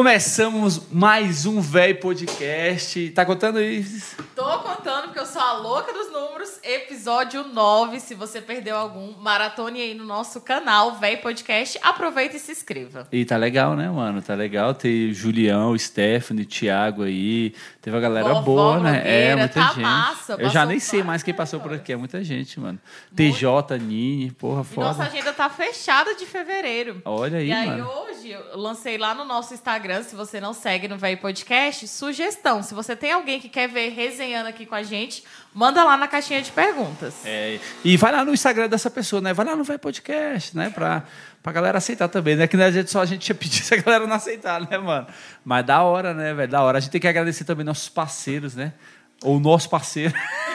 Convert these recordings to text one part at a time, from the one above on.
Começamos mais um véi podcast. Tá contando isso? Tô contando porque eu sou a louca dos números. Episódio 9. Se você perdeu algum, maratone aí no nosso canal, véi podcast. Aproveita e se inscreva. E tá legal, né, mano? Tá legal ter Julião, Stephanie, Thiago aí. Teve a galera Vovó boa, né? É, muita tá gente. massa, eu já nem sei mais quem passou por aqui. É muita gente, mano. TJ, Nini, porra, E nossa foda. agenda tá fechada de fevereiro. Olha aí, e aí mano. hoje eu lancei lá no nosso Instagram, se você não segue no Véi Podcast, sugestão. Se você tem alguém que quer ver resenhando aqui com a gente, manda lá na caixinha de perguntas. É, e vai lá no Instagram dessa pessoa, né? Vai lá no Vai Podcast, né? Pra, pra galera aceitar também, né? Que na gente só a gente ia pedir se a galera não aceitar, né, mano? Mas da hora, né, velho? Da hora. A gente tem que agradecer também nossos parceiros, né? Ou nosso parceiro.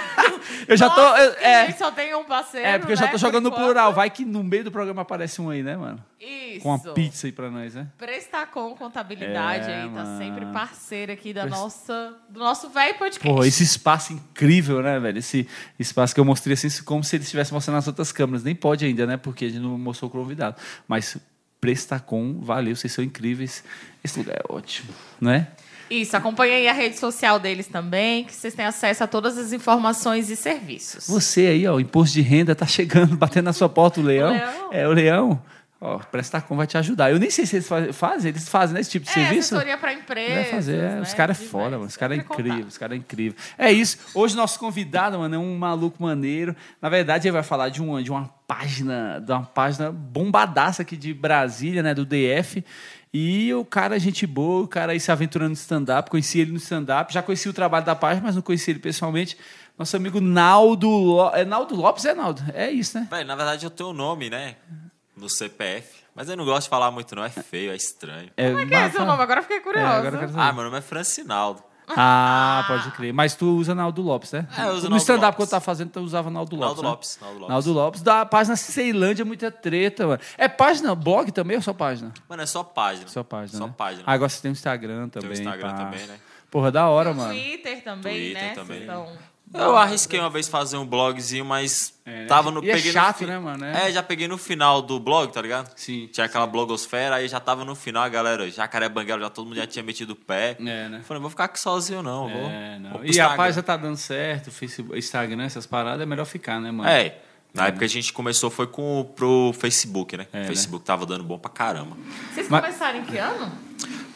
eu já tô. Nossa, eu- que é, gente só tem um parceiro. é, porque eu já né, tô jogando no plural. Vai que no meio do programa aparece um aí, né, mano? Isso. Com uma pizza aí pra nós, né? Prestacom Contabilidade É, aí, tá mano. sempre parceiro aqui da nossa, do nosso velho podcast. Pô, esse espaço incrível, né, velho? Esse espaço que eu mostrei assim, como se ele estivesse mostrando nas outras câmeras. Nem pode ainda, né? Porque a gente não mostrou o convidado. Mas Prestacom, valeu, vocês são incríveis. Esse lugar é ótimo, né? Isso, acompanha aí a rede social deles também, que vocês têm acesso a todas as informações e serviços. Você aí, ó, o imposto de renda tá chegando, batendo na sua porta o leão. O leão. É, o leão. Ó, Prestacom vai te ajudar. Eu nem sei se eles fa- fazem, eles fazem né, esse tipo de é, serviço. assessoria para. Vai fazer. é, né? Os caras é foda, mano. Os caras é incrível. Os caras é incrível. É isso. Hoje nosso convidado, mano, é um maluco maneiro. Na verdade, ele vai falar de uma, de uma página, de uma página bombadaça aqui de Brasília, né? Do DF. E o cara, é gente boa, o cara aí se aventurando no stand-up. Conheci ele no stand-up. Já conheci o trabalho da página, mas não conheci ele pessoalmente. Nosso amigo Naldo Lopes. É Naldo Lopes? É Naldo? É isso, né? Véi, na verdade eu tenho o nome, né? No CPF. Mas eu não gosto de falar muito, não. É feio, é estranho. Como é que é seu nome? Agora eu fiquei É, curiosa. agora eu quero saber. Ah, meu nome é Francinaldo. Ah, pode crer. Mas tu usa Naldo Lopes, né? É, eu uso No Naldo stand-up que eu tava fazendo, tu usava Naldo Lopes. Naldo né? Lopes. Naldo Lopes. Naldo Lopes, da página Ceilândia, muita treta, mano. É página, blog também ou só página? Mano, é só página. Só página. Só né? página. Ah, agora você tem o Instagram Tem também. o Instagram pá. também, né? Porra, da hora, No mano. Twitter também, Twitter né? também. Vocês Eu arrisquei uma vez fazer um blogzinho, mas É, né? tava no. E é peguei no chato, fi- né, mano? É. É. já peguei no final do blog, tá ligado? Sim. Tinha aquela blogosfera, aí já tava no final, a galera, jacaré banguela, já todo mundo já tinha metido o pé. É, né? Falei, vou ficar aqui sozinho, não. Vou, É, não. vou E a página tá dando certo, Facebook, Instagram, essas paradas, é melhor ficar, né, mano? É. Na época a gente começou foi com, pro Facebook, né? É, o né? Facebook tava dando bom pra caramba. Vocês Mas- começaram em que ano?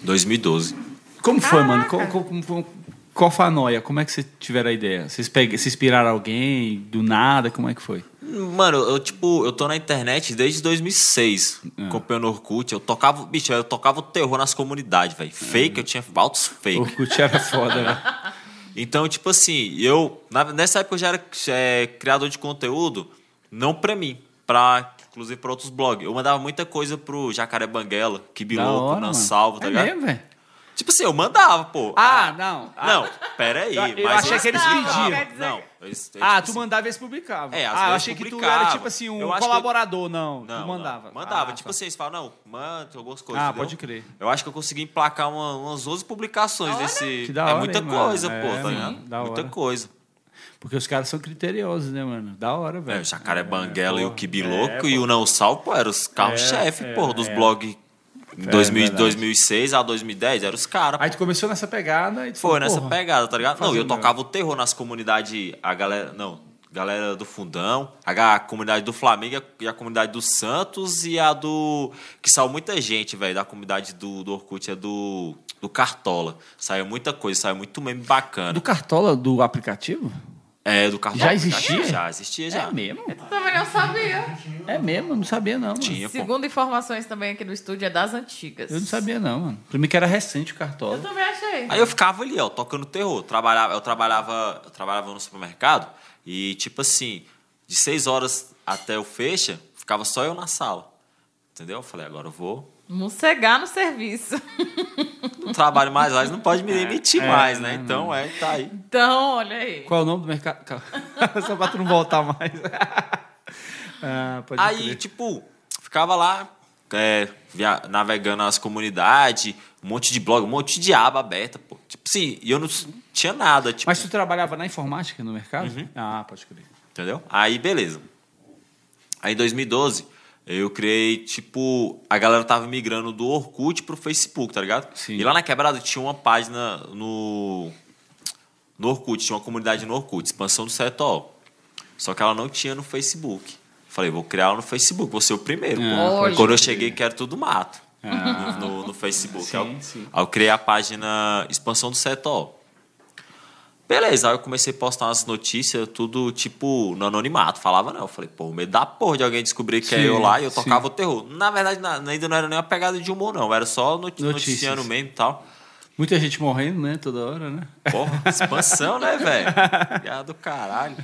2012. Como foi, mano? Caraca. Qual, qual, qual- foi a noia? Como é que vocês tiveram a ideia? Vocês, peg... Vocês inspiraram alguém do nada? Como é que foi? Mano, eu tipo, eu tô na internet desde 2006, É. acompanhando o Orkut. Eu tocava, bicho, eu tocava o terror nas comunidades, velho. Fake, eu tinha altos fake. Orkut era foda, velho. Então, tipo assim, eu. na- nessa época eu já era é, criador de conteúdo, não pra mim, pra. Inclusive pra outros blogs. Eu mandava muita coisa pro Jacaré Banguela, Da Kibiloco, hora, Nan mano. Salvo, tá é ligado? mesmo, velho? Tipo assim, eu mandava, pô. Ah, não. Ah, Não, pera aí. Eu- mas achei que eles Não, pediam. Não. eles- Ah, tipo tu assim, mandava e eles publicavam. É, às ah, eu achei que tu publicava. era tipo assim, um eu- colaborador, não. Não, tu mandava. Não. Mandava. Ah, tipo tá. assim, eles falam, não, manda algumas coisas. Ah, entendeu? pode crer. Eu acho que eu consegui emplacar uma- umas 11 publicações Olha. desse. Que da é hora, muita hein, mano? coisa, É, pô, tá mano, ligado? Muita coisa. Porque os caras são criteriosos, né, mano? Da hora, velho. É, o Jacaré Banguela e o porra. Kibiloco É, e o Não Sal, pô, eram os carros-chefe, É, é, dos é. blogs. Em É, 2000, verdade. 2006 a 2010, eram os caras. Aí tu começou nessa pegada e tu Foi falou, nessa porra, pegada, tá ligado? Não, eu o meu. tocava o terror nas comunidades, a galera, não, galera do Fundão, a, a comunidade do Flamengo e a comunidade do Santos e a do que saiu muita gente, velho, da comunidade do, do Orkut é do do Cartola. Saiu muita coisa, saiu muito meme bacana. Do Cartola do aplicativo? É, do Cartola. Já existia? Já existia já. É mesmo? Também não sabia. É mesmo, eu não sabia não. Mano. Tinha, pô. Segundo informações também aqui no estúdio, é das antigas. Eu não sabia não, mano. Pra mim que era recente o Eu Cartola. também achei. Aí eu ficava ali, ó, tocando terror. Trabalhava, eu trabalhava, eu trabalhava no supermercado e tipo assim, de seis horas até o fecha, ficava só eu na sala. Entendeu? Eu falei, agora eu vou. Mossegar no serviço. Não trabalho mais lá, não pode me demitir é, mais, né? né, Então, é, tá aí. Então, olha aí. Qual é o nome do mercado? Só pra tu não voltar mais. ah, pode Aí, crer. tipo, ficava lá, é, via- navegando nas comunidades, um monte de blog, um monte de aba aberta, pô. Tipo assim, e eu não tinha nada, tipo, Mas tu trabalhava na informática no mercado? Uhum. Ah, pode crer. entendeu? Aí, beleza. Aí, em 2012, Eu criei, tipo, a galera tava migrando do Orkut pro Facebook, tá ligado? Sim. E lá na quebrada tinha uma página no. No Orkut, tinha uma comunidade no Orkut, expansão do Setol. Só que ela não tinha no Facebook. Falei, vou criar ela no Facebook, vou ser o primeiro. Ah, pode Quando eu cheguei, que era tudo mato. Ah. No, no Facebook. Sim, eu- sim. Aí eu criei a página Expansão do Setol. Beleza, aí eu comecei a postar umas notícias, tudo tipo no anonimato. Falava, não. Eu falei, pô, medo da porra de alguém descobrir que é Sim, eu lá e eu sim. tocava o terror. Na verdade, na- ainda não era nem uma pegada de humor, não. Era só noti Notícias. noticiando mesmo e tal. Muita gente morrendo, né? Toda hora, né? Porra, expansão, né, velho? Do caralho.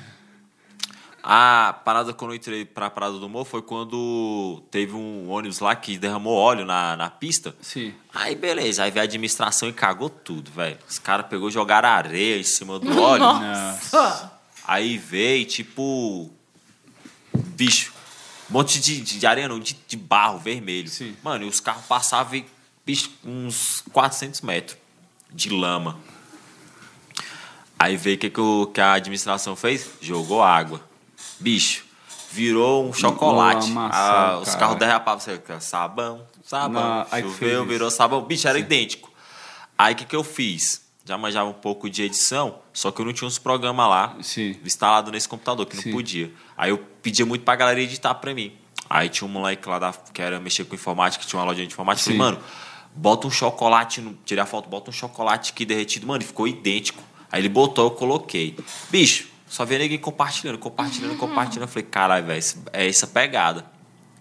A parada quando eu entrei pra Parada do Humor foi quando teve um ônibus lá que derramou óleo na, na pista. Sim. Aí beleza, aí veio a administração e cagou tudo, velho. Os caras pegou e jogaram areia em cima do óleo. Nossa! Aí veio, tipo. Bicho. Um monte de, de, areia, não, de, de barro vermelho. Sim. Mano, e os carros passavam, bicho, uns 400 metros de lama. Aí veio o que, que, o- que a administração fez? Jogou água. Bicho, virou um chocolate. Uma maçã, Ah, os carros derrapavam, você, sabão, sabão. Não, fez choveu, virou sabão. Bicho, era idêntico. Aí o que, que eu fiz? Já manjava um pouco de edição, só que eu não tinha uns programas lá Sim. instalado nesse computador, que não Sim. podia. Aí eu pedia muito pra galera editar pra mim. Aí tinha um moleque lá da, que era mexer com informática, tinha uma loja de informática. Sim. Falei, mano, bota um chocolate, no, tirei a foto, bota um chocolate aqui derretido. Mano, e ficou idêntico. Aí ele botou, eu coloquei. Bicho, só via ninguém compartilhando, compartilhando, compartilhando. Eu falei, caralho, velho, é essa pegada.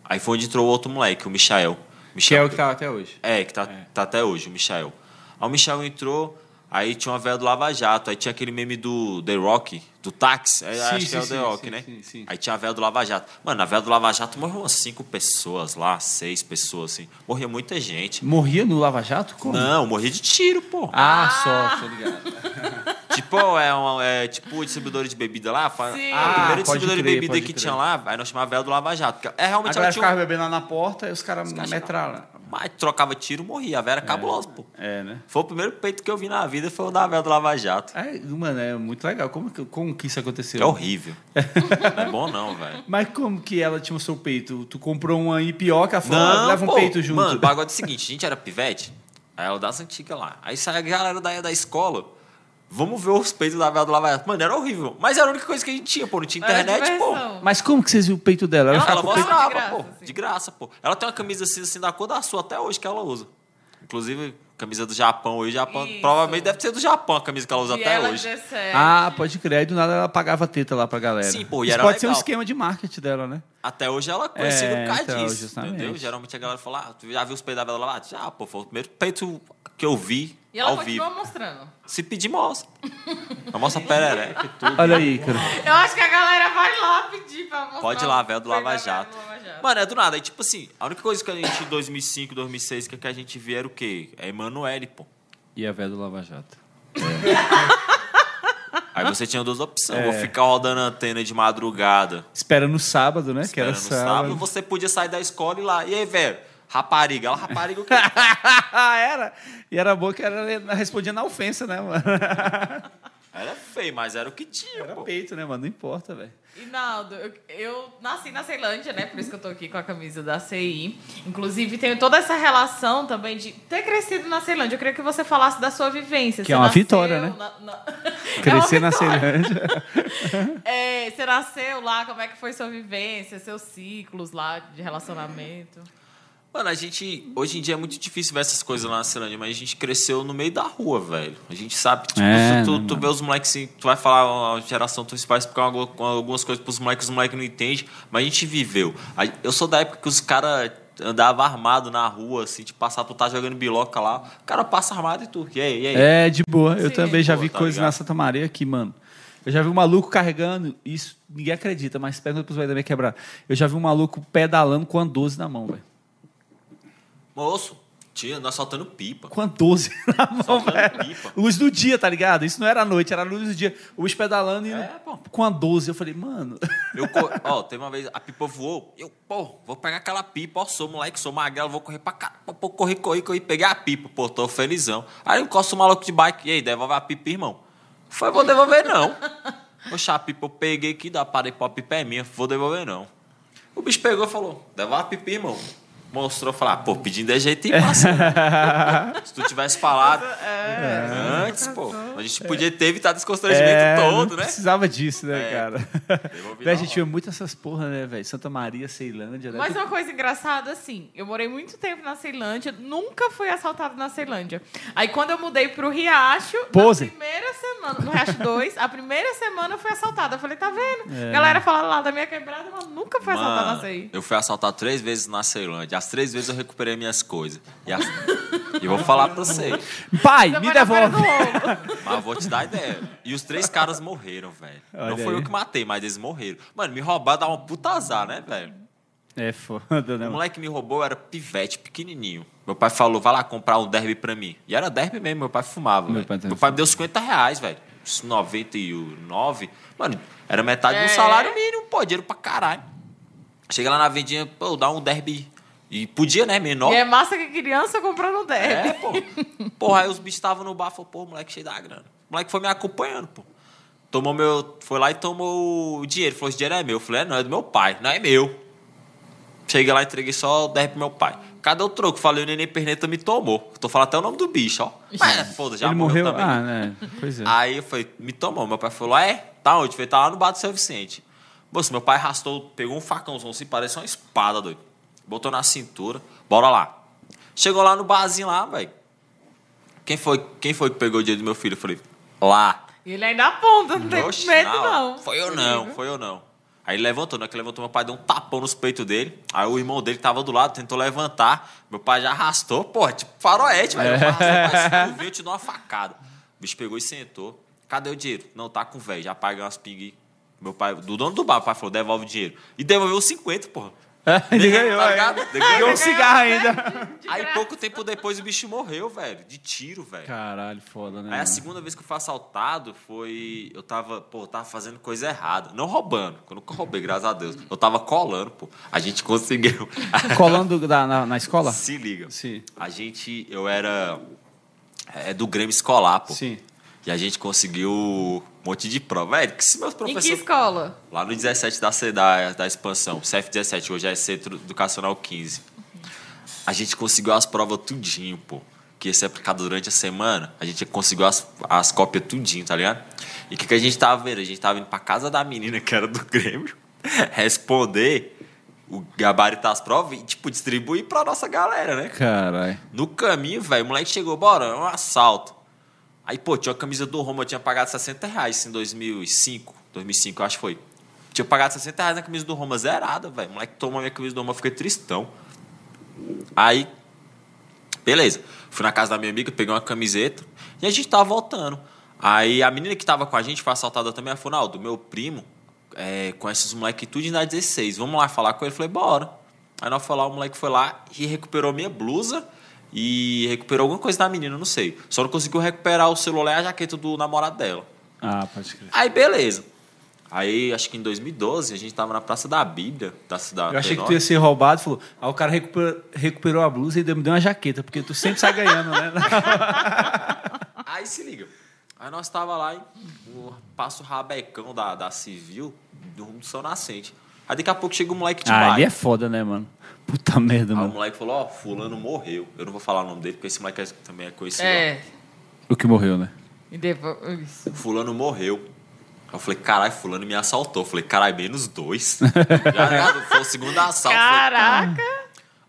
Aí foi onde entrou o outro moleque, o Michael. Que é Michael o que tá até hoje. é, que tá, tá até hoje, o Michael. Aí o Michael entrou, aí tinha uma velha do Lava Jato, aí tinha aquele meme do The Rock, do táxi, aí Sim, acho que sim, é o The sim, Rock, sim, né? sim, sim. Aí tinha a velha do Lava Jato. Mano, na velha do Lava Jato morreu umas cinco pessoas lá, seis pessoas, assim. Morria muita gente. Morria no Lava Jato? Como? Não, morria de tiro, pô. Ah, só, tô ligado. Tipo, é, uma, é tipo o distribuidor de bebida lá. Sim. O Ah, primeiro pode distribuidor crer, de bebida que crer. tinha lá, aí nós chamava a velha do Lava Jato. É A realmente ela galera tinha ficava um... bebendo lá na porta e os caras metraram. Mas trocava tiro, morria. A velha era cabulosa, pô. É, né? Foi o primeiro peito que eu vi na vida, foi o da velha do Lava Jato. É, mano, é muito legal. Como que, como que isso aconteceu? É horrível. não é bom, não, velho. Mas como que ela tinha o seu peito? Tu comprou uma ipioca, falou, ah, leva um pô, peito junto. Mano, o bagulho é o seguinte: a gente era pivete, aí ela das antigas lá. Aí sai a galera da, da escola. Vamos ver os peitos da velha do Lava Jato. Mano, era horrível. Mas era a única coisa que a gente tinha, pô. Não tinha internet, pô. Mas como que vocês viram o peito dela? Ela Ela ficava Ela peito... mostrava de pô. graça, assim. De graça, pô. Ela tem uma camisa assim, assim da cor da sua até hoje que ela usa. Inclusive, camisa do Japão hoje. Japão, Isso. provavelmente deve ser do Japão a camisa que ela usa E até ela hoje. 17. Ah, pode crer. Aí do nada ela pagava teta lá pra galera. Sim, pô, e Isso era pode ser um legal. esquema de marketing dela, né? Até hoje ela é conhecida É, por causa então, disso. Entendeu? Geralmente a galera fala, ah, tu já viu os peitos da Bela lá? Já, pô, foi o primeiro peito que eu vi E ela ao continua vivo. mostrando. Se pedir, mostra. Ela mostra perereca e tudo. Olha aí, cara. Eu acho que a galera vai lá pedir pra mostrar. Pode ir lá, velho, do Lava Jato. Mano, é do nada. Aí, tipo assim, a única coisa que a gente, em 2005, 2006, que, que a gente via era o quê? É Emanuele, pô. E a velha do Lava Jato. Aí você tinha duas opções. É. Vou ficar rodando a antena de madrugada, Espera no sábado, né? que era esperando no sábado. sábado. Você podia sair da escola e ir lá. E aí, velho? Rapariga. Ela rapariga o quê? era. E era bom que ela respondia na ofensa, né, mano? Era feio, mas era o que tinha, Era pô. peito, né, mano? Não importa, velho. Inaldo, eu, eu nasci na Ceilândia, né? Por isso que eu tô aqui com a camisa da CI. Inclusive, tenho toda essa relação também de ter crescido na Ceilândia. Eu queria que você falasse da sua vivência. Que Você é uma nasceu vitória, né? na- na- Crescer é na. Ceilândia. É, você nasceu lá, como é que foi sua vivência, seus ciclos lá de relacionamento? Mano, a gente. Hoje em dia é muito difícil ver essas coisas lá na Ceilândia, mas a gente cresceu no meio da rua, velho. A gente sabe, tipo, É, tu, né, tu vê os moleques assim, tu vai falar a geração, tu vai explicar algu- algumas coisas pros moleques, os moleques não entendem, mas a gente viveu. Eu sou da época que os caras andavam armado na rua, assim, tipo, passar, tu tá jogando biloca lá, o cara passa armado e tu. E aí, e aí? É, de boa. Eu Sim. também já Pô, vi tá coisas na Santa Maria aqui, mano. Eu já vi um maluco carregando, isso ninguém acredita, mas pergunta pros velhos da minha quebrada. Eu já vi um maluco pedalando com a 12 na mão, velho. Moço, tinha, nós soltando pipa. Com a 12 na mão, Soltando velho. pipa. Luz do dia, tá ligado? Isso não era à noite, era a luz do dia. O bicho pedalando e É, pô. com a 12. Eu falei, mano. Eu, ó, teve uma vez, a pipa voou, eu, pô, vou pegar aquela pipa, ó, sou moleque, sou magrelo, vou correr pra cá, pô, corri, corri, corri, peguei a pipa, pô, tô felizão. Aí eu encosto o maluco de bike, e aí, devolve a pipa, irmão. Foi, vou devolver não. Poxa, a pipa eu peguei aqui, dá, parei, pô, a pipa é minha, vou devolver não. O bicho pegou e falou: devolve pipi, irmão. Mostrou, falou: ah, pô, pedindo é jeito e passa. Se tu tivesse falado antes, pô, a gente podia ter evitado esse constrangimento É, não todo, né? Precisava disso, né, É. cara? Véi, a na gente tinha muito essas porra, né, velho? Santa Maria, Ceilândia, né? Mas uma coisa engraçada, assim, eu morei muito tempo na Ceilândia, nunca fui assaltado na Ceilândia. Aí quando eu mudei pro Riacho, Pose. na primeira semana, no Riacho 2, a primeira semana eu fui assaltada. Eu falei, tá vendo? É. Galera fala lá da minha quebrada, mas nunca fui assaltada na Mano, CI. eu fui assaltado três vezes na Ceilândia. As três vezes eu recuperei minhas coisas. E, as- e vou falar pra você. Pai, Você me foi na devolve. do. Mas eu vou te dar ideia. E os três caras morreram, velho. Não Olha foi aí. eu que matei, mas eles morreram. Mano, me roubar dá uma puta azar, né, velho? É foda, né? O mano? moleque que me roubou era pivete, pequenininho. Meu pai falou, vai lá comprar um derby pra mim. E era derby mesmo, meu pai fumava, Meu velho. pai também Meu pai me deu 50 reais, velho. Uns 99. Mano, era metade É. do salário mínimo, pô, dinheiro pra caralho. Chega lá na vendinha, pô, dá um derby. E podia, né, menor. E é massa que criança comprando um derby. É, pô. Porra, aí os bichos estavam no bar, falou, pô, moleque cheio da grana. O moleque foi me acompanhando, pô. Tomou meu. Foi lá e tomou o dinheiro. Falou, esse dinheiro é meu. Eu falei, é, não, é do meu pai, não é meu. Cheguei lá, entreguei só o 10 pro meu pai. Cadê o troco? Falei, o neném perneta me tomou. Tô falando até o nome do bicho, ó. Mas, foda, já Ele morreu, morreu. também. Ah, né? Pois é. Aí eu falei, me tomou. Meu pai falou, é? Tá onde? Eu falei, tá lá no bar do seu Vicente. Moço, meu pai arrastou, pegou um facãozão assim, parece uma espada, doido. Botou na cintura, bora lá. Chegou lá no barzinho lá, velho. Quem foi, quem foi que pegou o dinheiro do meu filho? Eu falei, lá. E ele ainda aponta, não tem Oxe, medo, hora. não. Foi eu não, foi eu não. Aí ele levantou, na que levantou, meu pai deu um tapão nos peitos dele. Aí o irmão dele tava do lado, tentou levantar. Meu pai já arrastou, pô, tipo faroeste, velho. Viu, eu te dou uma facada. O bicho pegou e sentou. Cadê o dinheiro? Não, tá com o velho. Já paguei umas pingue. Meu pai, do dono do bar, o pai falou, devolve o dinheiro. E devolveu os 50, porra. Ele ganhou, tá é. ligado? Ganhou um cigarro ainda. De Aí graça. pouco tempo depois o bicho morreu, velho. De tiro, velho. Caralho, foda, né? Aí a segunda vez que eu fui assaltado foi. Eu tava, pô, eu tava fazendo coisa errada. Não roubando, eu nunca roubei, graças a Deus. Eu tava colando, pô. A gente conseguiu. Colando da- na, na escola? Se liga. Sim. A gente. Eu era. É do Grêmio Escolar, pô. Sim. E a gente conseguiu um monte de prova. Velho, que se meus Em que professores. escola? Lá no 17 da, C- da, da expansão, CF17, hoje é Centro Educacional 15. A gente conseguiu as provas tudinho, pô. Que ia ser aplicado durante a semana. A gente conseguiu as, as cópias tudinho, tá ligado? E o que, que a gente tava vendo? A gente tava indo pra casa da menina que era do Grêmio responder o gabarito das provas e, tipo, distribuir pra nossa galera, né? Caralho. No caminho, velho, o moleque chegou, bora, é um assalto. Aí, pô, tinha uma camisa do Roma, eu tinha pagado 60 reais em 2005, 2005, eu acho que foi. Tinha pagado 60 reais na camisa do Roma, zerada, velho. Moleque tomou minha camisa do Roma, eu fiquei tristão. Aí, beleza. Fui na casa da minha amiga, peguei uma camiseta e a gente tava voltando. Aí a menina que tava com a gente foi assaltada também, ela falou, Naldo, meu primo é, conhece os moleques tudo na 16, vamos lá falar com ele? Eu falei, bora. Aí nós foi lá, o moleque foi lá e recuperou minha blusa e recuperou alguma coisa da menina, não sei. Só não conseguiu recuperar o celular e a jaqueta do namorado dela. Ah, pode crer. Aí, beleza. Aí, acho que em 2012, a gente tava na Praça da Bíblia, da cidade. Eu achei que tu ia ser roubado, falou. Aí o cara recuperou, recuperou a blusa e deu- me deu uma jaqueta, porque tu sempre sai ganhando, né? Aí se liga. Aí nós tava lá, e o passo rabecão da, da civil, do rumo do São Nascente. Aí daqui a pouco chega o moleque de ah, ele é foda, né, mano? Puta merda, Aí o mano. moleque falou, ó, fulano morreu. Eu não vou falar o nome dele, porque esse moleque é- também é conhecido. É. O que morreu, né? E depois. Isso. Fulano morreu. Aí eu falei, caralho, fulano me assaltou. Eu falei, caralho, menos dois. Já, já, foi o segundo assalto. Eu falei, Caraca!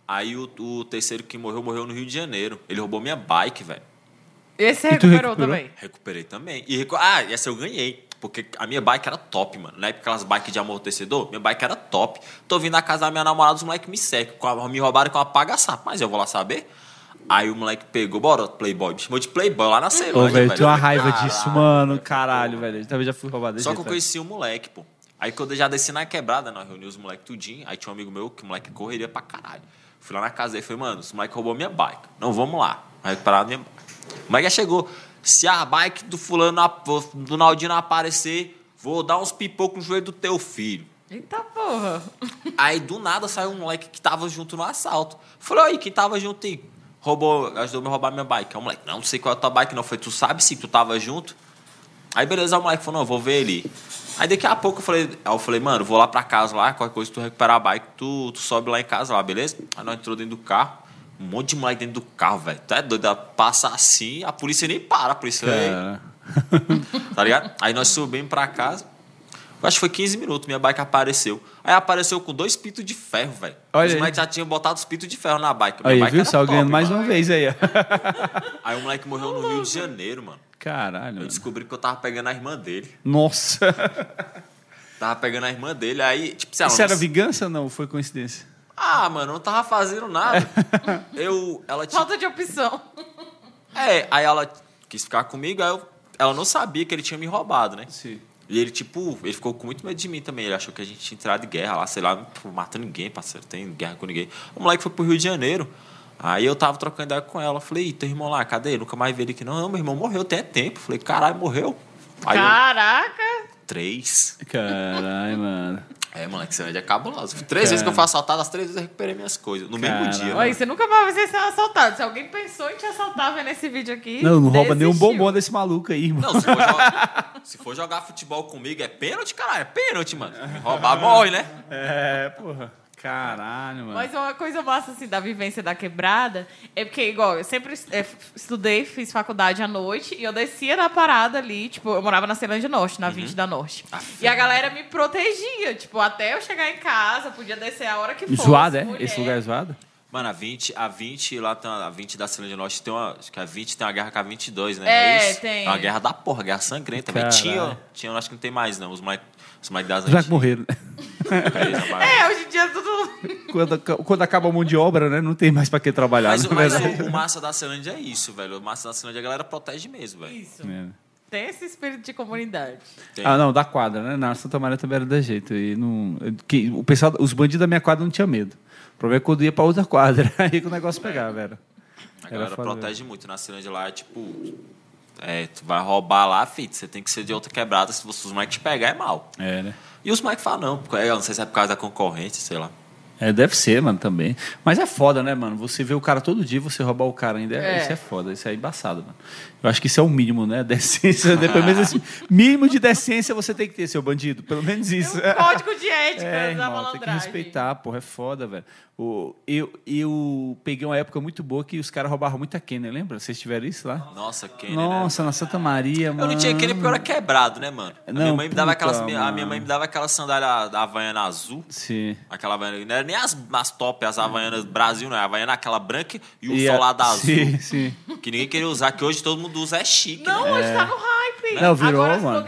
Aí o, o terceiro que morreu, morreu no Rio de Janeiro. Ele roubou minha bike, velho. Esse E tu recuperou, recuperou? também. Recuperei também. E recu... Ah, essa eu ganhei. Porque a minha bike era top, mano. Na época, aquelas bikes de amortecedor, minha bike era top. Tô vindo na casa da minha namorada, os moleques me secam. Me roubaram com uma paga-sapo. Mas eu vou lá saber. Aí o moleque pegou, bora, Playboy. Me chamou de Playboy lá na Ceilândia, Ô, velho, velho. tenho uma Eu raiva disso, "Caralho, mano. velho, Caralho, porra." velho. Talvez já fui roubado Só que eu conheci o moleque, pô. Aí quando eu já desci na quebrada, nós reunimos os moleques tudinho. Aí tinha um amigo meu que o moleque correria pra caralho. Fui lá na casa dele e falei, mano, esse moleque roubou minha bike. Não, vamos lá. Vai recuperar minha bike. O moleque já chegou. Se a bike do fulano, do Naldinho não aparecer, vou dar uns pipocos no joelho do teu filho. Eita porra! Aí do nada saiu um moleque que tava junto no assalto. Falei, aí, quem tava junto aí? Roubou, ajudou me a roubar minha bike. Aí o moleque, não, não sei qual é a tua bike, não. Foi, tu sabe sim tu tava junto? Aí beleza, o moleque falou, não, vou ver ele. Aí daqui a pouco eu falei, eu falei, mano, vou lá pra casa lá, qualquer coisa, tu recuperar a bike, tu, tu sobe lá em casa lá, beleza? Aí nós entrou dentro do carro, um monte de moleque dentro do carro, velho. Tu é doido, ela passa assim, a polícia nem para, a polícia. Cara. tá ligado? Aí nós subimos pra casa. Acho que foi 15 minutos, minha bike apareceu. Aí apareceu com dois pitos de ferro, velho. Os moleques já tinham botado os pitos de ferro na bike. Minha Aí, bike viu? Só ganhando mais mano. uma vez aí, ó. Aí o moleque morreu no Rio de Janeiro, mano. Caralho, Eu mano. descobri que eu tava pegando a irmã dele. Nossa. Tava pegando a irmã dele, aí, tipo, sei lá, Isso era vingança ou não? Foi coincidência? Ah, mano, eu não tava fazendo nada. eu, ela tinha. Falta de opção. É, aí ela quis ficar comigo, aí eu, ela não sabia que ele tinha me roubado, né? Sim. E ele, tipo, ele ficou com muito medo de mim também. Ele achou que a gente tinha entrado em guerra lá, sei lá, pô, matando ninguém, parceiro, tem guerra com ninguém. O moleque foi pro Rio de Janeiro. Aí eu tava trocando ideia com ela. Falei, "Ih, teu irmão lá, cadê ele? Nunca mais vi ele aqui. Não, não, meu irmão morreu tem tempo. Falei, caralho, morreu. Aí eu, Caraca! três. Caralho, mano. É, moleque, você é cabuloso. Três vezes que eu fui assaltado, as três vezes eu recuperei minhas coisas. No mesmo Caralho. dia. Olha, mano. você nunca mais vai ser assaltado. Se alguém pensou em te assaltar vendo esse vídeo aqui. Não, não rouba nenhum bombom desse maluco aí, irmão. Não, se for, jogar, se for jogar futebol comigo, é pênalti, caralho. É pênalti, mano. Me roubar, morre, né? É, porra. Caralho, mano. Mas uma coisa massa, assim, da vivência da quebrada é porque, igual, eu sempre é, estudei, fiz faculdade à noite e eu descia da parada ali, tipo, eu morava na Ceilândia Norte, na 20 da Norte. E a galera me protegia, tipo, até eu chegar em casa, podia descer a hora que fosse. Zoado, é? mulher. Esse lugar é zoado? Mano, a 20, a 20 lá tem a 20 da Ceilândia Norte tem uma. Acho que a 20 tem uma guerra com a 22, né? É, isso? tem. É uma guerra da porra, guerra sangrenta. Tinha, tinha, eu acho que não tem mais, não. Os moleques os das Já que antigas. morreram. É, É, hoje em dia tudo. Quando, quando acaba a mão de obra, né? Não tem mais pra que trabalhar, Mas, na mas verdade. o, o massa da Ceilândia é isso, velho. O massa da Ceilândia a galera protege mesmo, velho. Isso. É. Tem esse espírito de comunidade. Tem. Ah, não, da quadra, né? Na Santa Maria também era desse jeito. E não, que, o pessoal, os bandidos da minha quadra não tinham medo. O problema é quando ia pra outra quadra. Aí que o negócio pegava, velho. A Era galera protege muito. Na Ceilândia lá é tipo. É, tu vai roubar lá, filho. Você tem que ser de outra quebrada. Se você- os moleques te pegar, é mal. É, né? E os moleques falam, não, porque, eu não sei se é por causa da concorrência, sei lá. É, deve ser, mano, também. Mas é foda, né, mano? Você vê o cara todo dia, você roubar o cara ainda. É. É. Isso é foda, isso é embaçado, mano. Eu acho que isso é o mínimo, né? Decência, né? pelo menos esse mínimo de decência você tem que ter, seu bandido. Pelo menos isso. Um código de ética É, da irmão, tem que malandragem. respeitar, porra, é foda, velho. O, eu, eu peguei uma época muito boa que os caras roubavam muita Kenner, lembra? Vocês tiveram isso lá? Nossa, quem Nossa, na Santa Maria, mano. Eu não tinha Kenner porque eu era quebrado, né, mano? A Não, minha mãe me dava puta, aquelas, a minha mano. mãe me dava aquela sandália da Havaiana azul. Sim. Aquela Havaiana, não era nem as, as top, as Havaianas Brasil, não. A Havaiana aquela branca e o E a- solado azul. Sim, sim. Que ninguém queria usar, que hoje todo mundo usa, é chique, Não, né? hoje tá no hype. Não, virou, Agora as mano.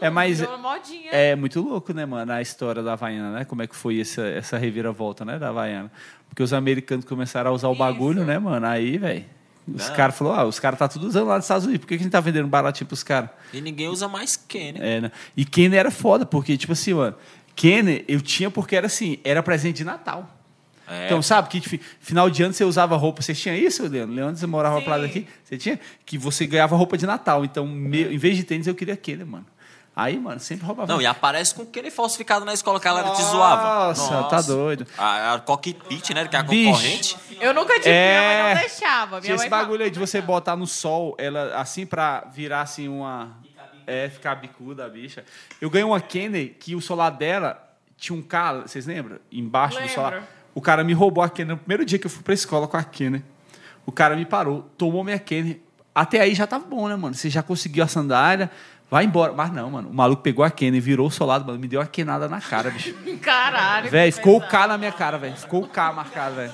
É, Virou modinha. É muito louco, né, mano, a história da Havaiana, né? Como é que foi essa, essa reviravolta, né, da Havaiana. Porque os americanos começaram a usar o Isso. bagulho, né, mano? Aí, velho, os caras falaram, ah, os caras tá tudo usando lá nos Estados Unidos, por que, que a gente tá vendendo baratinho pros caras? E ninguém usa mais Kenner. É, né? E Kenner era foda, porque, tipo assim, mano, Kenner eu tinha porque era assim, era presente de Natal. É. Então, sabe que fi- final de ano você usava roupa, você tinha isso, Leandro? Leandro, você morava Sim. pra lá daqui, você tinha? Que você ganhava roupa de Natal. Então, meu- em vez de tênis, eu queria Kenner, mano. Aí, mano, sempre roubava. Não, e aparece com Kenner falsificado na escola que a galera te zoava. Nossa, tá doido. A, a cockpit, né? Que é a Vixe. concorrente. Eu nunca tive, É. minha mãe não deixava. Minha Tinha esse mãe bagulho aí de você botar no sol, ela assim pra virar assim uma. É, ficar bicuda a bicha. Eu ganhei uma Kenner que o solar dela tinha um cara, vocês lembram? Embaixo do Lembro. solar. O cara me roubou a Kenner no primeiro dia que eu fui pra escola com a Kenner. O cara me parou, tomou minha Kenner. Até aí já tava bom, né, mano? Você já conseguiu a sandália, vai embora. Mas não, mano. O maluco pegou a Kenner, virou o solado, mano, me deu uma quenada na cara, bicho. Caralho. Velho, ficou o pesado. K na minha cara, velho. Ficou o K marcado, velho.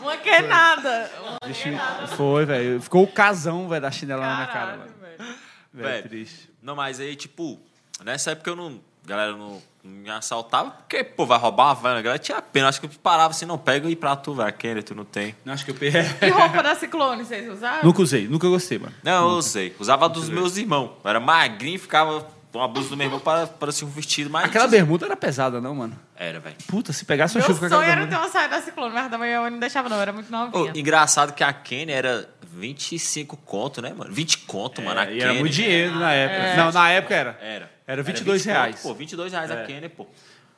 Uma que nada. Uma Bicho. Foi, velho. Ficou o casão, velho, da chinela na minha cara, Caralho, velho. velho. Triste. Não, mas aí, tipo, nessa época eu não. A galera não, não me assaltava, porque, pô, vai roubar uma van. A galera tinha pena. Acho que eu parava assim, não, pega aí pra tu, velho. Kenner, tu não tem. Não, acho que eu peguei. E roupa da Ciclone, vocês usaram? nunca usei, nunca gostei, mano. Não, eu usei. Usava dos meus irmãos. Eu era magrinho, ficava com a blusa do meu irmão para parecer um vestido mais. Aquela bermuda era pesada, não, mano? Era, velho. Puta, se pegasse uma Meu chuva com aquela sonho era ter uma saia da Ciclone, mas também eu não deixava não, eu era muito Ô, novinha. engraçado que a Kenner era 25 conto, né, mano? 20 conto, mano. A É, e era muito dinheiro na época. É. Não, na época era. Era. Era 22 20 reais. Conto, pô, 22 reais É. a Kenner, pô.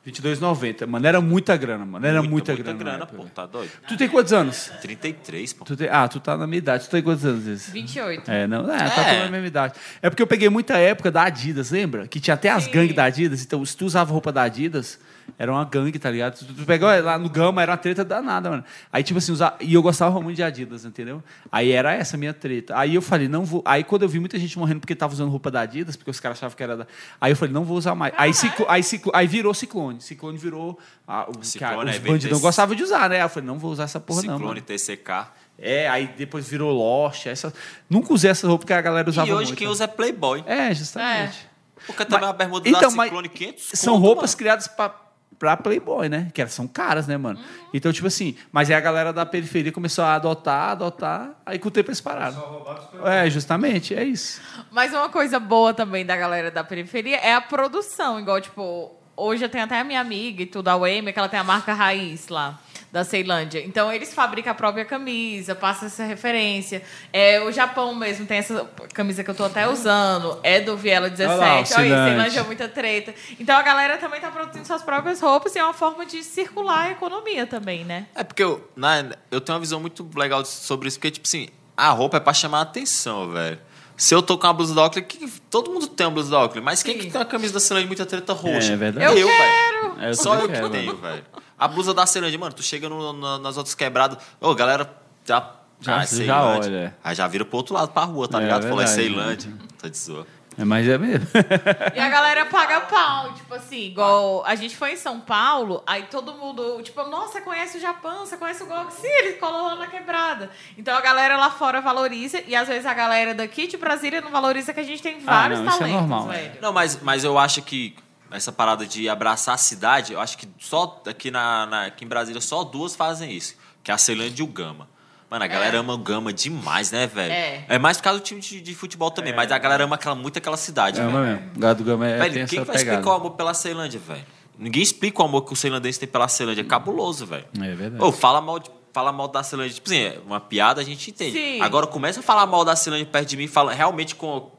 22,90. Mano, era muita grana, mano. Era muita, muita grana. na grana, época, pô, tá doido? Tu tem quantos anos? 33, pô. Tu tem- Ah, tu tá na minha idade. Tu tem quantos anos? Esse? 28. É, não, é, tá É. tudo na mesma idade. É porque eu peguei muita época da Adidas, lembra? Que tinha até as Sim. gangues da Adidas. Então, se tu usava roupa da Adidas, era uma gangue, tá ligado? Tu, tu pegou lá no Gama, era uma treta danada, mano. Aí, tipo assim, usar... e eu gostava muito de Adidas, entendeu? Aí era essa a minha treta. Aí eu falei, não vou. Aí quando eu vi muita gente morrendo porque tava usando roupa da Adidas, porque os caras achavam que era da. Aí eu falei, não vou usar mais. Aí, ciclo... aí, ciclo... aí virou Ciclone. Ciclone virou. Ah, o... que a- Ciclone, os bandidão desse- gostavam de usar, né? Aí eu falei, não vou usar essa porra, não. Ciclone. TCK. É, aí depois virou Lost. Essa... Nunca usei essa roupa porque a galera usava E hoje muito. quem usa é Playboy. É, justamente. Porque também a bermuda então, da mas Ciclone 500 São conto, roupas mano. criadas pra, pra Playboy, né? Que elas são caras, né, mano? Então, tipo assim, mas aí a galera da periferia começou a adotar, adotar, aí com o tempo eles pararam. É, justamente, é isso. Mas uma coisa boa também da galera da periferia é a produção. Igual, tipo, hoje eu tenho até a minha amiga e tudo, a Wayme, que ela tem a marca Raiz lá. Da Ceilândia. Então, eles fabricam a própria camisa, passa essa referência. É, o Japão mesmo tem essa camisa que eu tô até usando. É do Viela 17. Olha lá, Olha aí, Ceilândia. É muita treta. Então, a galera também tá produzindo suas próprias roupas e é uma forma de circular a economia também, né? É porque eu, na, eu tenho uma visão muito legal sobre isso, porque, tipo assim, a roupa é pra chamar a atenção, velho. Se eu tô com uma blusa da Oakley, que, todo mundo tem uma blusa da Oakley, mas quem Sim. que tem uma camisa da Ceilândia muita treta roxa? É verdade. Eu Eu, quero! É, eu Só eu que quero, tenho, velho. A blusa da Ceilândia, mano, tu chega no- na- nas outras quebradas, ô, galera, já... Já- ah, é já Ceilândia. olha. Aí já vira pro outro lado, pra rua, tá É, ligado? Falou, é Ceilândia. Tá de zoa. É, mas é mesmo. E a galera paga pau, tipo assim, igual a gente foi em São Paulo, aí todo mundo, tipo, nossa, conhece o Japão, você conhece o Gog? Sim, ele colou lá na quebrada. Então a galera lá fora valoriza, e às vezes a galera daqui de Brasília não valoriza que a gente tem vários Ah, não, isso é talentos, normal, velho. Não, mas, mas eu acho que essa parada de abraçar a cidade, eu acho que só aqui, na, na- aqui em Brasília só duas fazem isso, que é a Ceilândia e o Gama. Mano, a galera ama o Gama demais, né, velho? É. mais por causa do time de, de futebol também, mas a galera ama aquela, muito aquela cidade, É, velho. mas mesmo. O Gado Gama é, Velho, quem vai explicar o pegada. amor pela Ceilândia, velho? Ninguém explica o amor que o ceilandense tem pela Ceilândia. É cabuloso, velho. É verdade. Ô, fala mal, de, fala mal da Ceilândia. Tipo assim, é uma piada a gente entende. Sim. Agora começa a falar mal da Ceilândia perto de mim, fala, realmente com,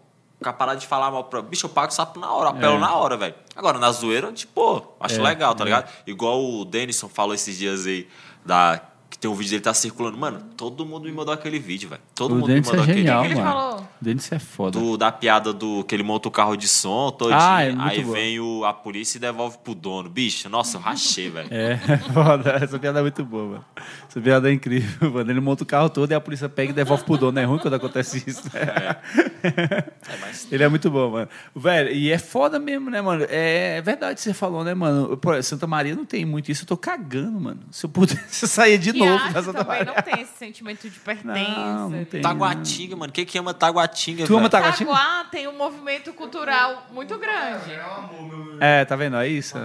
com a parada de falar mal pra. Bicho, eu pago o sapo na hora, apelo É. na hora, velho. Agora, na zoeira, tipo, acho É, legal, tá é. ligado? Igual o Denison falou esses dias aí, da, que tem um vídeo dele tá circulando. Mano, todo mundo me mandou aquele vídeo, velho. Todo O mundo me Dennis é mandou aquele genial, ele mano. Dennis é foda. do, da piada do que ele monta o carro de som todinho. Ah, é muito aí boa. vem o, a polícia e devolve pro dono. Bicho, nossa, eu rachei, velho. É, foda. Essa piada é muito boa, mano. Essa piada é incrível, mano. Ele monta o carro todo e a polícia pega e devolve pro dono. É ruim quando acontece isso. Ele é muito bom, mano. Velho, e é foda mesmo, né, mano? É, é verdade o que você falou, né, mano? Pô, Santa Maria não tem muito isso. Eu tô cagando, mano. Se eu pudesse, eu saía de novo também não tem esse sentimento de pertença. Não, não tem. Taguatinga, mano. Quem que ama Taguatinga, Tu ama velho? Taguatinga? Taguá tem um movimento cultural muito grande. É, tá vendo? É isso.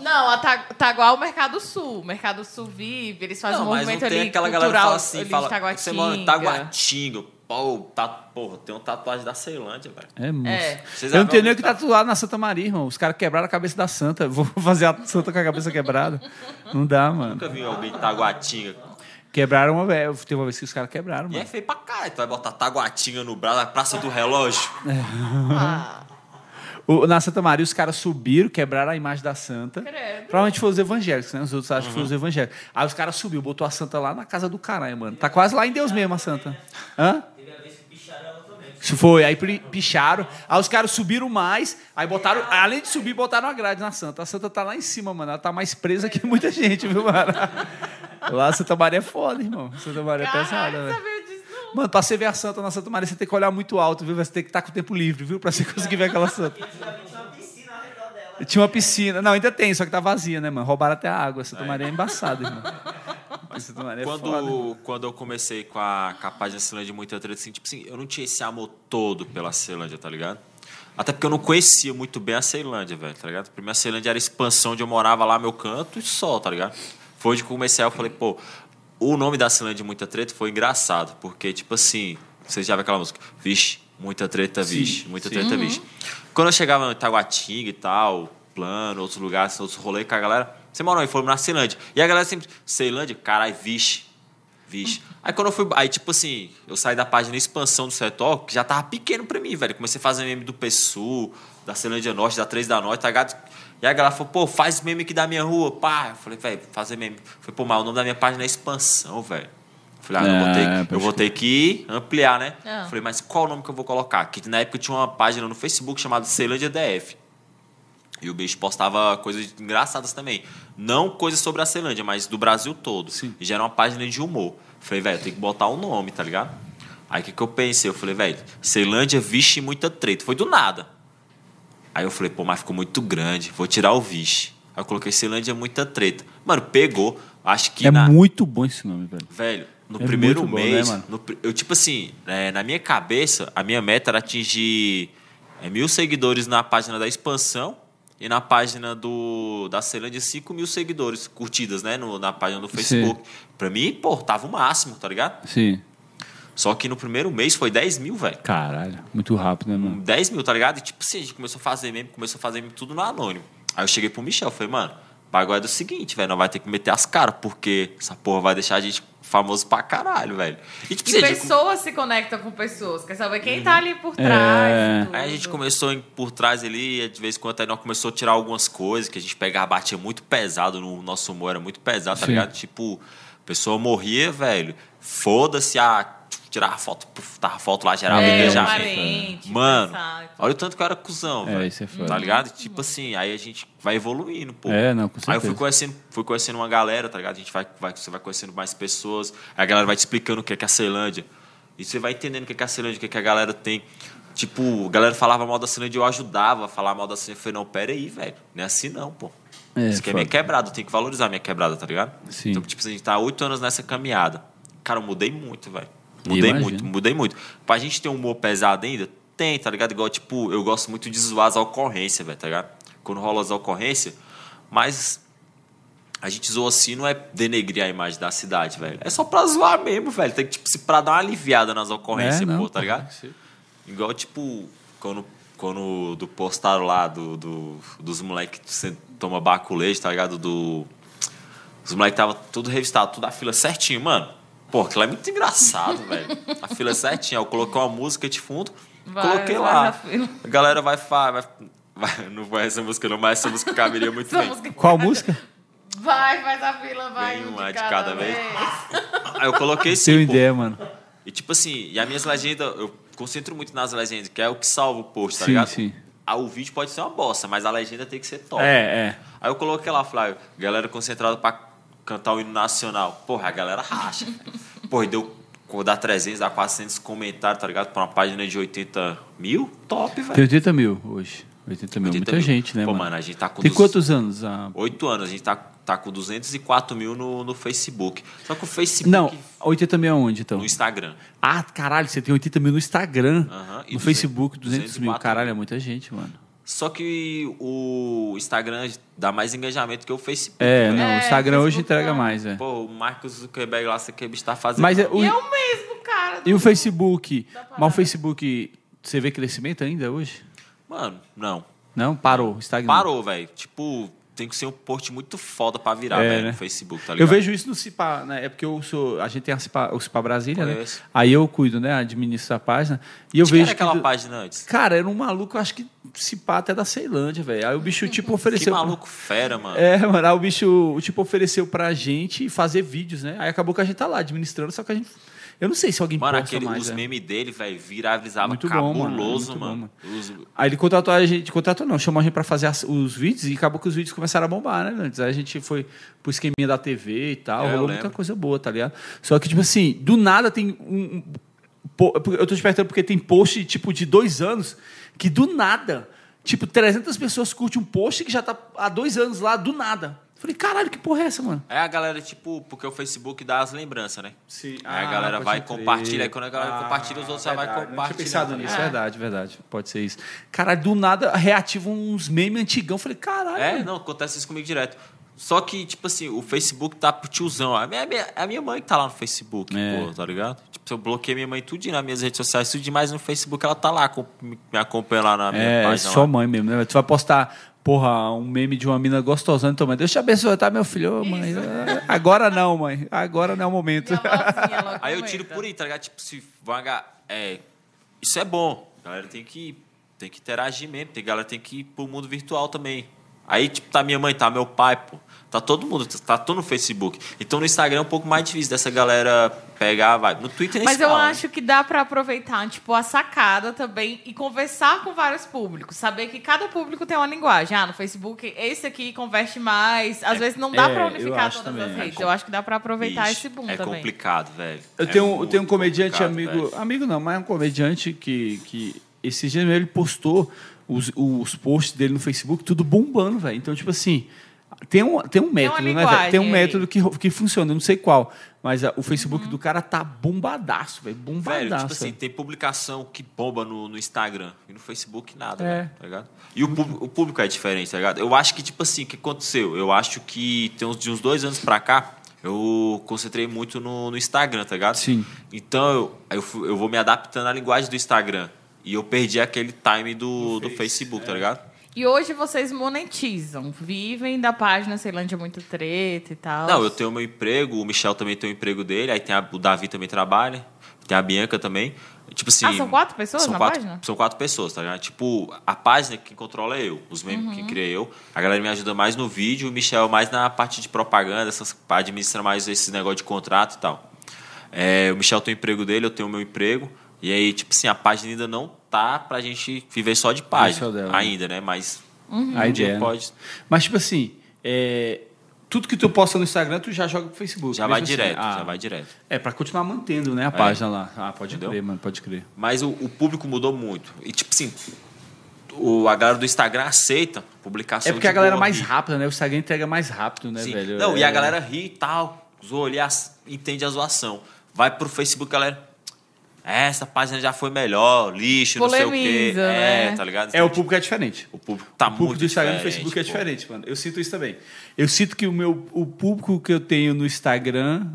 Não, a Ta- Taguá é o Mercado Sul. O Mercado Sul vive, eles fazem Não, um mas não movimento tem ali aquela galera que cultural fala assim, ali de fala, você mora em Taguatinga. Pô, tá, porra, tem um tatuagem da Ceilândia, velho. É, moço. É. Eu não tenho nem o que tatuar na Santa Maria, irmão. Os caras quebraram a cabeça da Santa. Vou fazer a Santa com a cabeça quebrada. Não dá, mano. Nunca vi alguém de Taguatinga. Quebraram uma vez. Teve uma vez que os caras quebraram, E é mano. feio pra caralho. Tu vai botar Taguatinga no braço, na Praça do Relógio. Ah, O- na Santa Maria, os caras subiram, quebraram a imagem da Santa. Credo. Provavelmente foi os evangélicos, né? Os outros acham que foi os evangélicos. Aí os caras subiu, botou a Santa lá na casa do caralho, mano. Tá quase lá em Deus mesmo a Santa. Hã? Foi, aí picharam. Aí os caras subiram mais, aí botaram, além de subir, botaram a grade na Santa. A Santa tá lá em cima, mano. Ela tá mais presa que muita gente, viu, mano? Lá Santa Maria é foda, irmão. Santa Maria é pesada, velho. Mano, pra você ver a Santa na Santa Maria, você tem que olhar muito alto, viu? Você tem que estar com o tempo livre, viu? Pra você conseguir ver aquela Santa. Tinha uma piscina. Não, ainda tem, só que tá vazia, né, mano? Roubaram até a água. Santa Maria é embaçada, irmão. É. Quando, quando eu comecei com a, com a página Ceilândia Muito Treta, assim, tipo assim, eu não tinha esse amor todo pela Ceilândia, tá ligado? Até porque eu não conhecia muito bem a Ceilândia, velho, tá ligado? Primeiro a Ceilândia era a expansão onde eu morava lá, meu canto, e só, tá ligado? Foi onde comecei, eu falei, pô, o nome da Ceilândia Muita Treta foi engraçado, porque, tipo assim, vocês já viram aquela música, vixe, muita treta, vixe, muita sim. treta, vixe. Quando eu chegava no Itaguatinga e tal, plano, outros lugares, outros rolês com a galera, você morou aí, fomos na Ceilândia. E a galera sempre, Ceilândia, caralho, vixe, vixe. Aí quando eu fui, aí tipo assim, eu saí da página expansão do Setor, que já tava pequeno pra mim, velho. Comecei a fazer meme do PSU, da Ceilândia Norte, da 3 da Norte, tá ligado? E a galera falou, pô, faz meme aqui da minha rua, pá. Eu falei, velho, fazer meme. Falei, pô, mas o nome da minha página é Expansão, velho. Eu Falei, ah, eu, vou É, ter, que- pode eu vou ter que ampliar, né? Ah. Falei, mas qual o nome que eu vou colocar? Que na época tinha uma página no Facebook chamada Ceilândia DF. E o bicho postava coisas engraçadas também. Não coisas sobre a Ceilândia, mas do Brasil todo. Sim. E já era uma página de humor. Falei, velho, tem que botar um nome, tá ligado? Aí o que, que eu pensei? Eu falei, velho, Ceilândia, vixe, muita treta. Foi do nada. Aí eu falei, pô, mas ficou muito grande, vou tirar o vixe. Aí eu coloquei Ceilândia, muita treta. Mano, pegou. Acho que É na... muito bom esse nome, velho. Velho, no É primeiro bom, mês, né, no eu tipo assim, é, na minha cabeça, a minha meta era atingir é, mil seguidores na página da expansão e na página do da Ceilândia 5 mil seguidores curtidas, né, no- na página do Facebook. Pra mim, pô, tava o máximo, tá ligado? Sim. Só que no primeiro mês foi 10 mil, velho. Caralho, muito rápido, né, mano? 10 mil, tá ligado? E tipo assim, a gente começou a fazer meme, começou a fazer meme tudo no anônimo. Aí eu cheguei pro Michel, falei, mano, o bagulho é do seguinte, velho, nós vai ter que meter as caras, porque essa porra vai deixar a gente famoso pra caralho, velho. E tipo E a gente- pessoas se conectam com pessoas. Quer saber quem tá ali por É. trás. e tudo. Aí a gente começou por trás ali, e de vez em quando aí nós começou a tirar algumas coisas, que a gente pegava, batia muito pesado, no nosso humor era muito pesado, tá Sim. ligado? Tipo, a pessoa morria, velho, foda-se, a tirava foto, puf, tava foto lá, gerava É, engajamento. Mano, pensar olha o tanto que eu era cuzão, É, velho. isso é foda. Tá ligado? Tipo assim, aí a gente vai evoluindo, pô. É, não, com Aí eu fui certeza. conhecendo, fui conhecendo uma galera, tá ligado? A gente vai, vai, você vai conhecendo mais pessoas, aí a galera vai te explicando o que é, que é a Ceilândia. E você vai entendendo o que é, que é a Ceilândia, o que, é que a galera tem. Tipo, a galera falava mal da Ceilândia, eu ajudava a falar mal da Ceilândia. Eu falei, não, pera aí, velho. Não é assim não, pô. É, Isso aqui é minha quebrada, eu tenho que valorizar a minha quebrada, tá ligado? Sim. Então, tipo, a gente tá há oito anos nessa caminhada. Cara, eu mudei muito, velho. Mudei muito, mudei muito. Pra gente ter um humor pesado ainda, tem, tá ligado? Igual, tipo, eu gosto muito de zoar as ocorrências, velho, tá ligado? Quando rola as ocorrências, mas a gente zoa assim não é denegrir a imagem da cidade, velho. É só pra zoar mesmo, velho. Tem que, tipo, se pra dar uma aliviada nas ocorrências, É, não, pô, tá ligado? Igual, tipo, quando, quando do postaram lá do, do- dos moleques que toma baculete, tá ligado? Do, os moleques tava tudo revistado, tudo a fila certinho, mano. Pô, aquilo é muito engraçado, velho. A fila certinha. Eu coloquei uma música de fundo, Vai, coloquei lá. A galera vai, fa- vai, vai. Não vai essa música, não, mas essa música caberia muito Essa bem. música- Qual música? Vai, faz a fila, vai. Vem um uma de cada vez. Aí eu coloquei sim, Seu ideia, mano. E tipo assim, e as minhas legendas, eu concentro muito nas legendas, que é o que salva o post, tá Sim, ligado? sim. Ah, o vídeo pode ser uma bosta, mas a legenda tem que ser top. É, é. Aí eu coloquei lá, Flávio, galera concentrada pra cantar o hino nacional. Porra, a galera racha. Porra, deu, quando dá 300, dá 400 comentários, tá ligado? Pra uma página de 80 mil, top, Tem velho. 80 mil hoje. 80 mil, 80 muita mil. gente, né, Pô, mano? a gente tá com Tem dos- quantos anos? Ah, Oito anos, a gente tá, tá com 204 mil no, no Facebook. Só que o Facebook Não, 80 mil aonde, então? no Instagram. Ah, caralho, você tem 80 mil no Instagram. Aham, e no 200 Facebook, 200 mil. 204 Caralho, é muita gente, mano. Só que o Instagram dá mais engajamento que o Facebook. É, velho. não, É, o Instagram hoje Facebook entrega não. mais, é. Pô, o Marcos Zuckerberg lá, você quer está fazendo. Mas é o- E é o mesmo, cara. E o Facebook? Mas o Facebook, você vê crescimento ainda hoje? Mano, não. Não? Parou, estagnou. Parou, velho. Tipo, tem que ser um post muito foda pra virar, É, velho, né? no Facebook, tá Eu ligado? vejo isso no Cipa, né? É porque eu sou. A gente tem a Cipa, o Cipa Brasília, né? Aí eu cuido, né? Administro a página. E eu que vejo. era aquela que, página antes. Cara, era um maluco, acho que Cipa até da Ceilândia, velho. Aí o bicho, tipo, Que ofereceu. pra- maluco fera, mano. É, mano, aí o bicho, tipo, ofereceu pra gente fazer vídeos, né? Aí acabou que a gente tá lá administrando, só que a gente. Eu não sei se alguém Mano, aquele, mais. os é. memes dele, velho, viralizava Muito bom, mano, cabuloso, muito bom, mano. Aí ele contratou a gente, contratou não, chamou a gente pra fazer as- os vídeos e acabou que os vídeos começaram a bombar, né? Antes aí a gente foi pro esqueminha da TV e tal, É, rolou muita coisa boa, tá ligado? Só que, tipo assim, do nada tem um. um- eu tô te perguntando porque tem post, tipo, de dois anos, que do nada, tipo, 300 pessoas curtem um post que já tá há dois anos lá, do nada. Falei, caralho, que porra é essa, mano? É a galera, tipo, porque o Facebook dá as lembranças, né? Sim. Aí a galera vai e compartilha, aí quando a galera compartilha, os outros já vai Não tinha compartilhar. pensado tá nisso, ligado? verdade, verdade. Pode ser isso. Caralho, do nada reativam uns memes antigão. Falei, caralho. É, velho. não, acontece isso comigo direto. Só que, tipo assim, o Facebook tá pro tiozão. A minha, a minha, a minha mãe que tá lá no Facebook, É. pô, tá ligado? Tipo, eu bloqueei minha mãe tudinho nas minhas redes sociais, tudo demais no Facebook, ela tá lá, com- me acompanhando lá na minha É, é página. sua lá. mãe mesmo, né? Tu vai postar, porra, um meme de uma mina gostosona, então, mãe, Deus te abençoe, tá, meu filho? Ô, mãe, é, agora não, mãe. Agora não é o momento. A vozinha Aí eu tiro por aí, tá ligado? Tipo, se vaga. É, isso é bom. A galera tem que tem que interagir mesmo. Tem galera tem que ir pro mundo virtual também. Aí, tipo, tá minha mãe, tá meu pai, pô. Tá todo mundo, tá todo no Facebook. Então no Instagram é um pouco mais difícil dessa galera pegar, vai. No Twitter nem Mas eu fala, né? acho que dá pra aproveitar, tipo, a sacada também e conversar com vários públicos. Saber que cada público tem uma linguagem. Ah, no Facebook, esse aqui converte mais. Às vezes não dá é, pra eu unificar todas também. as É redes. com- Eu acho que dá pra aproveitar Ixi, esse boom é também. complicado, velho. Eu É tenho, eu muito tenho um comediante amigo, velho. amigo não, mas é um comediante que, que esses dias ele postou os, os posts dele no Facebook, tudo bombando, velho. Então, tipo assim, tem um, tem um método, né, velho? linguagem Tem um método que, que funciona, eu não sei qual. Mas ah, o Facebook do cara tá bombadaço, velho. Velho, Bombadaço. tipo assim, tem publicação que bomba no, no Instagram e no Facebook nada, É. velho, tá ligado? E o, público- o público é diferente, tá ligado? Eu acho que, tipo assim, o que aconteceu? Eu acho que tem uns, de uns dois anos pra cá, eu concentrei muito no, no Instagram, tá ligado? Sim. Então, eu, eu, eu vou me adaptando à linguagem do Instagram. E eu perdi aquele time do, do Facebook, é. tá ligado? E hoje vocês monetizam. Vivem da página Ceilândia Muito Treta e tal. Não, eu tenho meu emprego, o Michel também tem o emprego dele, aí tem a- o Davi também trabalha, tem a Bianca também. Tipo assim. Ah, são quatro pessoas são na quatro, página? São quatro pessoas, tá ligado? Tipo, a página quem controla é eu, os memes Uhum. quem cria é eu. A galera me ajuda mais no vídeo, o Michel mais na parte de propaganda, essas, administra mais esse negócio de contrato e tal. É, o Michel tem o emprego dele, eu tenho o meu emprego. E aí, tipo assim, a página ainda não tá pra gente viver só de página. dela, né? ainda, né? Mas A um ideia. né? pode. Mas, tipo assim, é, tudo que tu posta no Instagram, tu já joga pro Facebook. Já vai assim. direto, Ah, já vai direto. É, pra continuar mantendo, né, a página lá. Ah, pode Entendeu? crer, mano, pode crer. Mas o, o público mudou muito. E, tipo assim, o, a galera do Instagram aceita publicação É porque de a galera é mais rápida, né? O Instagram entrega mais rápido, né, Sim. velho? Não, É- e a galera ri e tal, zoa ali, entende a zoação. Vai pro Facebook, galera. "É, Essa página já foi melhor, lixo, não sei o quê. Polemiza, É, né? tá ligado? É, o público é diferente. O público tá o público muito do Instagram e do Facebook é pô. diferente, mano. Eu sinto isso também. Eu sinto que o meu o público que eu tenho no Instagram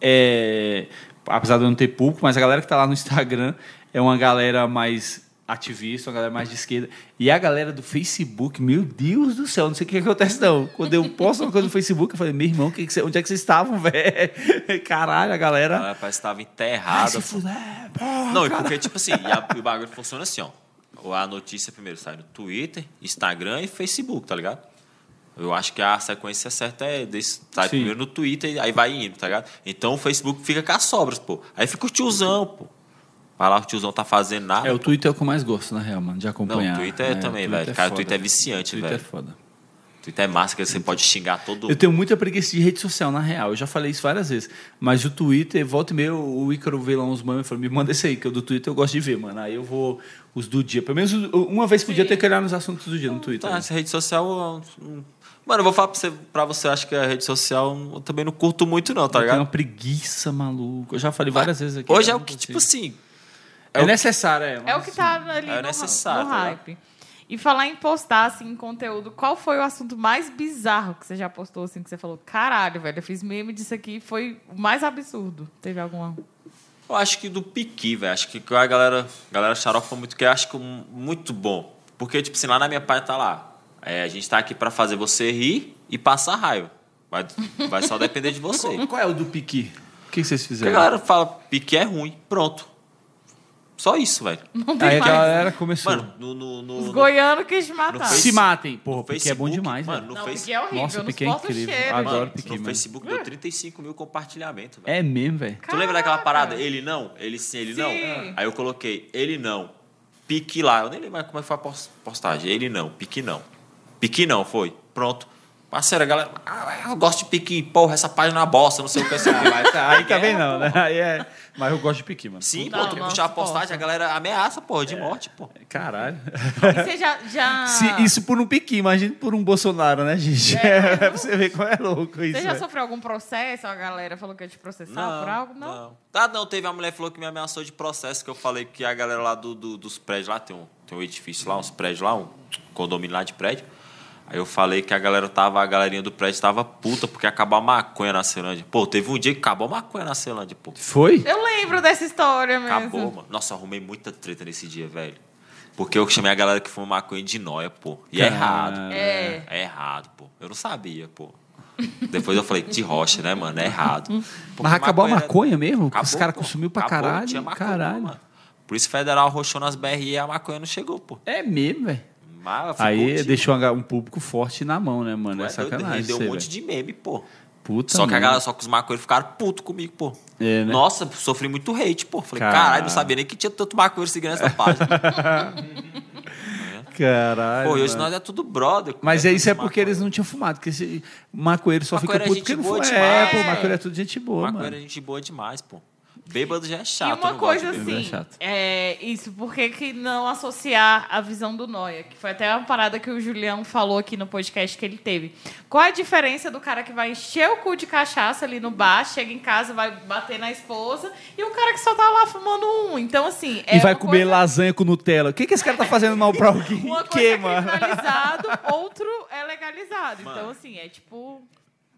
é apesar de eu não ter público, mas a galera que tá lá no Instagram é uma galera mais ativista, uma galera mais de esquerda. E a galera do Facebook, meu Deus do céu, não sei o que acontece não. Quando eu posto uma coisa no Facebook, eu falei, meu irmão, que que cê- onde é que vocês estavam, velho? Caralho, a A galera... galera parece que tava Ai, enterrada. fuder, porra, Não, e porque, tipo assim, a- o bagulho funciona assim, ó. A notícia primeiro sai no Twitter, Instagram e Facebook, tá ligado? Eu acho que a sequência certa é desse, sai Sim. primeiro no Twitter aí vai indo, tá ligado? Então o Facebook fica com as sobras, pô. Aí fica o tiozão, pô. Vai lá, o tiozão tá fazendo nada. É, o Twitter é o que eu mais gosto, na real, mano, de acompanhar. Não, o Twitter É, também, o velho. Cara, o foda. Twitter é viciante, Twitter velho. é foda. Twitter é massa, que você pode xingar todo Eu tenho muita preguiça de rede social, na real. Eu já falei isso várias vezes. Mas o Twitter, volta e meia, o Ícaro vê lá uns memes e fala, me manda esse aí, que o do Twitter eu gosto de ver, mano. Aí eu vou os do dia. Pelo menos uma vez por dia eu tenho que olhar nos assuntos do dia no Twitter. Tá, né? essa rede social. Mano, eu vou falar pra você, pra você, acho que a rede social eu também não curto muito, não, tá eu tenho ligado? uma preguiça, maluco. Eu já falei várias vezes aqui. Hoje é eu o que, tipo assim. É, necessário, é. É o que tá ali É no, necessário, no tá hype. E falar em postar, assim, conteúdo, qual foi o assunto mais bizarro que você já postou, assim, que você falou, caralho, velho, eu fiz meme disso aqui, foi o mais absurdo. Teve alguma... Eu acho que do Piqui, velho. Acho que a galera, a galera xaropa muito, que eu acho que muito bom. Porque, tipo assim, lá na minha página tá lá. É, a gente tá aqui pra fazer você rir e passar raiva. Vai, vai só depender de você. Qual é o do Piqui? O que vocês Porque a fizeram? galera fala, Piqui é ruim. Pronto. Só isso, velho. Não tem Aí a mais. galera começou. Mano, no, no, no, Os no- goianos quis te matar. no Se Face- matem. Porra, o Piqui é bom Facebook, demais, mano, velho. no Não, Face- é horrível, Nossa, não Piqui é o incrível. cheiro, Adoro. Piqui, no mano. Facebook deu 35 mil compartilhamentos, velho. É mesmo, velho. Tu lembra daquela parada? Ele não, ele sim, ele não. Sim. Aí eu coloquei, ele não. Pique lá. Eu nem lembro mais como é que foi a pos- postagem. Ele não, pique não. Pique não, foi. Pronto. Parceiro, a galera. Ah, eu gosto de pique. Porra, essa página é uma bosta, não sei o que. Sei o que. Aí, Aí também não, né? Aí é... Mas eu gosto de Piqui, mano. Sim, Não, pô, tu não puxar a postagem, a galera ameaça, porra, É. de morte, pô. Caralho. E você já... já... Se, isso por um Piqui, imagina por um Bolsonaro, né, gente? É, pra você ver como é louco isso. Você já né? sofreu algum processo? A galera falou que ia te processar por algo? Não. Não. Ah, não, teve uma mulher que falou que me ameaçou de processo, que eu falei que a galera lá do, do- dos prédios lá, tem um, tem um edifício lá, uns prédios lá, um condomínio lá de prédio. Aí eu falei que a galera tava, a galerinha do prédio tava puta porque acabou a maconha na Ceilândia. Pô, teve um dia que acabou a maconha na Ceilândia, pô. Foi? Eu lembro dessa história mesmo. Acabou, mano. Nossa, arrumei muita treta nesse dia, velho. Porque eu chamei a galera que fuma maconha de nóia, pô. E é Cara. errado. É. É errado, pô. Eu não sabia, pô. Depois eu falei, de rocha, né, mano? É errado. Porque Mas acabou a era- maconha mesmo? Acabou, Os caras consumiu pra Acabou, caralho. tinha maconha, caralho. mano. Polícia Federal roxou nas BR e a maconha não chegou, pô. É mesmo, velho. Mas Aí tipo, deixou um público forte na mão, né, mano? tu É é sacanagem. Isso um monte de meme, pô. Puta Só que a galera, só que os maconheiros ficaram putos comigo, pô. É, né? Nossa, sofri muito hate, pô. Falei, Caralho. caralho, não sabia nem que tinha tanto maconheiro seguindo essa página. Caralho. pô, e hoje mano. nós é tudo brother. Mas é é isso é porque eles maconheiro. não tinham fumado. Porque esse maconheiro só Maconheiro é fica puto gente porque não fuma. É, pô, maconheiro é tudo gente boa, Maconheiro mano. é gente boa demais, pô. Bêbado já é chato. e uma coisa é assim, chato. é isso, por que, que não associar a visão do Noia? Que foi até uma parada que o Julião falou aqui no podcast que ele teve. Qual a diferença do cara que vai encher o cu de cachaça ali no bar, chega em casa, vai bater na esposa, e o cara que só tá lá fumando um? Então, assim. É e vai comer coisa- lasanha com Nutella. O que, que esse cara tá fazendo mal pra alguém? Uma que, coisa é mano? criminalizado, outro é legalizado. Então, Mano. assim, é tipo.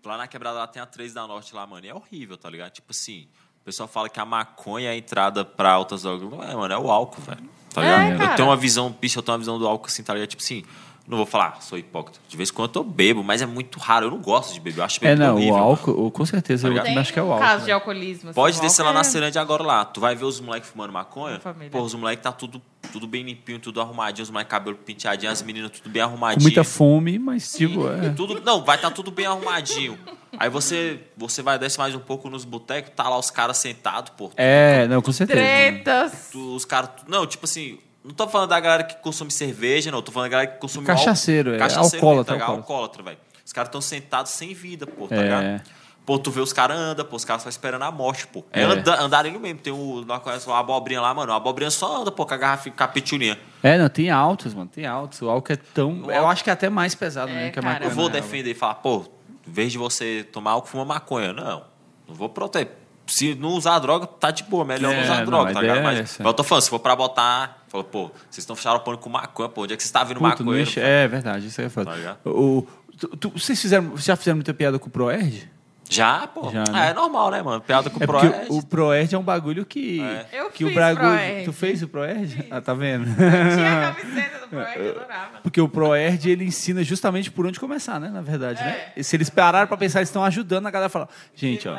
Lá na quebrada lá tem a 3 da Norte lá, mano. E é horrível, tá ligado? Tipo assim, o pessoal fala que a maconha é a entrada pra outras drogas. Não é, mano, é o álcool, velho. Tá É, ligado? eu cara. tenho uma visão, bicho, eu tenho uma visão do álcool assim, tá ligado? Tipo assim, não vou falar, sou hipócrita. De vez em quando eu bebo, mas é muito raro. Eu não gosto de beber, eu acho É, bebida não, horrível. o álcool, com certeza, eu também Tem acho que é o álcool. caso de velho. alcoolismo. assim, Pode descer lá na é- Ceilândia agora lá. Tu vai ver os moleques fumando maconha. Família. Pô, os moleques tá tudo, tudo bem limpinho, tudo arrumadinho. Os moleques cabelo penteadinho, as meninas tudo bem Com arrumadinho. muita fome, mas tipo, é. Tudo, não, vai estar tudo bem arrumadinho. Aí você, você vai desce mais um pouco nos botecos, tá lá os caras sentados, pô. É, não, com certeza. Tretas. Tu- Os caras. Não, tipo assim, não tô falando da galera que consome cerveja, não. Tô falando da galera que consome Cachaceiro, álcool. é, Cachaceiro, alcoólatra, tá alcoólatra. velho. Os caras estão sentados sem vida, pô, tá É. ligado? Pô, tu vê os caras andam, pô, os caras estão esperando a morte, pô. É, É. anda, andarilho mesmo. Tem o. Nós conhecemos uma abobrinha lá, mano. A abobrinha só anda, pô, com a garrafa com a pitulinha. É, não, tem altos, mano, tem altos. O álcool é tão. O Eu álcool- acho que é até mais pesado, É, né? Que a cara. maconha, Eu vou né? defender e falar, pô, em vez de você tomar álcool, fuma maconha. Não. Não vou proteger. Se não usar droga, tá de boa. Melhor É, não usar não, droga, tá ligado? é Mas eu tô falando, se for pra botar. Falou, pô, vocês estão charopando com maconha, pô. Onde é que vocês estão vendo Puta, não maconha? É verdade, isso aí é foda. Tá o, tu- tu- vocês fizeram, vocês já fizeram muita piada com o Proerd? Já, pô. Já, Ah, né? é normal, né, mano? Piada com É o Proerd. o Proerd é um bagulho que. É. Eu que fiz o bagulho. Proerd. Tu fez o Proerd? Ah, tá vendo? Tinha a camiseta do Proerd, eu adorava. Porque o Proerd, ele ensina justamente por onde começar, né? Na verdade, É. né? E se eles pararam pra pensar, eles estão ajudando a galera a falar, gente, ó.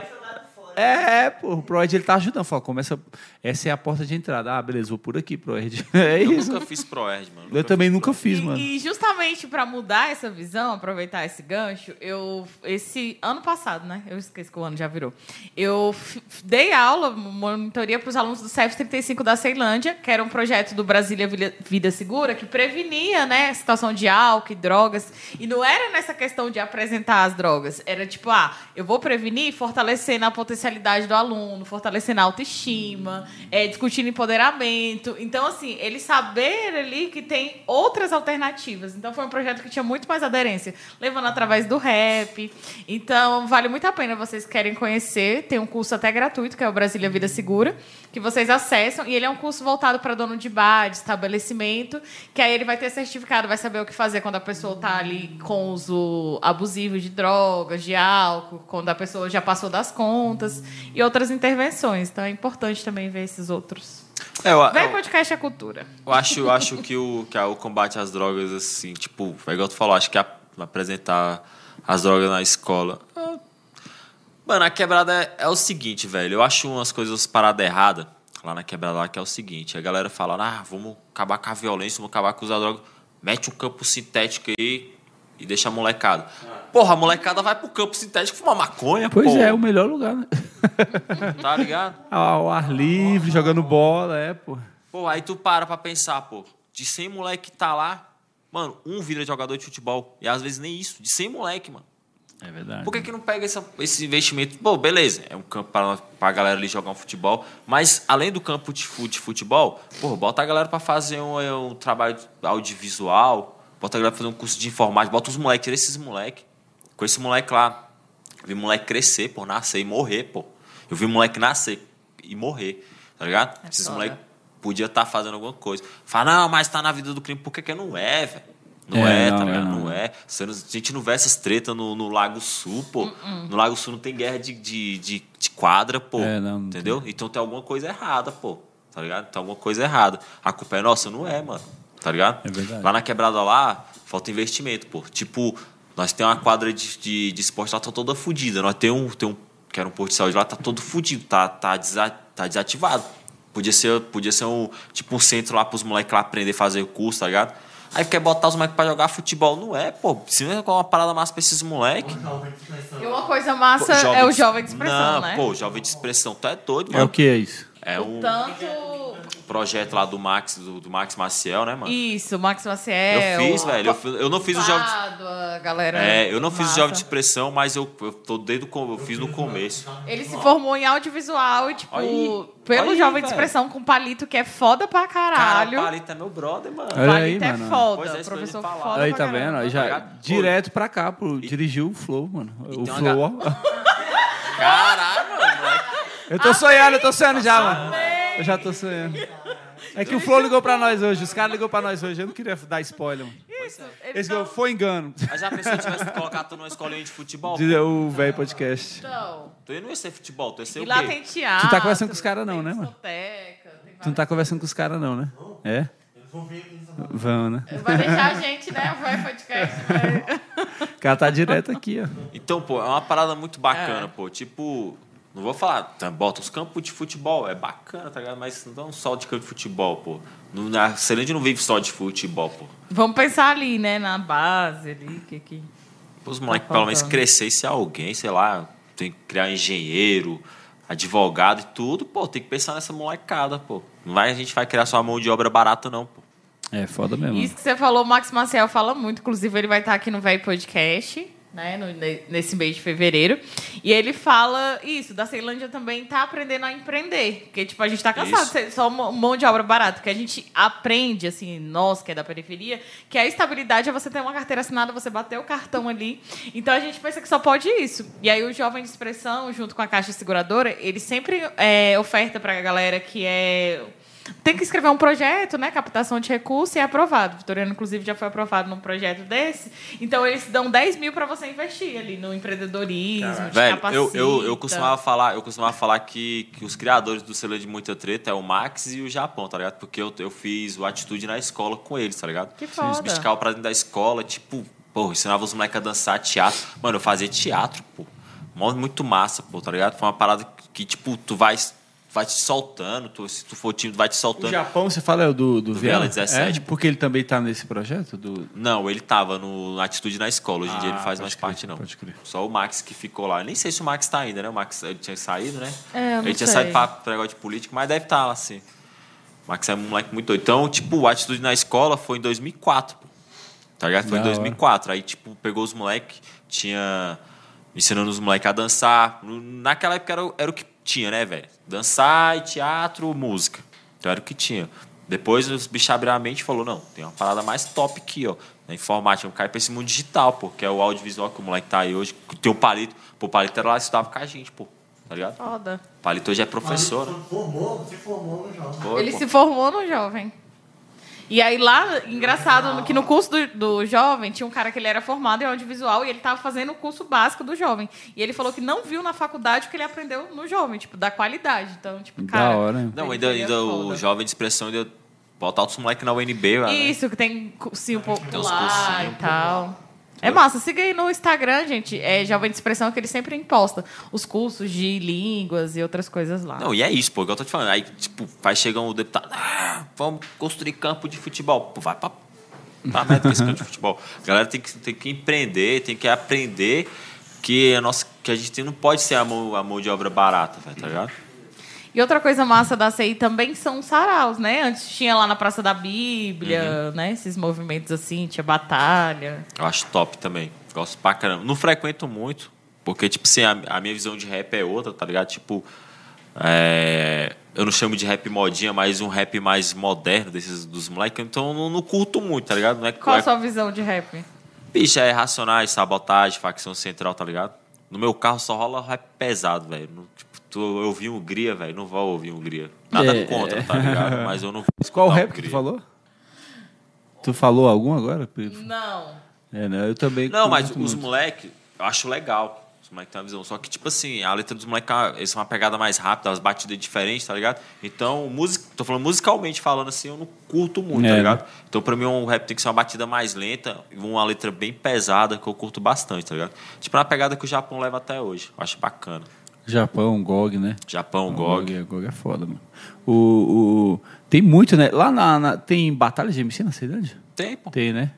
É, pô, o Proerd ele tá ajudando. Fala, começa. Essa é a porta de entrada. Ah, beleza, vou por aqui, Proerd. É Eu isso. nunca fiz Proerd, mano. Eu também nunca fiz, E, mano. e justamente para mudar essa visão, aproveitar esse gancho, eu esse ano passado, né? Eu esqueci que o ano já virou. Eu dei aula, monitoria para os alunos do CEF 35 da Ceilândia, que era um projeto do Brasília Vida- Vida Segura que prevenia, né, a situação de álcool e drogas. E não era nessa questão de apresentar as drogas, era tipo, ah, eu vou prevenir fortalecendo a potencialidade do aluno, fortalecendo a autoestima, é, discutindo empoderamento. Então, assim, ele saber ali que tem outras alternativas. Então, foi um projeto que tinha muito mais aderência, levando através do rap. Então, vale muito a pena vocês querem conhecer. Tem um curso até gratuito, que é o Brasília Vida Segura, que vocês acessam. E ele é um curso voltado para dono de bar, de estabelecimento, que aí ele vai ter certificado, vai saber o que fazer quando a pessoa está ali com uso abusivo de drogas, de álcool, quando a pessoa já passou das contas e outras intervenções. Então, é importante também ver esses outros. É, eu, Vem eu, podcast é cultura. eu acho, eu acho que, o, que a- o combate às drogas, assim, tipo, é igual tu falou, acho que a- apresentar as drogas na escola. ah, Mano, a quebrada é, é o seguinte, velho. Eu acho umas coisas paradas erradas lá na quebrada lá, que é o seguinte. A galera fala, ah, vamos acabar com a violência, vamos acabar com os drogas. Mete um campo sintético aí e deixa a molecada. Porra, a molecada vai pro campo sintético fumar maconha, Pois pô. é, o melhor lugar, né? Tá ligado? Ao ar livre, jogando bola, é, pô. Pô, aí tu para pra pensar, pô. De 100 moleque que tá lá, mano, um vira jogador de futebol. E às vezes nem isso. De 100 moleque, mano. É verdade. Por que, que não pega essa- esse investimento? Pô, beleza, é um campo pra, pra galera ali jogar um futebol. Mas além do campo de, fu- de futebol, pô, bota a galera pra fazer um, é, um trabalho audiovisual. Bota a galera pra fazer um curso de informática. Bota os moleques, tira esses moleques. Com esse moleque lá. Eu vi moleque crescer, pô, nascer e morrer, pô. Eu vi moleque nascer e morrer, tá ligado? É esses moleques podiam estar fazendo alguma coisa. Fala, não, mas tá na vida do crime. Por que, que não é, velho? Não É, é, não, tá é, ligado? não. Não é. Não- A gente não vê essas tretas no, no Lago Sul, pô. No Lago Sul não tem guerra de, de, de, de quadra, pô. É, não, não entendeu? Então tem alguma coisa errada, pô. Tá ligado? Tem alguma coisa errada. A culpa é nossa? Não é, mano. Tá ligado? É verdade. Lá na quebrada lá, falta investimento, pô. Tipo, nós temos uma quadra de, de, de esporte lá, tá toda fodida. Nós temos um, tem um, que era um posto de saúde lá, tá todo fudido, tá, tá, desa- tá desativado. Podia ser, podia ser um, tipo um centro lá pros moleques lá aprender a fazer curso, tá ligado? Aí quer botar os moleques pra jogar futebol. Não é, pô. Se não é uma parada massa pra esses moleques. E uma coisa massa Pô, é o jovem de expressão, não, né? Pô, jovem de expressão, tu é doido, É mano. o que é isso? É um Tanto. Projeto lá do Max, do, do Max Maciel, né, mano? Isso, Max Maciel. Eu fiz, velho. Eu, eu não fiz o jovem. de- galera. É, eu não fiz o massa. jovem de expressão, mas eu, eu tô desde o com- eu fiz no começo. Ele se formou em audiovisual e, tipo, Aí, pelo aí, jovem de velho. expressão com palito, que é foda pra Cara, caralho. o Palito é meu brother, mano. Olha aí, palito é mano. foda. Pois é, professor falar. foda Aí, pra tá vendo? caramba. Aí já Obrigado. direto pra cá, pro, dirigiu o Flow, mano. O tem uma Flow, ó. Caralho, mano. Eu tô sonhando, eu tô sonhando já, mano. Eu já tô sonhando. É que o Flow ligou pra nós hoje, os caras ligou pra nós hoje. Eu não queria dar spoiler, mano. Isso, ele Esse não- foi engano. Mas já pensou se tivesse colocado tu numa escolinha de futebol? Diz O velho podcast. Não. Tu não ia ser futebol, tu ia ser E o lá quê? tem teatro. Tu tá conversando com os caras não, né, mano? Tu não tá conversando com os caras não, né? É? Vão, né? Vai deixar a gente, né? Vai podcast. Vai... O cara tá direto aqui, ó. Então, pô, é uma parada muito bacana, É. pô. Tipo, não vou falar, tá, bota os campos de futebol, é bacana, tá ligado? Mas não só de campo de futebol, pô. Não, a Celândia não vive só de futebol, pô. Vamos pensar ali, né? Na base ali. Que, que... Os moleques Tá pelo menos crescer e ser alguém, sei lá, tem que criar engenheiro, advogado e tudo, pô, tem que pensar nessa molecada, pô. Não vai, a gente vai criar só uma mão de obra barata, não, pô. É foda mesmo. Isso que você falou, o Max Maciel fala muito. Inclusive, ele vai estar aqui no Velho Podcast, né? no- ne- nesse mês de fevereiro. E ele fala isso, da Ceilândia também tá aprendendo a empreender. Porque, tipo, a gente tá cansado Isso. de ser só uma mão de obra barata. Que a gente aprende, assim, nós que é da periferia, que a estabilidade é você ter uma carteira assinada, você bater o cartão ali. Então a gente pensa que só pode isso. E aí o Jovem de Expressão, junto com a Caixa Seguradora, ele sempre é, oferta pra galera que é tem que escrever um projeto, né? Captação de recursos e é aprovado. Vitoriano, inclusive, já foi aprovado num projeto desse. Então, eles dão 10 mil para você investir ali no empreendedorismo, te Velho, eu, eu, eu costumava falar, eu costumava falar que, que os criadores do selo de muita treta é o Max e o Japão, tá ligado? Porque eu, eu fiz o atitude na escola com eles, tá ligado? Que foda. Esticavam pra dentro da escola, tipo, pô, ensinava os moleques a dançar teatro. Mano, eu fazia teatro, pô. Muito massa, pô, tá ligado? Foi uma parada que, tipo, tu vai, vai te soltando, tu- se tu for tímido, vai te O soltando. Japão, você fala é o do, do, Do Viela? Viela 17, É, porque ele também tá nesse projeto? Do... Não, ele tava no na Atitude na Escola. Hoje em dia ele Ah, faz mais crer, parte, não. pode crer. Só o Max que ficou lá. Nem sei se o Max tá ainda, né? O Max ele tinha saído, né? É, eu não ele tinha sei. saído pra negócio de política, mas deve estar lá, assim. O Max é um moleque muito doido. Então, tipo, o Atitude na Escola foi em 2004, pô. Tá ligado? Foi Da em hora. 2004. Aí, tipo, pegou os moleques, tinha... Ensinando os moleques a dançar. Naquela época era, o- era o que tinha, né, velho? Dançar, e teatro, música. Então era o que tinha. Depois os bichos abriram a mente e falou, não, tem uma parada mais top aqui, ó. Na informática, vamos cair pra esse mundo digital, pô. Que é o audiovisual que o moleque tá aí hoje. que Tem o Palito. Pô, o Palito era lá, estudava com a gente, pô. Tá ligado? Foda. O Palito hoje é professor. né? Formou, você formou no jovem. Foi, Ele pô. se formou no jovem. E aí lá, engraçado, que no curso do, do jovem tinha um cara que ele era formado em audiovisual e ele estava fazendo o curso básico do jovem. E ele falou que não viu na faculdade o que ele aprendeu no jovem, tipo, da qualidade. Então, tipo, Da cara. hora, hein? Não, ainda, ainda foda. o jovem de expressão ainda botar outros moleques na UNB, velho. Isso, que tem cursinho popular uns cursinhos, e tal. É massa, siga aí no Instagram, gente. É Jovem de Expressão que ele sempre imposta os cursos de línguas e outras coisas lá. Não, e é isso, pô, igual eu tô te falando. Aí, tipo, vai chegar um deputado, ah, vamos construir campo de futebol. Pô, vai pra, pra merda esse campo de futebol. A galera tem que, tem que empreender, tem que aprender que a, nossa, que a gente não pode ser a mão, a mão de obra barata, velho, tá ligado? E outra coisa massa da CI também são os saraus, né? Antes tinha lá na Praça da Bíblia, né? Esses movimentos assim, tinha batalha. Eu acho top também. Gosto pra caramba. Não frequento muito, porque, tipo assim, a, a minha visão de rap é outra, tá ligado? Tipo, é, eu não chamo de rap modinha, mas um rap mais moderno desses dos moleques, então eu não, não curto muito, tá ligado? Não é, Qual é, a sua visão de rap? Bicho, é Racionais, Sabotagem, Facção Central, tá ligado? No meu carro só rola rap pesado, velho. Tu, eu ouvi um Gria, velho. Não vou ouvir um Gria. Nada É. contra, tá ligado? Mas eu não vou Mas qual rap que tu falou? Tu falou algum agora? Não. É, né? Eu também. Não, mas curto os muito. moleques, eu acho legal. Os moleques têm uma visão. Só que, tipo assim, a letra dos moleques, eles são uma pegada mais rápida, as batidas diferentes, tá ligado? Então, música, tô falando musicalmente falando assim, eu não curto muito, É, tá né? ligado? Então, pra mim, um rap tem que ser uma batida mais lenta e uma letra bem pesada, que eu curto bastante, tá ligado? Tipo, uma pegada que o Japão leva até hoje. Eu acho bacana. Japão, GOG, né? Japão, GOG. GOG, GOG é foda, mano. O, o- tem muito, né? Lá na, na- tem batalha de MC na Ceilândia? Tem, pô. Tem, né?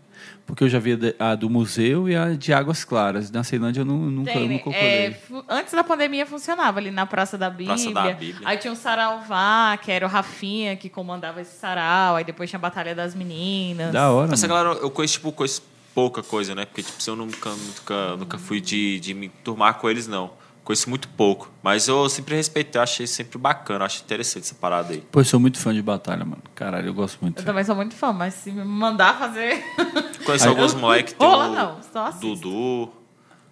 Porque eu já vi a de- a do museu e a de Águas Claras. Na Ceilândia eu nu- nunca, Tem, nunca É, antes da pandemia funcionava ali na Praça da Bíblia. Praça da Bíblia. Aí tinha um Sarauvá, que era o Rafinha que comandava esse sarau. Aí depois tinha a Batalha das Meninas. Da hora, Essa mano. galera, eu conheço, tipo, conheço pouca coisa, né? Porque, tipo, eu nunca, nunca, nunca fui de, de me turmar com eles, não. Conheço muito pouco. Mas eu sempre respeitei, achei sempre bacana, acho interessante essa parada aí. Pô, eu sou muito fã de batalha, mano. Caralho, eu gosto muito. Eu também sou muito fã, mas se me mandar fazer. Conheço Aí- alguns moleques, tem Rola o não, só assisto. Dudu.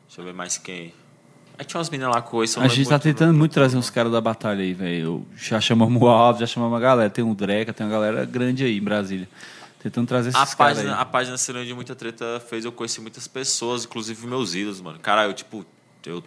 Deixa eu ver mais quem. Aí tinha umas meninas lá com esse. A gente tá tentando muito trazer uns caras da batalha aí, velho. Já chamamos o Alves, já chamamos a galera. Tem um Dreca, tem uma galera grande aí em Brasília. Tentando trazer esses A caras página, aí. a página Ciranda de Muita Treta fez eu conhecer muitas pessoas, inclusive meus ídolos, mano. Cara, eu, tipo, eu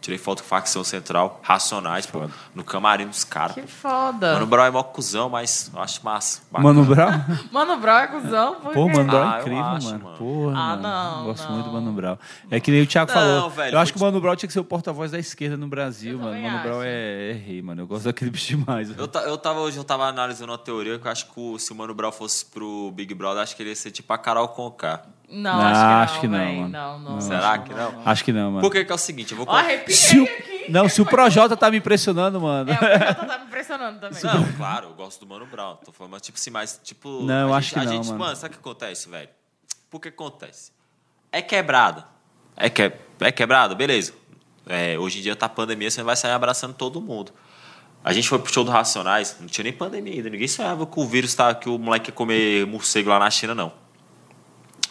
tirei foto com facção central, racionais, pô, no camarim dos caras. Que foda. Mano, Brau é mó cuzão, mas eu acho massa. bacana. Mano Brau? Mano, Bro é cuzão, por Pô, quê? Mano Brau Ah, é eu incrível, acho, mano. mano. Porra, Ah, mano. não, Gosto não. muito do Mano Brau. É que nem o Thiago Não, falou. velho, eu acho que o Mano Brau tinha que ser o porta-voz da esquerda no Brasil, Eu mano. O também Mano Brau acho. é, é rei, mano. Eu gosto daquele bicho demais. Eu, ta- eu tava, hoje eu tava analisando uma teoria que eu acho que o- se o Mano Brown fosse pro Big Brother, acho que ele ia ser tipo a Carol Conká. Não, Não, acho acho que que não, não, véi. mano. Não, não. Não, Será que não? Acho que não, mano. Porque que é o seguinte, eu vou... Ó, arrepiei Se o- aqui. Não, se o Projota tá me impressionando, mano. É, o Projota tá me impressionando também. Não, claro, eu gosto do Mano Brown. Tô falando, mas, tipo assim, mas tipo. Não, eu a acho gente, que a não, gente, mano. mano. sabe o que acontece, velho? Por que acontece? É quebrada. É, que, é quebrada, beleza. É, hoje em dia tá pandemia, você vai sair abraçando todo mundo. A gente foi pro show do Racionais, não tinha nem pandemia ainda. Ninguém sonhava que o vírus tá, que o moleque ia comer morcego lá na China, não.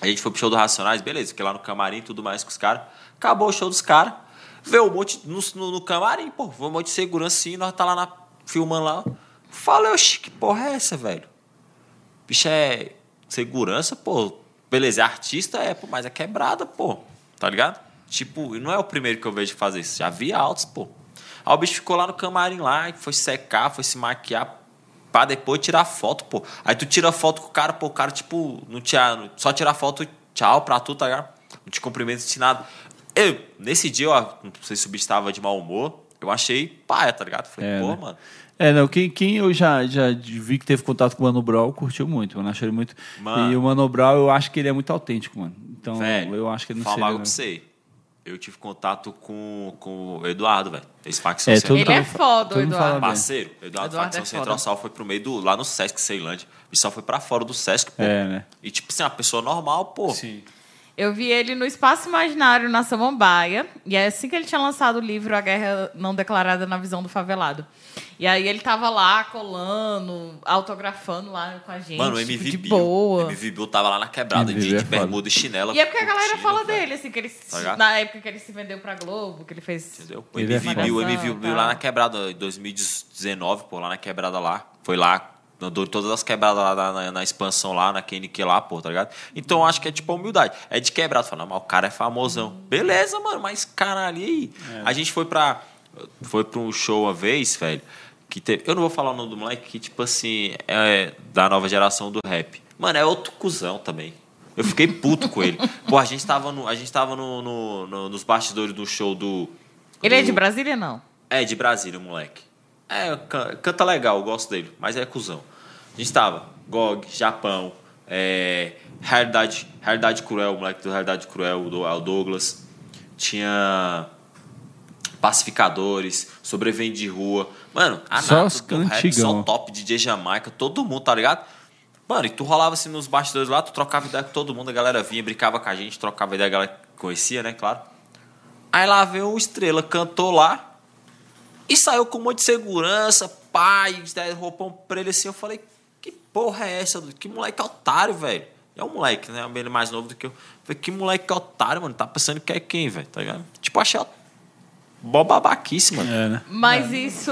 A gente foi pro show do Racionais, beleza, fiquei lá no camarim tudo mais com os caras. Acabou o show dos caras. Vê um monte no, no, no camarim, pô. Um monte de segurança assim, nós tá lá na, filmando lá. Falei, oxi, que porra é essa, velho? Bicho é segurança, pô. Beleza, é artista, é, pô, mas é quebrada, pô. Tá ligado? Tipo, não é o primeiro que eu vejo fazer isso. Já vi altos, pô. Aí o bicho ficou lá no camarim lá, foi secar, foi se maquiar, pra depois tirar foto, pô. Aí tu tira foto com o cara, pô, o cara, tipo, não tinha. Só tirar foto, tchau pra tu, tá ligado? Não te cumprimento, não nada. Eu, nesse dia, ó, não sei se o bicho tava de mau humor, eu achei paia, tá ligado? Falei, É, pô, né? mano. É, não, quem, quem eu já, já vi que teve contato com o Mano Brown curtiu muito, mano. Achei ele muito. Mano. E o Mano Brown, eu acho que ele é muito autêntico, mano. Então, Velho, eu acho que ele não fala seria. algo né? pra você. Eu tive contato com, com o Eduardo, velho. Esse facção É, Ele é foda, o Eduardo. Parceiro, Eduardo, Eduardo facção é central sal foi pro meio do. lá no Sesc Ceilândia. E só foi pra fora do Sesc, pô. É, né? E tipo assim, uma pessoa normal, pô. Sim. Eu vi ele no Espaço Imaginário, na Samambaia. E é assim que ele tinha lançado o livro A Guerra Não Declarada na Visão do Favelado. E aí ele tava lá, colando, autografando lá com a gente. Mano, o tipo, MV de Bill. boa. MV Bill tava lá na quebrada, MV de, é de foda. bermuda e chinela. E é porque a galera curtindo, fala velho. dele, assim, que ele, Tá na época que ele se vendeu pra Globo, que ele fez. Entendeu? O é MV foda. Bill, o MV Bill lá na quebrada, em 2019, pô, lá na quebrada lá. Foi lá, andou todas as quebradas lá na, na- na expansão lá, na QNQ lá, pô, tá ligado? Então acho que é tipo a humildade. É de quebrada. Fala, não, mas o cara é famosão. Beleza, mano, mas caralho, e aí? A gente foi pra. Foi pra um show uma vez, velho. Que teve, eu não vou falar o nome do moleque, que tipo assim, é da nova geração do rap. Mano, é outro cuzão também. Eu fiquei puto com ele. Pô, a gente tava, no, a gente tava no, no- no- nos bastidores do show do. Ele é do- de Brasília, não? é, de Brasília, o moleque. É, can- canta legal, gosto dele, mas é cuzão. A gente tava, GOG, Japão, é, Realidade, Realidade Cruel, o moleque do Realidade Cruel, o Do- o Douglas. Tinha Pacificadores, Sobrevivente de Rua. Mano, a Só nata os do rap, só top, DJ Jamaica, todo mundo, tá ligado? Mano, e tu rolava assim nos bastidores lá, tu trocava ideia com todo mundo, a galera vinha, brincava com a gente, trocava ideia, a galera conhecia, né, claro. Aí lá veio o Estrela, cantou lá e saiu com um monte de segurança, pai, daí roupão pra ele assim. Eu falei, que porra é essa? Que moleque otário, velho. É um moleque, né? Ele mais novo do que eu. Falei, que moleque otário, mano. Tá pensando que é quem, velho? Tá ligado? Tipo, achei mó babaquice, mano. É, né? Mas isso.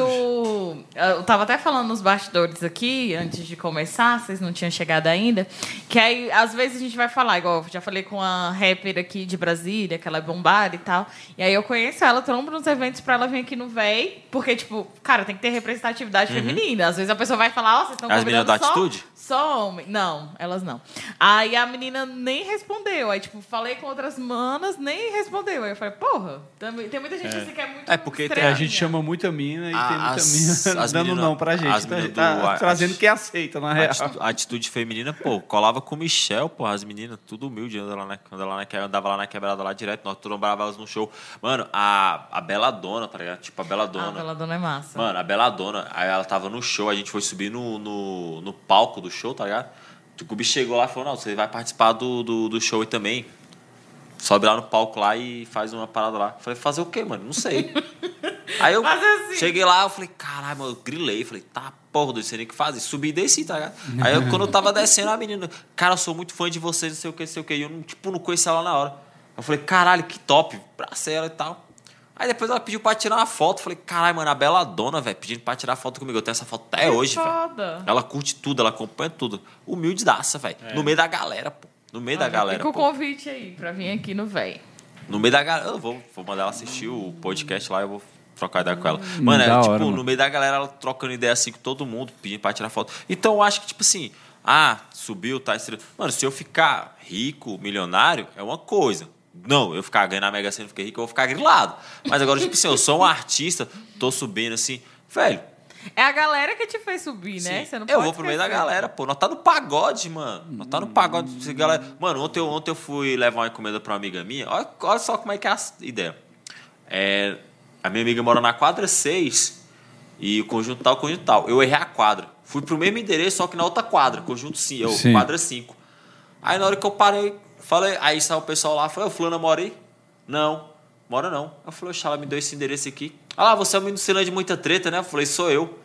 Eu tava até falando nos bastidores aqui, antes de começar, vocês não tinham chegado ainda. Que aí, às vezes, a gente vai falar, igual eu já falei com a rapper aqui de Brasília, que ela é bombada e tal. E aí eu conheço ela, trombo nos eventos pra ela vir aqui no VEI, porque, tipo, cara, tem que ter representatividade feminina. Às vezes a pessoa vai falar, ó, vocês estão As meninas da só, Atitude? Só homem. Não, elas não. Aí a menina nem respondeu. Aí, tipo, falei com outras manas, nem respondeu. Aí eu falei, porra, tem, tem muita gente assim que é muito. É, porque tem- É, a gente chama muita mina e A- tem muita as- mina as dando menina- não pra gente. as a gente menina tá do- trazendo quem aceita, na A real. a atitude feminina, pô, colava com o Michel, pô, as meninas, tudo humilde, anda lá na, anda lá na, andava lá na quebrada lá direto, nós trombava elas no show. Mano, a, a Bela Dona, tá ligado? Tipo, a Bela Ah, Dona. pela dona é massa. Mano, a Bela Dona, aí ela tava no show, a gente foi subir no, no, no palco do show, tá ligado? O bicho chegou lá e falou, não, você vai participar do, do, do show aí também. Sobe lá no palco lá e faz uma parada lá. Falei, fazer o quê, mano? Não sei. Aí eu assim. cheguei lá, eu falei, caralho, mano, eu grilei. Falei, tá, porra, não sei nem o que fazer. Subi e desci, tá ligado? Aí eu, quando eu tava descendo, a menina, cara, eu sou muito fã de vocês, não sei o que, não sei o que. E eu, não, tipo, não conhecia ela na hora. Eu falei, caralho, que top, abracei ela e tal. Aí depois ela pediu pra tirar uma foto. Falei, caralho, mano, a Bela Dona, velho, pedindo pra tirar foto comigo. Eu tenho essa foto até Que hoje, velho. foda. Ela curte tudo, ela acompanha tudo. Humilde daça, velho. No meio da galera, pô. No meio da Ah, galera. Fica o convite aí pra vir aqui no véi. No meio da galera. Eu vou, vou mandar ela assistir o podcast lá, eu vou trocar ideia com ela. Mano, da é hora, tipo, mano. no meio da galera, ela trocando ideia assim com todo mundo, pedindo pra tirar foto. Então eu acho que, tipo assim, ah, subiu, tá estrela. Mano, se eu ficar rico, milionário, é uma coisa. Não, eu ficar ganhando a Mega Sena e ficar rico, eu vou ficar grilado. Mas agora, tipo assim, eu sou um artista, tô subindo assim, velho. É a galera que te fez subir, né? Sim. Você não eu pode vou pro meio da galera, pô. Nós tá no pagode, mano. Nós tá no pagode. Essa Galera... Mano, ontem eu, ontem eu fui levar uma encomenda pra uma amiga minha. Olha, olha só como é que é a ideia. É, a minha amiga mora na quadra 6 e o conjunto tal, o conjunto tal. Eu errei a quadra. Fui pro mesmo endereço, só que na outra quadra, conjunto 5, eu, Sim. quadra 5. Aí na hora que eu parei, falei, aí saiu o pessoal lá, falei, ô, fulana mora aí? Não, mora não. Eu falei, oxe, ela me deu esse endereço aqui. Ah lá, você é um cena de muita treta, né? Eu falei, sou eu.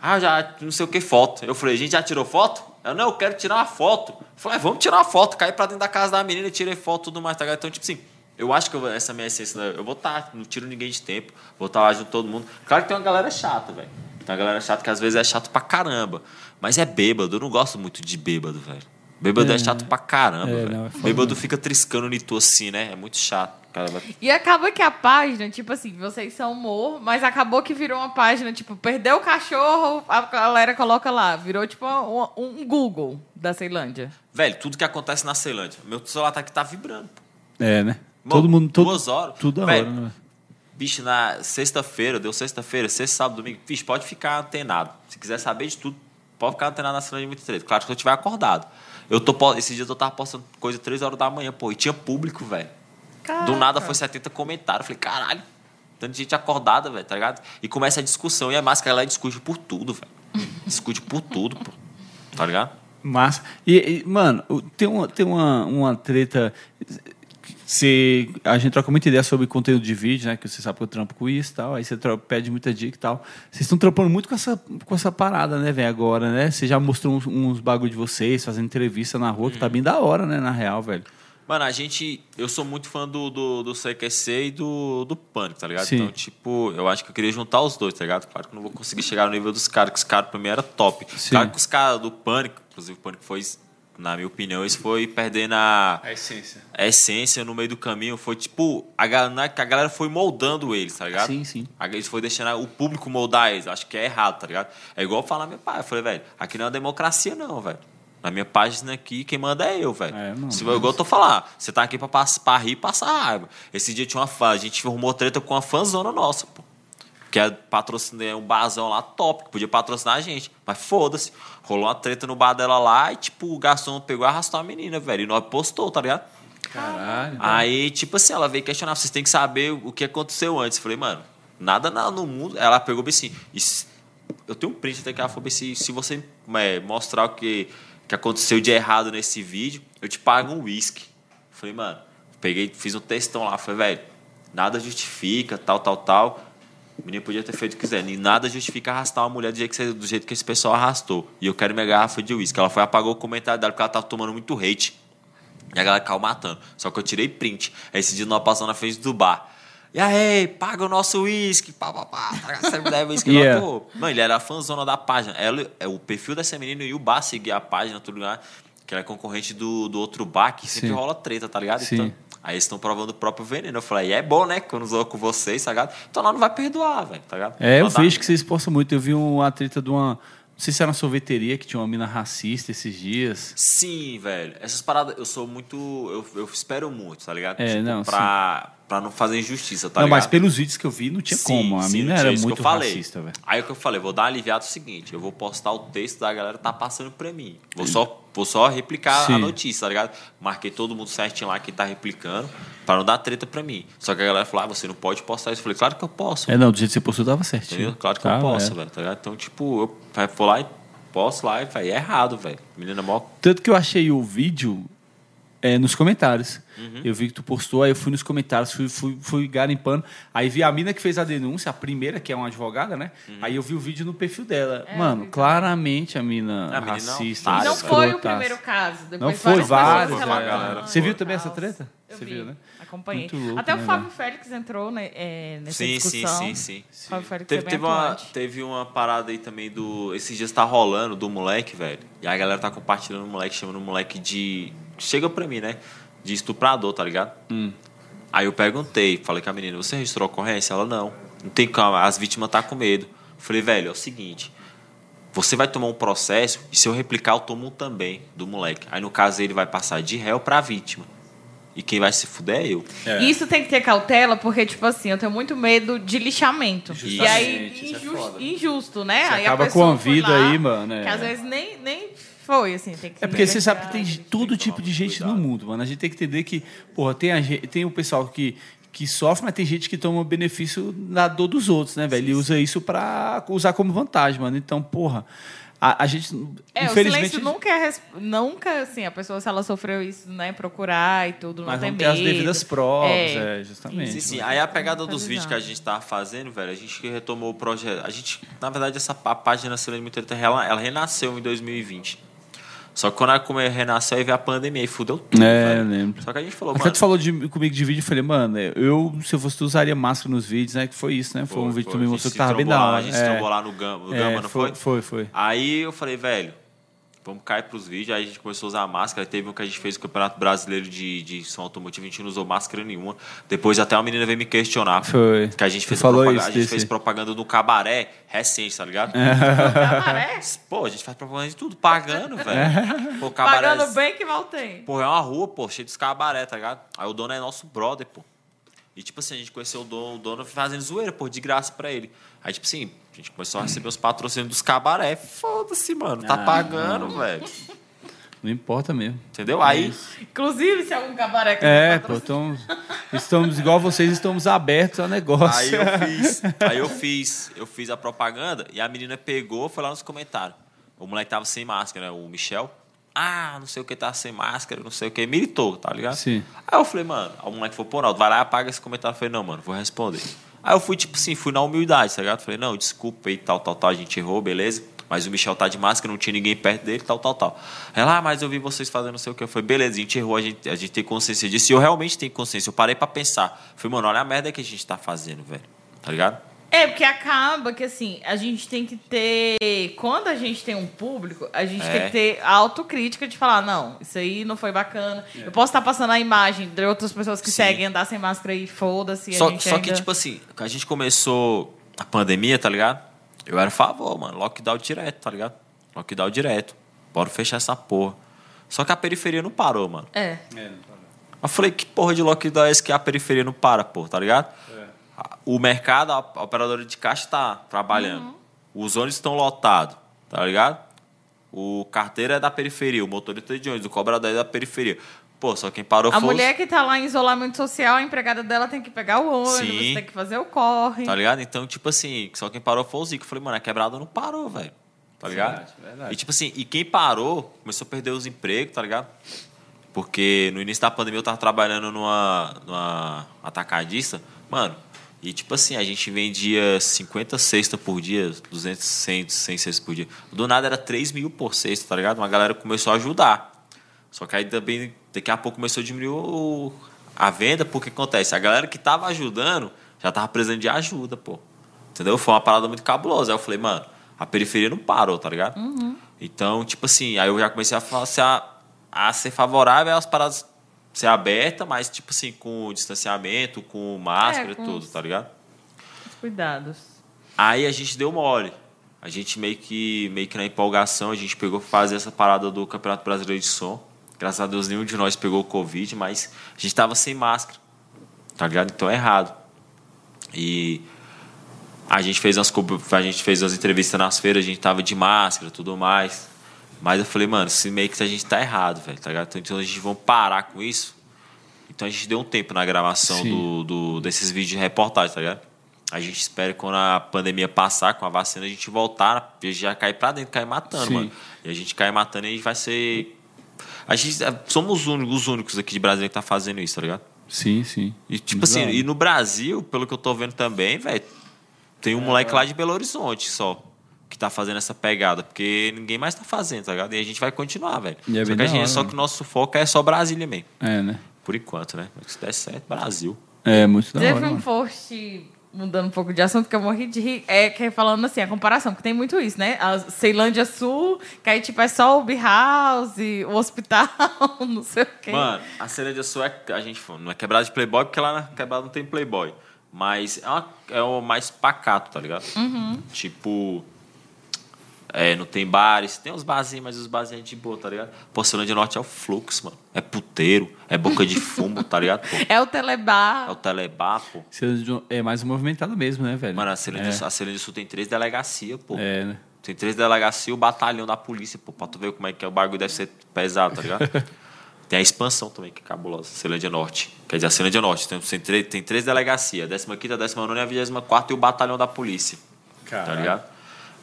Ah, já, não sei o que, foto. Eu falei, a gente já tirou foto? Eu, não, eu quero tirar uma foto. Eu falei, ah, vamos tirar uma foto. Caí pra dentro da casa da menina, tirei foto tudo mais, tá ligado? Então, tipo assim, eu acho que eu- essa minha essência, né? eu vou estar, não tiro ninguém de tempo, vou estar lá junto todo mundo. Claro que tem uma galera chata, velho. Tem uma galera chata que às vezes é chato pra caramba. Mas é bêbado, eu não gosto muito de bêbado, velho. Bêbado é, chato pra caramba, É, velho. é bêbado fica triscando em tu assim, né? É muito chato. Cara, vai- E acaba que a página, tipo assim, vocês são humor, mas acabou que virou uma página, tipo, perdeu o cachorro, a galera coloca lá. Virou, tipo, um, um Google da Ceilândia. Velho, tudo que acontece na Ceilândia. Meu celular tá aqui, tá vibrando. pô. É, né? Mano, todo mundo. Todo, duas horas. Tudo a Velho, hora, né? Bicho, na sexta-feira, deu sexta-feira, sexta, sábado, domingo. Bicho, pode ficar antenado. Se quiser saber de tudo, pode ficar antenado na Ceilândia muito treta. Claro que se eu tiver acordado. Eu tô, esses dias eu tava postando coisa três horas da manhã, pô, e tinha público, velho. Do nada foi 70 comentários. Eu falei, caralho, tanta gente acordada, velho, tá ligado? E começa a discussão. E a máscara ela discute por tudo, velho. Discute por tudo, pô. Tá ligado? Massa. E, e, mano, tem uma, tem uma, uma treta. Se, a gente troca muita ideia sobre conteúdo de vídeo, né? Que você sabe que eu trampo com isso e tal. Aí você pede muita dica e tal. Vocês estão trampando muito com essa, com essa parada, né, velho, agora, né? Você já mostrou uns, uns bagulho de vocês, fazendo entrevista na rua, que tá bem da hora, né, na real, velho. Mano, a gente. Eu sou muito fã do, do, do CQC e do, do Pânico, tá ligado? Sim. Então, tipo, eu acho que eu queria juntar os dois, tá ligado? Claro que eu não vou conseguir chegar no nível dos caras, que os caras pra mim era top. Sim. Claro que os caras do Pânico, inclusive o Pânico foi, na minha opinião, isso foi perdendo a, A essência. a essência no meio do caminho. Foi tipo, a, ga- não é que a galera foi moldando eles, tá ligado? Sim, sim. A- Eles foi deixando o público moldar eles. Acho que é errado, tá ligado? É igual falar meu pai. Eu falei, velho, aqui não é uma democracia, não, velho. Na minha página aqui, quem manda é eu, velho. É, mano. Se igual eu tô falando, você tá aqui pra, pass- pra rir e passar raiva. Esse dia tinha uma fã, a gente arrumou treta com uma fãzona nossa, pô. Que é patrocinar um barzão lá top, que podia patrocinar a gente. Mas foda-se. Rolou uma treta no bar dela lá e, tipo, o garçom pegou e arrastou a menina, velho. E nós postou, tá ligado? Caralho. Aí, tipo assim, ela veio questionar, vocês têm que saber o que aconteceu antes. Eu falei, mano, nada na- no mundo. Ela pegou assim. eu tenho um print até que ela falou assim, se você é, mostrar o que, que aconteceu de errado nesse vídeo, eu te pago um uísque. Falei, mano, peguei, fiz um textão lá, falei, velho, nada justifica, tal, tal, tal. O menino podia ter feito o que quiser. E nada justifica arrastar uma mulher do jeito, que, do jeito que esse pessoal arrastou. E eu quero minha garrafa de uísque. Ela foi apagou o comentário dela porque ela tava tomando muito hate. E a galera caiu matando. Só que eu tirei print. Aí esse dia nós passamos na frente do bar. E aí, paga o nosso uísque, pá, pá, pá. Você me deve uísque. Yeah. Nós, pô, Mano, ele era fãzona da página. Ela, é, o perfil dessa menina e o bar seguia a página, tudo lugar. Que ela é concorrente do, do outro bar, que sempre Sim. rola treta, tá ligado? Sim. Então, aí eles estão provando o próprio veneno. Eu falei, e é bom, né? Quando zoou com vocês, tá ligado? Então lá não vai perdoar, velho, tá ligado? É, eu tá- vejo que vocês postam muito. Eu vi uma treta de uma. Não sei se era uma sorveteria que tinha uma mina racista esses dias. Sim, velho. Essas paradas, eu sou muito. Eu, eu espero muito, tá ligado? É, não, pra, pra não fazer injustiça, tá não, ligado? mas pelos vídeos que eu vi, não tinha Sim, como. A sim, mina era muito falei. racista, velho. Aí o que eu falei, vou dar aliviado o seguinte, eu vou postar o texto da galera tá passando pra mim. Vou só, vou só replicar a notícia, tá ligado? Marquei todo mundo certinho lá que tá replicando, pra não dar treta pra mim. Só que a galera falou, ah, você não pode postar isso. Eu falei, claro que eu posso. É, não, do jeito que você postou, tava certinho. Entendeu? Claro que eu Tava, posso, é. velho, tá ligado? Então, tipo, eu vou lá e posto lá e vai, é errado, velho. Menina mó Tanto que eu achei o vídeo é, nos comentários. Uhum. Eu vi que tu postou, aí eu fui nos comentários, fui, fui, fui garimpando. Aí vi a mina que fez a denúncia, a primeira, que é uma advogada, né? Uhum. Aí eu vi o vídeo no perfil dela. É, Mano, claramente a mina A racista. não- não foi o primeiro caso. Depois Não foi, vários. é. Você viu também essa treta? Eu Você vi, viu, né? acompanhei. Louco, Até né, o Fábio velho? Félix entrou né, é, nessa Sim, sim, discussão. sim, sim. O Fábio Félix Teve, é teve, uma, teve uma parada aí também do. Esses dias tá rolando do moleque, velho. E a galera tá compartilhando o moleque, chamando o moleque de. Chega pra mim, né? De estuprador, tá ligado? Hum. Aí eu perguntei, falei com a menina, você registrou a ocorrência? Ela não. Não tem calma, as vítimas tá com medo. Falei, velho, é o seguinte. Você vai tomar um processo e se eu replicar, eu tomo um também do moleque. Aí no caso ele vai passar de réu pra vítima. E quem vai se fuder é eu. É. Isso tem que ter cautela, porque, tipo assim, eu tenho muito medo de lixamento. E aí, Justamente, isso é injusto, injusto, né? Você aí acaba com a vida lá, aí, mano, é. Que às vezes nem, nem foi, assim. Tem que É porque você sabe que tem investigar. todo Tem tipo de gente cuidado. no mundo, mano. A gente tem que entender que, porra, tem, a gente, tem o pessoal que, que sofre, mas tem gente que toma benefício da dor dos outros, né, velho? E usa isso pra usar como vantagem, mano. Então, porra, a, a gente, É, o infelizmente... silêncio nunca é. Nunca, assim, a pessoa, se ela sofreu isso, né, procurar e tudo, não Mas tem vamos ter medo. as devidas provas, É. é, justamente. Sim, sim. Aí a pegada dos Tá vídeos que a gente tava fazendo, velho, a gente retomou o projeto. A gente, na verdade, essa a página Silêncio Muito Treta, ela, ela renasceu em 2020. Só que quando ela come- renasceu, aí veio a pandemia e fudeu tudo, É, velho. lembro. Só que a gente falou, Até mano... tu falou de, comigo de vídeo, eu falei, mano, eu, se eu fosse tu, usaria máscara nos vídeos, né? Que foi isso, né? Foi, um vídeo que tu me a mostrou que tava bem da hora. A gente É. trombou lá no Gama, no É, Gama não foi? Foi, foi. Aí eu falei, velho, vamos cair pros vídeos. Aí a gente começou a usar máscara. Teve um que a gente fez o Campeonato Brasileiro de, de som automotivo, a gente não usou máscara nenhuma. Depois até uma menina veio me questionar. Foi. Que a gente fez, falou propaganda, isso a gente desse. fez propaganda no cabaré recente, tá ligado? Cabaré? Pô, a gente faz propaganda de tudo, pagando, velho. Pô, cabaré. Pagando bem que mal tem. Pô, é uma rua, pô, cheia de cabaré, tá ligado? Aí o dono é nosso brother, pô. E, tipo assim, a gente conheceu o dono, o dono fazendo zoeira, pô, de graça pra ele. Aí, tipo assim, a gente começou a receber os patrocínios dos cabaré. Foda-se, mano. Tá Ah, pagando, velho. Não importa mesmo. Entendeu? Aí, Inclusive, se algum cabaré que É, pô, então, estamos igual vocês, estamos abertos ao negócio. aí eu fiz. Aí eu fiz. Eu fiz a propaganda e a menina pegou, foi lá nos comentários. O moleque tava sem máscara, né? O Michel. Ah, não sei o que tá sem máscara, não sei o que. Militou, tá ligado? Sim. Aí eu falei, mano, o moleque falou, pô, Naldo, vai lá e apaga esse comentário. Eu falei, não, mano, vou responder. Aí eu fui, tipo assim, fui na humildade, tá ligado? Falei, não, desculpa aí, tal, tal, tal, a gente errou, beleza. Mas o Michel tá de máscara, não tinha ninguém perto dele, tal, tal, tal. Ela, ah, mas eu vi vocês fazendo não sei o que. Eu falei, beleza, a gente errou, a gente, a gente tem consciência disso. E eu realmente tenho consciência. Eu parei pra pensar. Falei, mano, olha a merda que a gente tá fazendo, velho. Tá ligado? É, porque acaba que, assim, a gente tem que ter... Quando a gente tem um público, a gente É. tem que ter a autocrítica de falar, não, isso aí não foi bacana. Eu posso estar passando a imagem de outras pessoas que Sim. seguem andar sem máscara e foda-se. a Só, gente só que, ainda- tipo assim, a gente começou a pandemia, tá ligado? Eu era a favor, mano. Lockdown direto, tá ligado? Lockdown direto. Bora fechar essa porra. Só que a periferia não parou, mano. É. Eu falei, que porra de lockdown é esse que a periferia não para, porra, tá ligado? A- O mercado, a a operadora de caixa tá trabalhando. Os ônibus estão lotados, tá ligado? O carteiro é da periferia, o motorista é de ônibus, o cobrador é da periferia. Pô, só quem parou A foi os- mulher que tá lá em isolamento social, a empregada dela tem que pegar o ônibus, Sim. tem que fazer o corre. Tá ligado? Então, tipo assim, só quem parou foi o Zico. Eu falei, mano, a quebrada não parou, velho. Tá ligado? Verdade, verdade. E tipo assim, e quem parou começou a perder os empregos, tá ligado? Porque no início da pandemia eu tava trabalhando numa, numa atacadista, mano. E tipo assim, a gente vendia 50 cestas por dia, 200, 100, 100 cestas por dia. Do nada era 3 mil por cesta, tá ligado? Uma galera começou a ajudar. Só que aí também, daqui a pouco começou a diminuir a venda, porque acontece, a galera que tava ajudando já tava precisando de ajuda, pô. Entendeu? Foi uma parada muito cabulosa. Aí eu falei, mano, a periferia não parou, tá ligado? Então, tipo assim, aí eu já comecei a, fa- se a, a ser favorável às paradas ser aberta, mas, tipo assim, com distanciamento, com máscara É, e com tudo, os- tá ligado? Cuidados. Aí a gente deu mole. A gente meio que, meio que na empolgação, a gente pegou fazer essa parada do Campeonato Brasileiro de Som. Graças a Deus, nenhum de nós pegou o Covid, mas a gente tava sem máscara. Tá ligado? Então é errado. E a gente fez umas, co- a gente fez umas entrevistas nas feiras, a gente tava de máscara e tudo mais. Mas eu falei, mano, se meio que a gente tá errado, velho, tá ligado? Então a gente vai parar com isso. Então a gente deu um tempo na gravação do, do- desses vídeos de reportagem, tá ligado? A gente espera que quando a pandemia passar, com a vacina, a gente voltar, a gente já cair pra dentro, cair matando, Sim. mano. E a gente cair matando e a gente vai ser. A gente é, somos os únicos, os únicos aqui de Brasília que tá fazendo isso, tá ligado? Sim, sim. E tipo assim, da hora. e no Brasil, pelo que eu tô vendo também, velho, tem um moleque lá de Belo Horizonte só tá fazendo essa pegada, porque ninguém mais tá fazendo, tá ligado? E a gente vai continuar, velho. É só que a gente, hora, só mano. que o nosso foco é só Brasília mesmo, É, né? por enquanto, né? Mas se der certo, Brasil. É, muito da hora. Teve um mano. post, mudando um pouco de assunto, que eu morri de rir, é que é falando assim, a comparação, porque tem muito isso, né? A Ceilândia Sul, que aí tipo é só o B-House, o hospital, não sei o quê. Mano, a Ceilândia Sul é. A gente não é quebrada de Playboy, porque lá na quebrada não tem Playboy. Mas é, uma- é o mais pacato, tá ligado? Tipo. É, não tem bares, tem uns barzinhos, mas os barzinhos é de boa, tá ligado? Pô, Ceilândia Norte é o fluxo, mano. É puteiro, é boca de fumo, tá ligado? Pô? É o Telebar. É o telebar, pô. É mais movimentado mesmo, né, velho? Mano, a Ceilândia, é. a Ceilândia Sul tem três delegacias, pô. É, né? Tem três delegacias e o batalhão da polícia, pô, pra tu ver como é que é, o bagulho deve ser pesado, tá ligado? tem a expansão também, que é cabulosa, Ceilândia Norte. Quer dizer, a Ceilândia Norte tem, tem, três, tem três delegacias, a 15ª, a 19 e a 24 e o batalhão da polícia, tá ligado?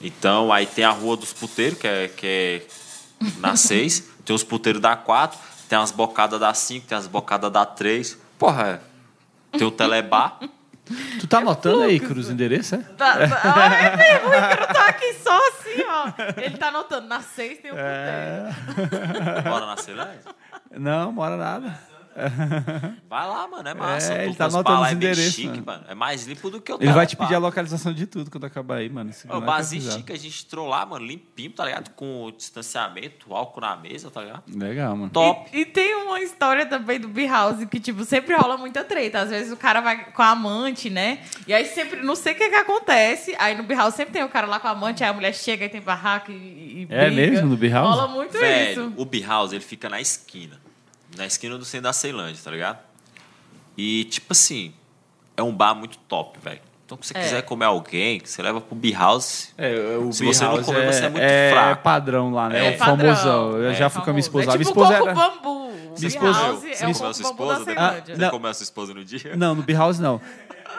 Então, aí tem a Rua dos Puteiros, que é, que é na 6, tem os puteiros da 4, tem as bocadas da 5, tem as bocadas da 3. Porra, é. Tem o Telebar. Tu tá anotando aí. Cruz, o endereço, é? Tá, tá, ó, é mesmo, o Ícaro tá aqui só assim, ó. Ele tá anotando, na seis tem o puteiro. Bora na Ceilândia? Não, mora nada. Vai lá, mano, é massa. É, Tu ele tá os anotando os é bem endereços, chique, mano. mano. É mais limpo do que o Ele vai te pedir a localização de tudo quando acabar aí, mano. Ô, é pesado. chique, a gente entrou lá, mano, limpinho, tá ligado? Com o distanciamento, álcool na mesa, tá ligado? Legal, mano. Top. E, e tem uma história também do B-House que, tipo, sempre rola muita treta. Às vezes o cara vai com a amante, né? E aí sempre, não sei o que que acontece. Aí no B-House sempre tem o cara lá com a amante, aí a mulher chega e tem barraco e, e É briga. mesmo, no B-House? Rola muito Velho, isso. o B-House, ele fica na esquina. Na esquina do centro da Ceilândia, tá ligado? E, tipo assim, é um bar muito top, velho. Então, se você É. quiser comer alguém, você leva pro B-House. É, o Se você não B-House comer, você é muito fraco. padrão lá, né? É o padrão. famosão. Eu É. já fui com a minha esposa. É a minha tipo esposa era... bambu. O Minha esposa- Você é o comeu a coco sua bambu da esposa? Ceilândia. Você Não. comeu a sua esposa no dia? Não, no B-House não.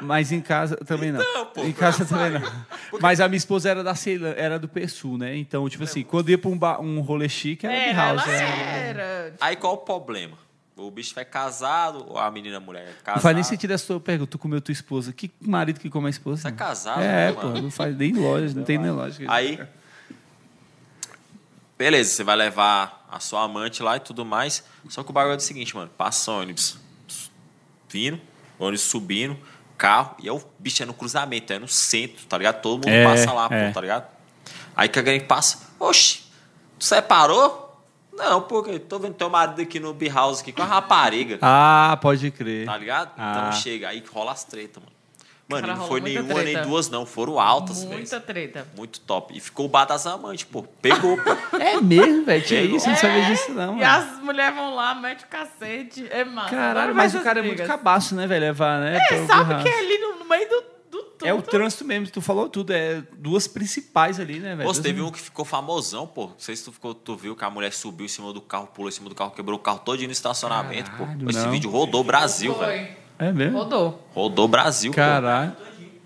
Mas em casa também não. Então, pô, em casa também não. Mas a minha esposa era da Ceilândia, era do PSU, né? Então, tipo assim, quando ia pra um, ba- um rolê chique, era Era, B-House. ela é. era. Aí qual o problema? O bicho é casado, ou a menina a mulher é casada. Não faz nem sentido essa tua pergunta. Tu comeu tua esposa. Que marido que come a esposa? Você é casado, É, né, pô. mano? Não faz nem lógica. Não tem nem lógica. Aí, beleza, você vai levar a sua amante lá e tudo mais. Só que o bagulho é o seguinte, mano. Passa ônibus vindo, ônibus subindo, carro, e é o bicho é no cruzamento, é no centro, tá ligado? Todo mundo É, passa lá, é. pô, tá ligado? Aí que alguém passa, oxe, tu separou? Não, porque tô vendo teu marido aqui no B-House aqui com a rapariga. Ah, pode crer. Tá ligado? Ah. Então chega, aí rola as tretas, mano. Mano, Cara, não foi nenhuma nem duas, não. Foram altas, velho. Muita treta. Muito top. E ficou o bar das amantes, pô. Pegou, pô. É mesmo, velho. Tinha isso, eu não sabia disso, não. E mano. as mulheres vão lá, mete o cacete. É massa. Caralho, mas o cara é essas muito brigas. cabaço, né, velho? Levar, né? É, sabe que é ali no, no meio do, do tudo. É o trânsito mesmo, tu falou tudo. É duas principais ali, né, velho? Pô, teve um que ficou famosão, pô. Não sei se tu, ficou, tu viu que a mulher subiu em cima do carro, pulou em cima do carro, quebrou o carro todo no estacionamento, Caralho, pô. Esse não. vídeo rodou o Brasil, Foi. velho. É mesmo? Rodou. Rodou o Brasil, Caralho.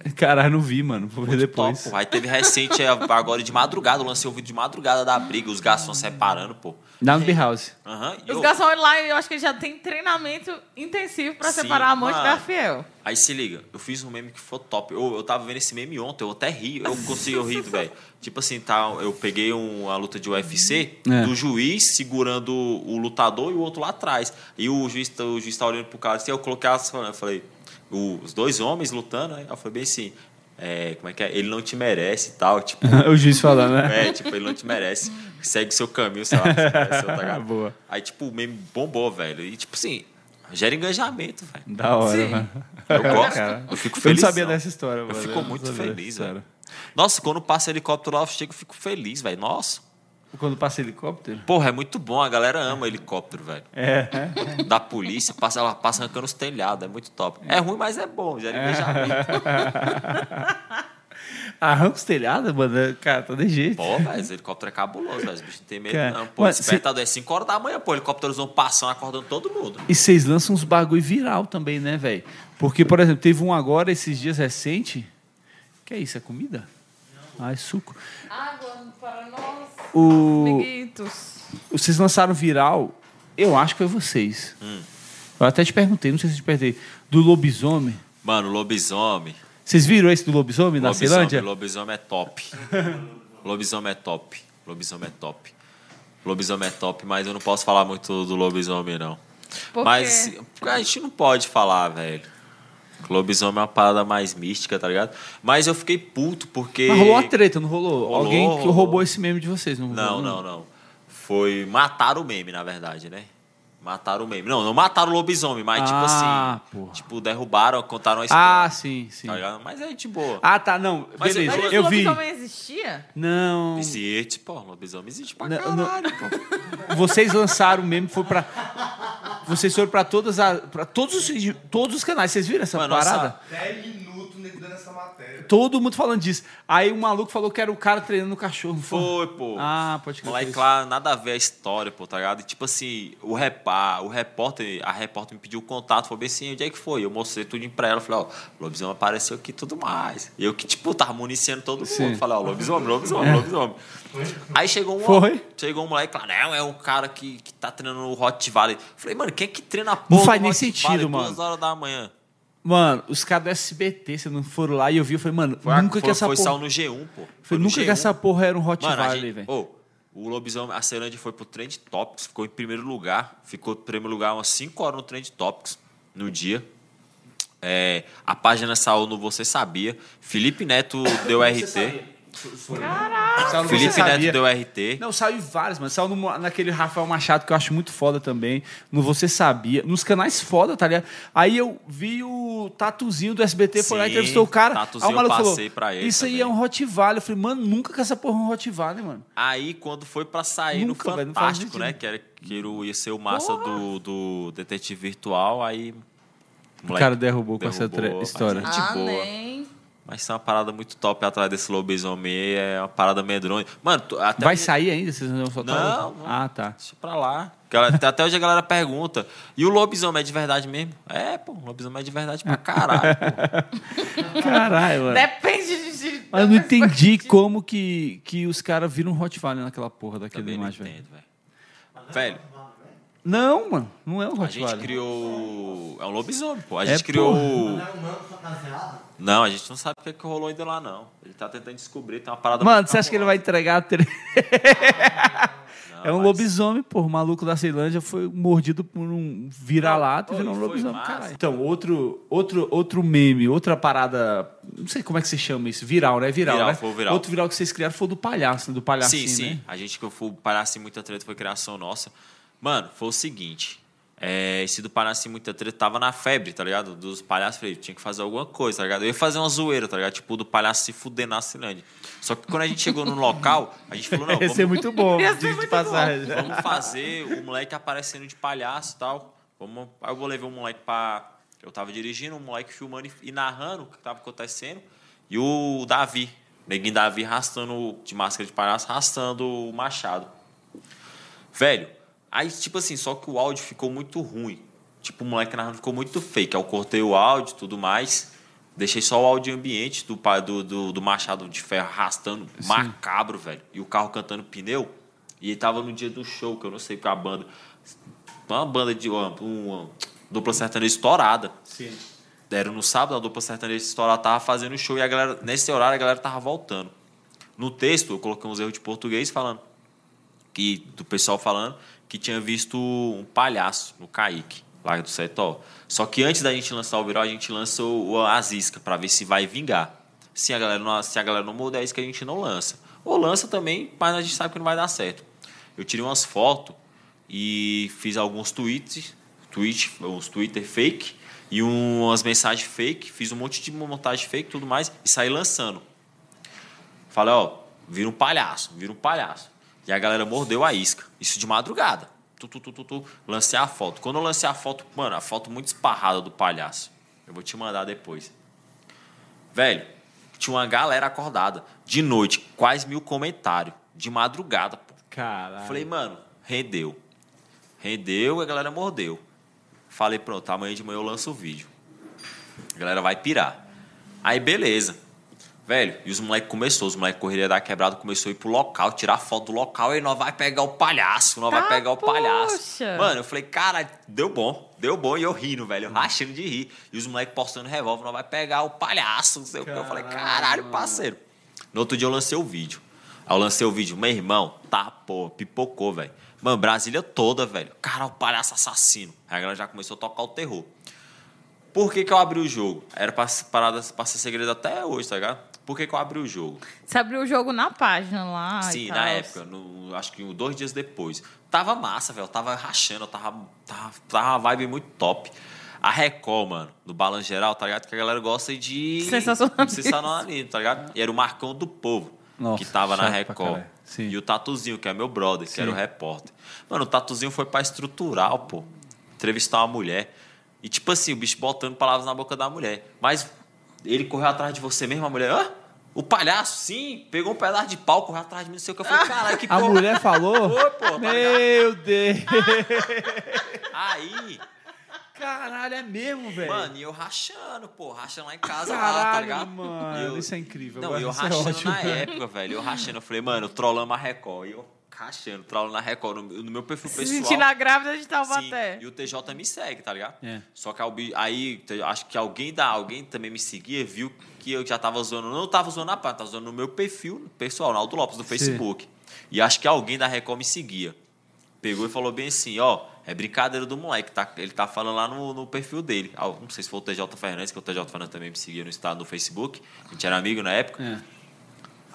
Caralho, não vi, mano. Vou ver depois. Top, pô. Aí teve recente, é, agora de madrugada, eu lancei o vídeo de madrugada da briga, os garçons separando, pô. Lá no B-House. Aham. e Os eu- garçons lá, eu acho que já tem treinamento intensivo pra Sim, separar a mano. da fiel. Aí se liga, eu fiz um meme que foi top. Eu, eu tava vendo esse meme ontem, eu até ri, eu consegui rir, velho. Tipo assim, tá, eu peguei um- uma luta de UFC É. do juiz segurando o lutador e o outro lá atrás. E o juiz, tá- o juiz tá olhando pro cara assim, eu coloquei as eu falei, o- os dois homens lutando, né? Eu falei bem assim, é, como é que é? Ele não te merece e tal, tipo, o juiz falando, né? é, tipo, ele não te merece. Segue seu caminho, sei lá. você merece gata. Boa. Aí, tipo, o meme bombou, velho. E, tipo assim, gera engajamento, velho. Da hora, Sim. mano. Eu gosto, Cara, eu fico Eu não feliz. sabia dessa história, mano. fico não muito feliz, velho. Nossa, quando passa helicóptero lá, eu chego e fico feliz, velho. Nossa. Quando passa helicóptero. Porra, é muito bom. A galera ama helicóptero, velho. É. Da polícia, passa, ela passa arrancando os telhados. É muito top. É ruim, mas é bom. Já, já vi. Arranca os telhados, mano. Cara, tá de jeito. Pô, esse helicóptero é cabuloso, velho. Os bichos não tem medo, Cara, não. Pô, mas despertador é 5 horas da manhã, pô. Helicópteros vão passando, acordando todo mundo. E vocês lançam uns bagulho viral também, né, velho? Porque, por exemplo, teve um agora, esses dias recente. Que é isso? É comida? Ah, é suco. Água para nós, O... amiguitos. Vocês lançaram viral, eu acho que foi vocês. Hum. Eu até te perguntei, não sei se te perguntei. Do lobisomem. Mano, lobisomem. Vocês viram esse do lobisomem na lobisomem, Ceilândia? lobisomem é top. lobisomem é top. Lobisomem é top. Lobisomem é top, mas eu não posso falar muito do lobisomem, não. Por mas quê? a gente não pode falar, velho. Lobisomem é uma parada mais mística, tá ligado? Mas eu fiquei puto porque. Mas rolou a treta, não rolou? Rolou, Alguém que roubou esse meme de vocês, não rolou? Não, não, não. Foi matar o meme, na verdade, né? Mataram o meme. Não, não mataram o lobisomem, mas tipo Ah, assim. porra. Tipo, derrubaram, contaram a história. Ah, sim, sim. Tá ligado? Mas é de boa. Ah, tá, não. Mas Beleza, eu- eu, Mas vi. esse lobisomem existia? Não. Existe, pô, lobisomem existe pra Não, não. caralho, pô. Vocês lançaram o meme, foi pra. Vocês foram pra todas as. pra todos os, todos os canais. Vocês viram essa Mano, parada? 10 minutos nego dando essa matéria. Todo mundo falando disso. Aí o maluco falou que era o cara treinando o cachorro. não Foi, pô. Ah, pode crer. Moleque lá, nada a ver a história, pô, tá ligado? E, tipo assim, o, repá, o repórter, a repórter me pediu o contato, falou bem assim, onde é que foi? Eu mostrei tudo pra ela, falei, ó, o lobisomem apareceu aqui e tudo mais. E eu que, tipo, tava municiando todo mundo. Sim. Falei, ó, lobisomem, lobisomem, lobisomem. Aí chegou um, Foi? chegou um moleque lá, não, é um cara que, que tá treinando o Hot Valley. Falei, mano, quem é que treina a porra faz do nem sentido, Valley mano. duas horas da manhã? Mano, os caras do SBT, você não foram lá e eu vi, eu falei, mano, Foi, nunca foi, que essa foi porra. saiu no G1, pô. Foi Foi nunca que G1. essa porra era um Hot velho. ô, o lobisomem, a Ceilândia foi pro Trend Topics, ficou em primeiro lugar. Ficou em primeiro lugar umas 5 horas no Trend Topics no dia. É, a página saiu no Você Sabia. Felipe Neto deu RT. No Felipe. Neto deu RT. Não, saiu em vários, mano. Saiu no- naquele Rafael Machado que eu acho muito foda também. No Você Sabia. Nos canais foda, tá ligado? Aí eu vi o Tatuzinho do SBT, foi lá e Sim, entrevistou o cara. Tatuzinho aí o maluco eu falou: passei pra ele Isso aí também. é um Hot Valley. Eu falei, mano, nunca que essa porra é um Hot Valley, mano. Aí, quando foi pra sair Nunca, no velho, Fantástico, sentido. né? Que, era, que era- ia ser o massa do, do Detetive Virtual, aí... O cara derrubou com essa derrubou, história. ah, boa. nem. Mas isso é uma parada muito top atrás desse lobisomem aí, é uma parada medronha. Mano, até Vai sair ainda? Vocês não vão? Não. Ah, tá. Deixa pra lá. Até hoje a galera pergunta. E o lobisomem é de verdade mesmo? É, pô, o lobisomem é de verdade pra caralho, pô. Caralho, mano. Depende de. de Mas eu não entendi perspectiva. como que, que os caras viram um Hot Valley naquela porra daquela não imagem, entendo, velho. Velho, Não, mano. Não é um a Hot gente criou... É um lobisomem, pô. A É, gente criou... Não era humano fantasiado? Não, a gente não sabe o que, que rolou ainda lá, não. Ele tá tentando descobrir, tem uma parada... Mano, muito você acha que ele vai entregar a tre... Não, É um mas- lobisomem, pô. O maluco da Ceilândia foi mordido por um vira-lata e virou um foi lobisomem, caralho. Então, outro, outro, outro meme, outra parada. Não sei como é que você chama isso. Viral, né? Viral, Viral, né? foi o viral. Outro viral que vocês criaram foi o do palhaço, né? Do palhacinho, Sim, sim. né? A gente que eu fui palhaço em muita treta foi criação nossa. Mano, foi o seguinte. É, esse do palhaço muita treta tava na febre, tá ligado? Dos palhaços, falei, tinha que fazer alguma coisa, tá ligado? Eu ia fazer uma zoeira, tá ligado? Tipo, do palhaço se fuder na Cinândia. Só que quando a gente chegou no local, a gente falou, não, Esse vamos, é muito bom, Ia ser de muito passagem. vamos fazer o moleque aparecendo de palhaço e tal. Vamos, aí eu vou levar um moleque pra. Eu tava dirigindo, um moleque filmando e, narrando o que tava acontecendo. E o Davi, neguinho Davi, arrastando, de máscara de palhaço, arrastando o machado. Velho, aí, tipo assim, só que o áudio ficou muito ruim. Tipo, o moleque narrando ficou muito fake. Aí eu cortei o áudio e tudo mais. Deixei só o áudio ambiente do, do, do, do Machado de Ferro arrastando, macabro, velho. E o carro cantando pneu. E ele tava no dia do show, que eu não sei porque a banda. Uma banda de. Uma, uma dupla sertaneja estourada. Sim. Deram no sábado, a dupla sertaneja estourada tava fazendo show e a galera, nesse horário a galera tava voltando. No texto, eu coloquei uns erros de português falando que do pessoal falando que tinha visto um palhaço no Kaique, lá do Setó. Só que antes da gente lançar o viral, a gente lançou o- as iscas para ver se vai vingar. Se a galera não, se a galera não mudar, é isso que a gente não lança. Ou lança também, mas a gente sabe que não vai dar certo. Eu tirei umas fotos e fiz alguns tweets, tweet, uns Twitter fake e umas mensagens fake, fiz um monte de montagem fake tudo mais e saí lançando. Falei, ó, vira um palhaço, vira um palhaço. E a galera mordeu a isca. Isso de madrugada. Tu, tu, tu, tu, tu. Lancei a foto. Quando eu lancei a foto, mano, a foto muito esparrada do palhaço. Eu vou te mandar depois. Velho, tinha uma galera acordada. De noite, quase mil comentários. De madrugada, pô. Caralho. Falei, mano, rendeu. Rendeu e a galera mordeu. Falei, pronto, amanhã de manhã eu lanço o vídeo. A galera vai pirar. Aí, beleza. Velho, e os moleques começou, os moleques correria da quebrada, começou a ir pro local, tirar foto do local, e nós vai pegar o palhaço, nós vai Tá, pegar o palhaço. poxa. Mano, eu falei, cara, deu bom, deu bom, e eu rindo, velho, eu rachando de rir. E os moleques postando revólver, nós vai pegar o palhaço, não sei o que. Eu falei, Caralho, parceiro. No outro dia eu lancei o vídeo. Aí eu lancei o vídeo, meu irmão, tá, pô, pipocou, velho. Mano, Brasília toda, velho. Cara, o palhaço assassino. Aí a galera já começou a tocar o terror. Por que, que eu abri o jogo? Era pra, parada, pra ser segredo até hoje, tá ligado? Por que, que eu abri o jogo? Você abriu o jogo na página lá. Sim, na época, no- acho que um, dois dias depois. Tava massa, velho. eu Tava rachando, eu tava, tava, tava uma vibe muito top. A Record, mano, do Balanço Geral, tá ligado? Que a galera gosta de. Sensacionalismo. Sensacionalismo, tá ligado? E era o Marcão do Povo, Nossa, que tava na Record. E o Tatuzinho, que é meu brother, que Sim. era o repórter. Mano, o Tatuzinho foi pra estrutural, pô. Entrevistar uma mulher. E tipo assim, o bicho botando palavras na boca da mulher. Mas ele correu atrás de você mesmo, a mulher. Hã? O palhaço, sim, pegou um pedaço de pau, correu atrás de mim, não sei o que. Eu falei, caralho, que A porra. mulher falou? Foi, pô, tá Meu Deus. Aí, Caralho, é mesmo, velho. mano, e eu rachando, pô, rachando lá em casa, lá, tá Caralho, ligado? mano. Eu- Isso é incrível. Não, eu é rachando ótimo. na época, velho. Eu rachando. Eu falei, mano, trollamos a Record. E eu rachando, trollando a Record. No, no meu perfil Se pessoal. sentindo a grávida de Sim, Taubaté. e o TJ me segue, tá ligado? É. Só que aí, acho que alguém da alguém também me seguia, viu que eu já tava usando, não tava usando a página, tava usando no meu perfil pessoal, Naldo Lopes, do Facebook. E acho que alguém da Record me seguia. Pegou e falou bem assim, ó, é brincadeira do moleque, tá? Ele tá falando lá no, no perfil dele. Ah, não sei se foi o TJ Fernandes, que o TJ Fernandes também me seguia no estado no Facebook. A gente era amigo na época. É.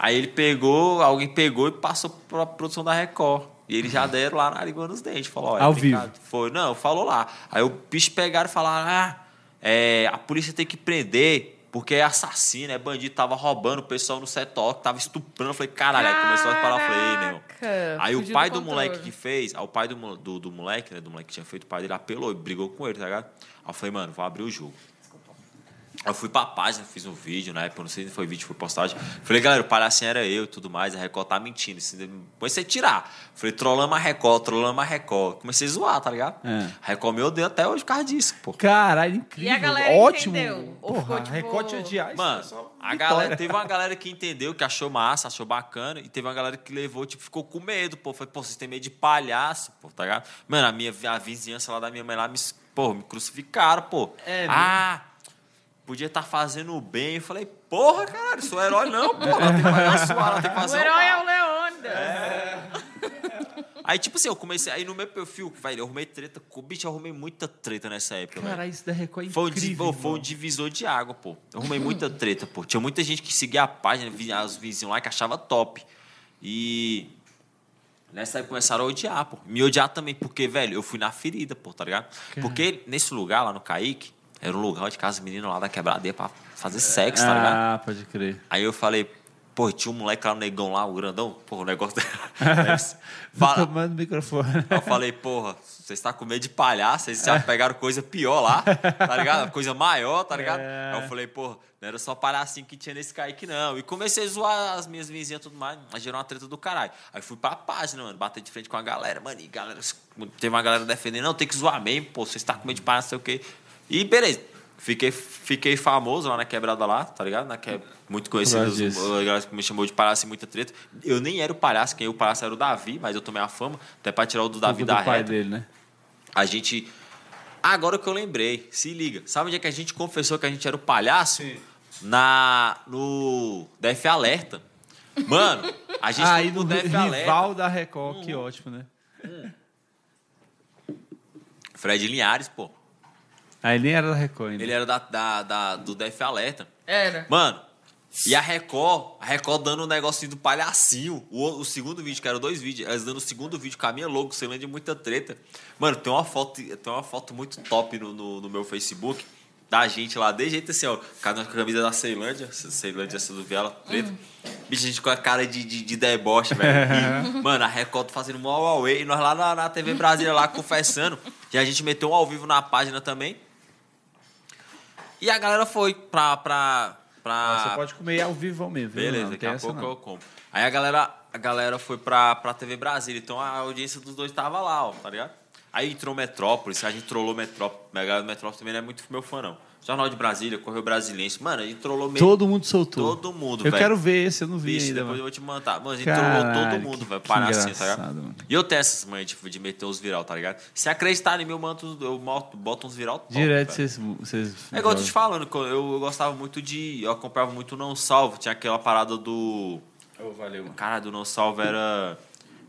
Aí ele pegou, alguém pegou e passou pra produção da Record. E eles já deram lá na língua nos dentes. Falou, é Ao vivo. Foi, não, falou lá. Aí o bicho pegaram e falaram, ah, é, a polícia tem que prender porque é assassino, é bandido, tava roubando o pessoal no setor, tava estuprando. Eu falei, caralho, aí começou a falar, falei, ei, meu Aí o fugiu pai do do moleque que fez, aí o pai do, do, do moleque, né, do moleque que tinha feito, o pai dele apelou e brigou com ele, tá ligado? Aí eu falei, mano, vou abrir o jogo. Eu fui pra página, fiz um vídeo na época, não sei se foi vídeo, foi postagem. Falei, galera, o palhacinho era eu e tudo mais, a Record tá mentindo. assim, Comecei a tirar. Falei, trollamos a Record, trollamos a Record. Comecei a zoar, tá ligado? É. A Record me odeia até hoje por causa disso, pô. Caralho, incrível. E a galera Ótimo. entendeu? Porra, ficou, tipo- odiar. isso é Mano, só a galera, teve uma galera que entendeu, que achou massa, achou bacana, e teve uma galera que levou, tipo, ficou com medo, pô. Foi, pô, vocês têm medo de palhaço, pô, tá ligado? Mano, a minha a vizinhança lá da minha mãe lá me, pô, me crucificaram, pô. É ah, podia estar fazendo o bem. Eu falei, porra, caralho, sou herói não. Lá tem que fazer a sua, tem que O fazer o herói é o Leônidas. Aí, tipo assim, eu comecei, aí no meu perfil, velho, eu arrumei treta, com bicho, eu arrumei muita treta nessa época, velho. Caralho, isso da Record é Foi um, incrível. pô, foi um divisor de água, pô. Eu arrumei muita treta, pô. Tinha muita gente que seguia a página, os vizinhos lá que achava top. E nessa época começaram a odiar, pô. Me odiar também, porque, velho, eu fui na ferida, pô, tá ligado? Porque nesse lugar lá no Kaique, era um lugar onde casa menino lá da quebradeira pra fazer sexo, tá ligado? Ah, pode crer. Aí eu falei, pô, tinha um moleque lá, um negão lá, o grandão, pô, o negócio. Fala, Tomando microfone. Eu falei, porra, você está com medo de palhaço, vocês já pegaram coisa pior lá, tá ligado? Coisa maior, tá ligado? É. Aí eu falei, porra, não era só palhacinho que tinha nesse Kaique, não. E comecei a zoar as minhas vizinhas e tudo mais, mas gerou uma treta do caralho. Aí fui pra página, mano, bater de frente com a galera, mano, e galera, teve uma galera defendendo, não, tem que zoar mesmo, pô, você está com medo de palhaço, não sei o quê. E beleza. Fiquei, fiquei famoso lá na quebrada lá, tá ligado? Na que... Muito conhecido, a galera que me chamou de palhaço e muita treta. Eu nem era o palhaço, quem era o palhaço era o Davi, mas eu tomei a fama, até pra tirar o do Davi da do pai reta. dele, né? A gente. Agora que eu lembrei, se liga. Sabe onde é que a gente confessou que a gente era o palhaço? Na. No DF Alerta. Mano, a gente Aí no DF rival Alerta. da Record, que ótimo, né? Fred Linhares, pô. Aí nem era da Record ainda. Ele era da, da, da- do DF Alerta. Era. Mano, e a Record, a Record dando um negocinho do palhacinho. O, o segundo vídeo, que eram dois vídeos, elas dando o segundo vídeo com a minha logo, você de muita treta. Mano, tem uma foto, tem uma foto muito top no, no, no meu Facebook. da gente lá, de jeito assim, ó. Cada com a camisa da Ceilândia, Ceilândia, essa do Viela preta. Bicho, a gente com a cara de, de, de deboche, velho. E, Mano, a Record fazendo mó Huawei e nós lá na, na TV Brasília lá confessando. E a gente meteu um ao vivo na página também. E a galera foi pra. pra, pra... Você pode comer ao vivo mesmo. viu? Beleza, Não daqui a pouco não. eu como. Aí a galera, a galera foi pra, pra TV Brasília, então a audiência dos dois tava lá, ó, tá ligado? Aí entrou Metrópolis, a gente trollou Metrópolis. A galera do Metrópolis também não é muito meu fã, não. Jornal de Brasília, Correio Brasiliense. Mano, a gente trollou meio. Todo mundo soltou. Todo mundo, Eu quero ver esse, eu não vi ainda. depois eu mano. vou te mandar. Mano, a gente Caralho, trollou todo mundo, velho. que Palhacinho, tá ligado? engraçado, mano. E eu tenho essas manhas de, de meter uns viral, tá ligado? Se acreditar em mim, eu, mando, eu boto, boto uns viral top, Direto vocês. vocês É igual eu tô te falando, eu, eu gostava muito de. Eu acompanhava muito o Não Salvo. Tinha aquela parada do. Oh, valeu, mano. Cara, do Não Salvo era.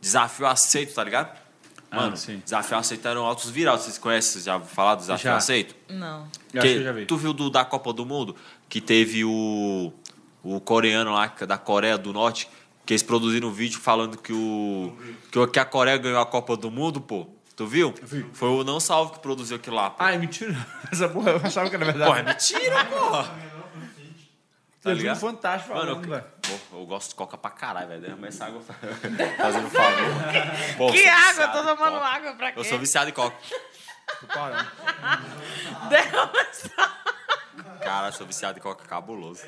Desafio aceito, tá ligado? Ah, Mano, sim. desafio aceito eram altos viral. Vocês conhecem? Vocês já ouviram falar do desafio Já. aceito? Não. Eu acho que eu já vi. Tu viu do, da Copa do Mundo? Que teve o, o coreano lá, que é da Coreia do Norte, que eles produziram um vídeo falando que, o, que, que a Coreia ganhou a Copa do Mundo, pô. Tu viu? Foi o Não Salvo que produziu aquilo lá, pô. Ah, é mentira. Essa porra eu achava que era verdade. Pô, é mentira, porra. Tá vi um ligado? fantástico Mano, falando, eu, pô, eu gosto de coca pra caralho, velho. Derrama essa água fazendo favor. Pô, Que água? Eu tô tomando coca. água pra quê? Eu sou viciado em coca. Derrama essa- Cara, eu sou viciado em coca cabuloso.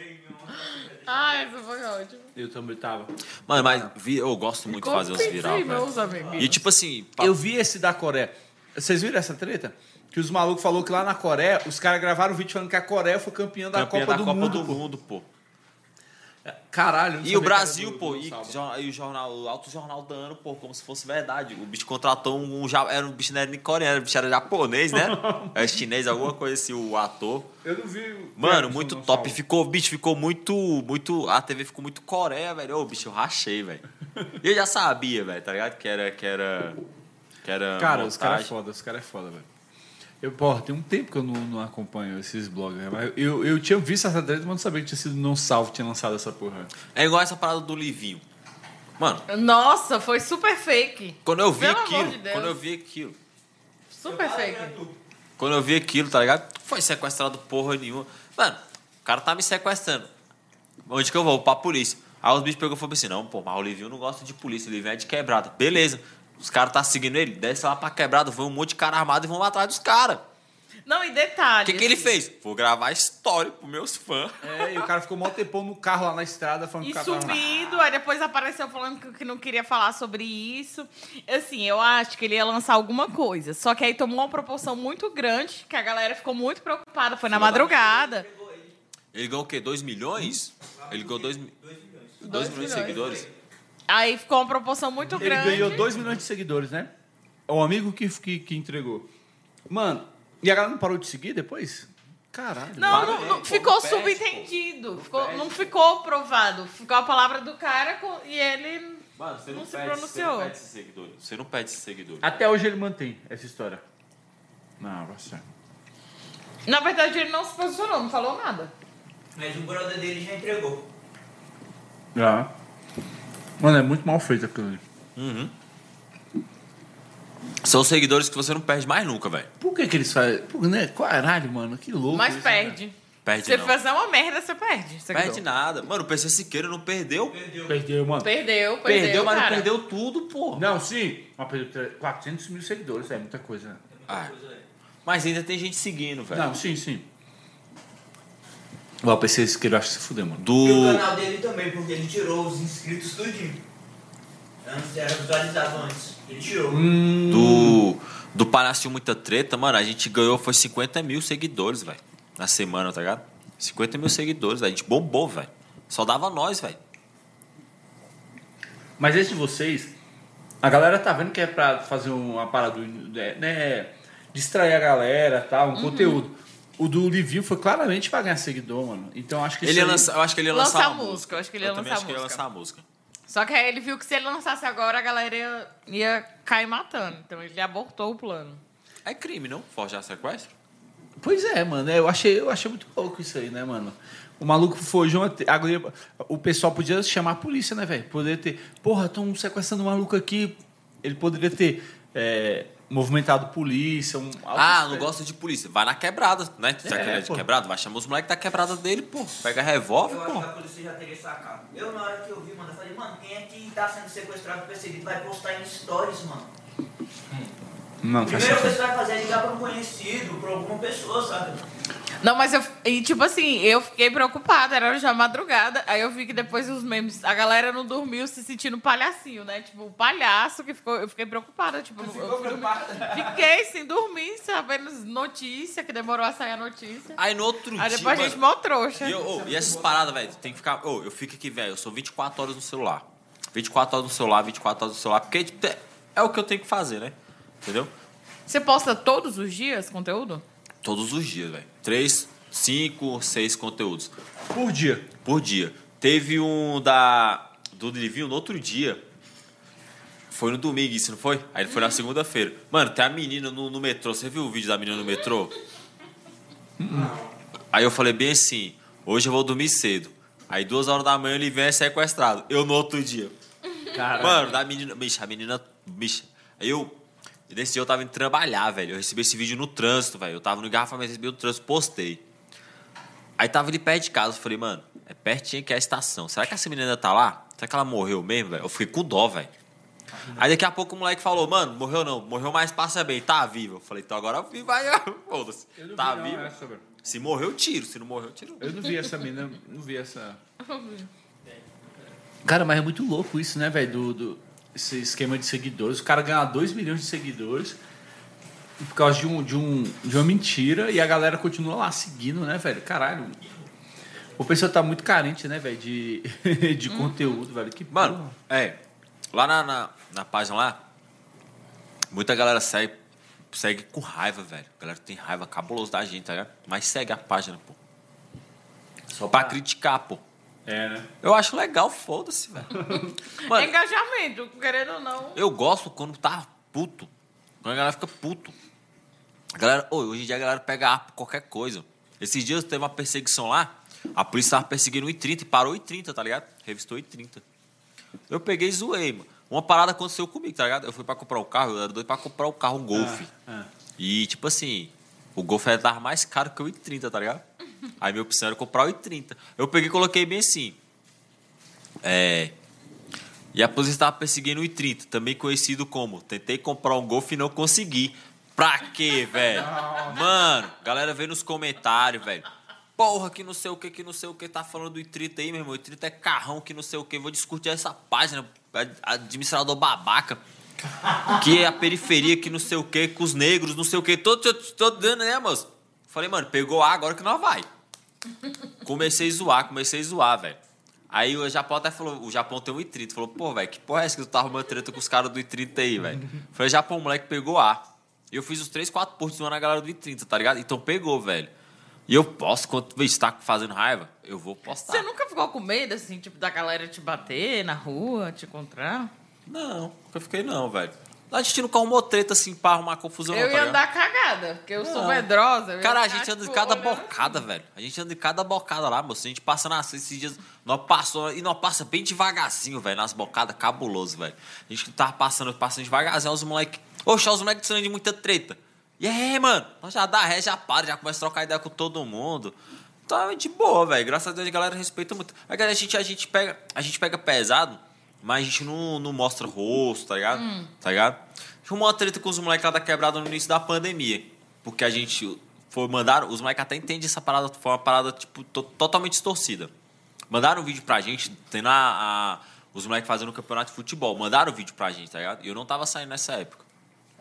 Ai, isso foi ótimo. Eu também tava. Mano, mas vi- eu gosto muito de fazer Pensei, viral, velho. E tipo assim, Eu vi esse da Coreia. Vocês viram essa treta? Que os malucos falaram que lá na Coreia, os caras gravaram um vídeo falando que a Coreia foi campeã da campeã Copa, da do, Copa Mundo, do pô. Mundo, pô. Caralho. eu não E o Brasil, pô, e, e o jornal, o Alto Jornal do Ano, pô, como se fosse verdade. O bicho contratou um, ja- era um bicho não era nem coreano, o bicho era japonês, né? É chinês, alguma coisa assim, o ator. Eu não vi. Mano, o muito top. Ficou, bicho, ficou muito, muito. A TV ficou muito Coreia, velho. Ô, bicho, eu rachei, velho. Eu já sabia, velho, tá ligado? Que era. Que era. Que era Cara, os caras é montagem. foda, os caras é foda, velho. Eu, porra, tem um tempo que eu não, não acompanho esses bloggers, mas eu, eu tinha visto essa treta, mas não sabia que tinha sido Não Salvo, tinha lançado essa porra. É igual essa parada do Livinho. Mano, Nossa, foi super fake. quando eu vi Pelo amor aquilo, de Deus. quando eu vi aquilo, Super fake. quando eu vi aquilo, tá ligado? Foi sequestrado porra nenhuma. Mano, o cara tá me sequestrando. Onde que eu vou? Pra polícia. Aí os bichos pegou e falaram assim: não, pô, mas o Livinho não gosta de polícia, o Livinho é de quebrada. Beleza. Os caras tá seguindo ele, desce lá pra quebrada, vão um monte de cara armado e vão atrás dos caras. Não, e O detalhe. que, que ele assim, fez? Vou gravar história pros meus fãs. É, e o cara ficou mó tempão no carro lá na estrada falando E que o sumido, aí depois apareceu falando que- não queria falar sobre isso. Assim, eu acho que ele ia lançar alguma coisa. Só que aí tomou uma proporção muito grande, que a galera ficou muito preocupada. Foi na madrugada. Ele ganhou o quê? 2 milhões? Ele ganhou 2 milhões. 2 milhões de milhões. seguidores? Aí ficou uma proporção muito Ele grande. ganhou 2 milhões de seguidores, né? É o amigo que, que, que entregou. Mano, e a galera não parou de seguir depois? Caralho. Não, não, né? não, Pô, ficou não subentendido. Ficou, não ficou provado. Ficou a palavra do cara com- e ele. Mano, você não, Não se pede, pronunciou. Você não pede esses seguidores. Você não pede esses seguidores. Até hoje ele mantém essa história. Não, ser. Na verdade, ele não se posicionou, não falou nada. Mas o brother dele já entregou. Já. Mano, é muito mal feito aquilo ali. Uhum. São seguidores que você não perde mais nunca, velho. Por que que eles fazem? Pô, né? Caralho, mano, que louco. Mas isso, né? perde. Perde Se você não. fazer uma merda, você perde. Você Perde nada. Mano, o PC Siqueira não perdeu. Perdeu. Perdeu, mano. Perdeu, perdeu. Perdeu, mas não cara. perdeu tudo, pô. Não, sim. Mas perdeu tre- 400 mil seguidores, é muita coisa. né? Ah, mas ainda tem gente seguindo, velho. Não, sim, sim. O PC esse que eu acho que se fuder, mano. E o Do. canal dele também, porque ele tirou os inscritos tudinho. Antes era visualizado antes. Ele tirou. Hum. Do. Do Palhacinho Muita Treta, mano, a gente ganhou foi 50 mil seguidores, velho. Na semana, tá ligado? 50 mil seguidores. A gente bombou, velho. Só dava nós, velho. Mas esse de vocês, a galera tá vendo que é pra fazer uma parada, né? né, Distrair a galera, tá? Um conteúdo. O do Livinho foi claramente pra ganhar seguidor, mano. Então acho que Ele isso ia aí- lançar, eu acho que ele ia Lançar lançar a uma música, eu acho que ele ia Eu lançar acho que ele ia música. lançar a música. Só que aí ele viu que se ele lançasse agora, a galera ia, ia cair matando. Então ele abortou o plano. É crime, não? Forjar sequestro? Pois é, mano. é, Eu achei, eu achei muito louco isso aí, né, mano? O maluco foi uma... agora, O pessoal podia chamar a polícia, né, velho? Poderia ter. Porra, estão sequestrando um maluco aqui. Ele poderia ter é, movimentado polícia. Um, Ah, não gosta de polícia. Vai na quebrada, né? Já É, que ele é de pô. quebrada, vai chamar os moleques da quebrada dele, pô. Pega revólver, Eu acho que a pô. polícia já teria sacado. Eu, na hora que eu vi, mano, eu falei, mano, quem é que tá sendo sequestrado, perseguido, vai postar em stories, mano? Não, faz sentido. que você vai fazer é ligar pra um conhecido, pra alguma pessoa, sabe? Não, mas eu. E, tipo assim, eu fiquei preocupada, era já madrugada. Aí eu vi que depois os memes, a galera não dormiu se sentindo palhacinho, né? Tipo, o palhaço que ficou. Eu fiquei preocupada. Tipo, eu fui dormir- Fiquei sem dormir, sabendo notícia, que demorou a sair a notícia. Aí no outro Aí dia. depois a gente mano, mó trouxa. E, eu- ô, e essas paradas, velho, tem que ficar. Ô, eu fico aqui, velho, eu sou 24 horas no celular. 24 horas no celular, 24 horas no celular, porque tipo, é, é o que eu tenho que fazer, né? Entendeu? Você posta todos os dias conteúdo? Todos os dias, velho. Três, cinco, seis conteúdos Por dia. por dia. Teve um da. Do Livinho no outro dia. Foi no domingo, isso não foi? Aí foi na segunda-feira. Mano, tem a menina no, no metrô. Você viu o vídeo da menina no metrô? Aí eu falei bem assim: hoje eu vou dormir cedo. Aí duas horas da manhã ele vem é sequestrado. Eu no outro dia. Cara, Mano, da menina. Bicha, a menina. Bicha. Aí eu. Nesse dia eu tava indo trabalhar, velho. Eu recebi esse vídeo no trânsito, velho. Eu tava no engarrafamento, recebi no trânsito, postei. Aí tava ali perto de casa. Eu falei, mano, é pertinho que é a estação. Será que essa menina tá lá? Será que ela morreu mesmo, velho? Eu fiquei com dó, velho. Aí daqui a pouco o moleque falou, mano, morreu não, morreu, mas passa bem, tá vivo. Eu falei, então agora vivo, aí, foda-se. Eu não Tá vi, vivo. essa, velho. Se morreu, eu tiro. Se não morreu, eu tiro. Eu não vi essa mina, não vi essa. Cara, mas é muito louco isso, né, velho? Do, do, esse esquema de seguidores. O cara ganha 2 milhões de seguidores por causa de, um, de, um, de uma mentira e a galera continua lá seguindo, né, velho? Caralho. O pessoal tá muito carente, né, velho, de, de conteúdo, velho. Que Mano, porra. é. Lá na, na, na página lá, muita galera segue, segue com raiva, velho. A galera tem raiva cabuloso da gente, tá ligado? Mas segue a página, pô. Só pra criticar, pô. É, né? Eu acho legal, foda-se, velho. Mano, engajamento, querendo ou não. eu gosto quando tá puto. Quando a galera fica puto. A galera, ô, hoje em dia a galera pega arma por qualquer coisa. Esses dias teve uma perseguição lá, a polícia tava perseguindo o I-30 e parou o I-30, tá ligado? Revistou o I-30. Eu peguei e zoei, mano. Uma parada aconteceu comigo, tá ligado? Eu fui pra comprar o carro, eu era doido pra comprar o carro, um Golf. Ah, E, tipo assim, o Golf era tava mais caro que o I-30, tá ligado? Aí minha opção era comprar o I-30. Eu peguei e coloquei bem assim. É. E a polícia estava perseguindo o I-30, também conhecido como tentei comprar um Golf e não consegui. Pra quê, velho? Mano, galera vê nos comentários, velho. Porra, que não sei o que, que não sei o que, tá falando do I-30 aí, meu irmão. I-30 é carrão, que não sei o que. Vou discutir essa página, ad- administrador babaca. Que é a periferia, que não sei o que, com os negros, não sei o que. Tô, tô, tô dando, né, moço? Falei, mano, pegou A, agora que nós vai. Comecei a zoar, comecei a zoar, velho. Aí o Japão até falou, o Japão tem um I-30. Falou, pô, velho, que porra é essa que tu tá arrumando treta com os caras do I-30 aí, velho? Falei, Japão, o moleque pegou A. E eu fiz os 3, 4 posts zoando a galera do I-30, tá ligado? Então pegou, velho. E eu posto, quando tá fazendo raiva, eu vou postar. Você nunca ficou com medo, assim, tipo, da galera te bater na rua, te encontrar? Não, nunca fiquei não, velho. A gente nunca arrumou treta assim pra arrumar confusão, eu não, tá ia ligado? andar cagada, porque eu sou Não. medrosa. eu ia Cara, a gente anda de tipo, cada bocada, velho. A gente anda de cada bocada lá, moço. A gente passa nas esses dias. Nós passamos, e nós passa bem devagarzinho, velho, nas bocadas, cabuloso, velho. A gente tava passando, passando devagarzinho, os moleques. Oxe, os moleques de muita treta. E aí, mano? Nós já dá ré, já para, já começa a trocar ideia com todo mundo. Então é de boa, velho. Graças a Deus a galera respeita muito. A, galera, a, gente, a, gente pega, a gente pega pesado, mas a gente não, não mostra rosto, tá ligado? Tá ligado? Arrumou uma treta com os moleques lá da quebrada no início da pandemia. Porque a gente foi mandaram, os moleques até entendem essa parada, foi uma parada tipo to- totalmente distorcida. Mandaram um vídeo pra gente, tendo a, a- os moleques fazendo um campeonato de futebol. Mandaram o vídeo pra gente, tá ligado? E eu não tava saindo nessa época.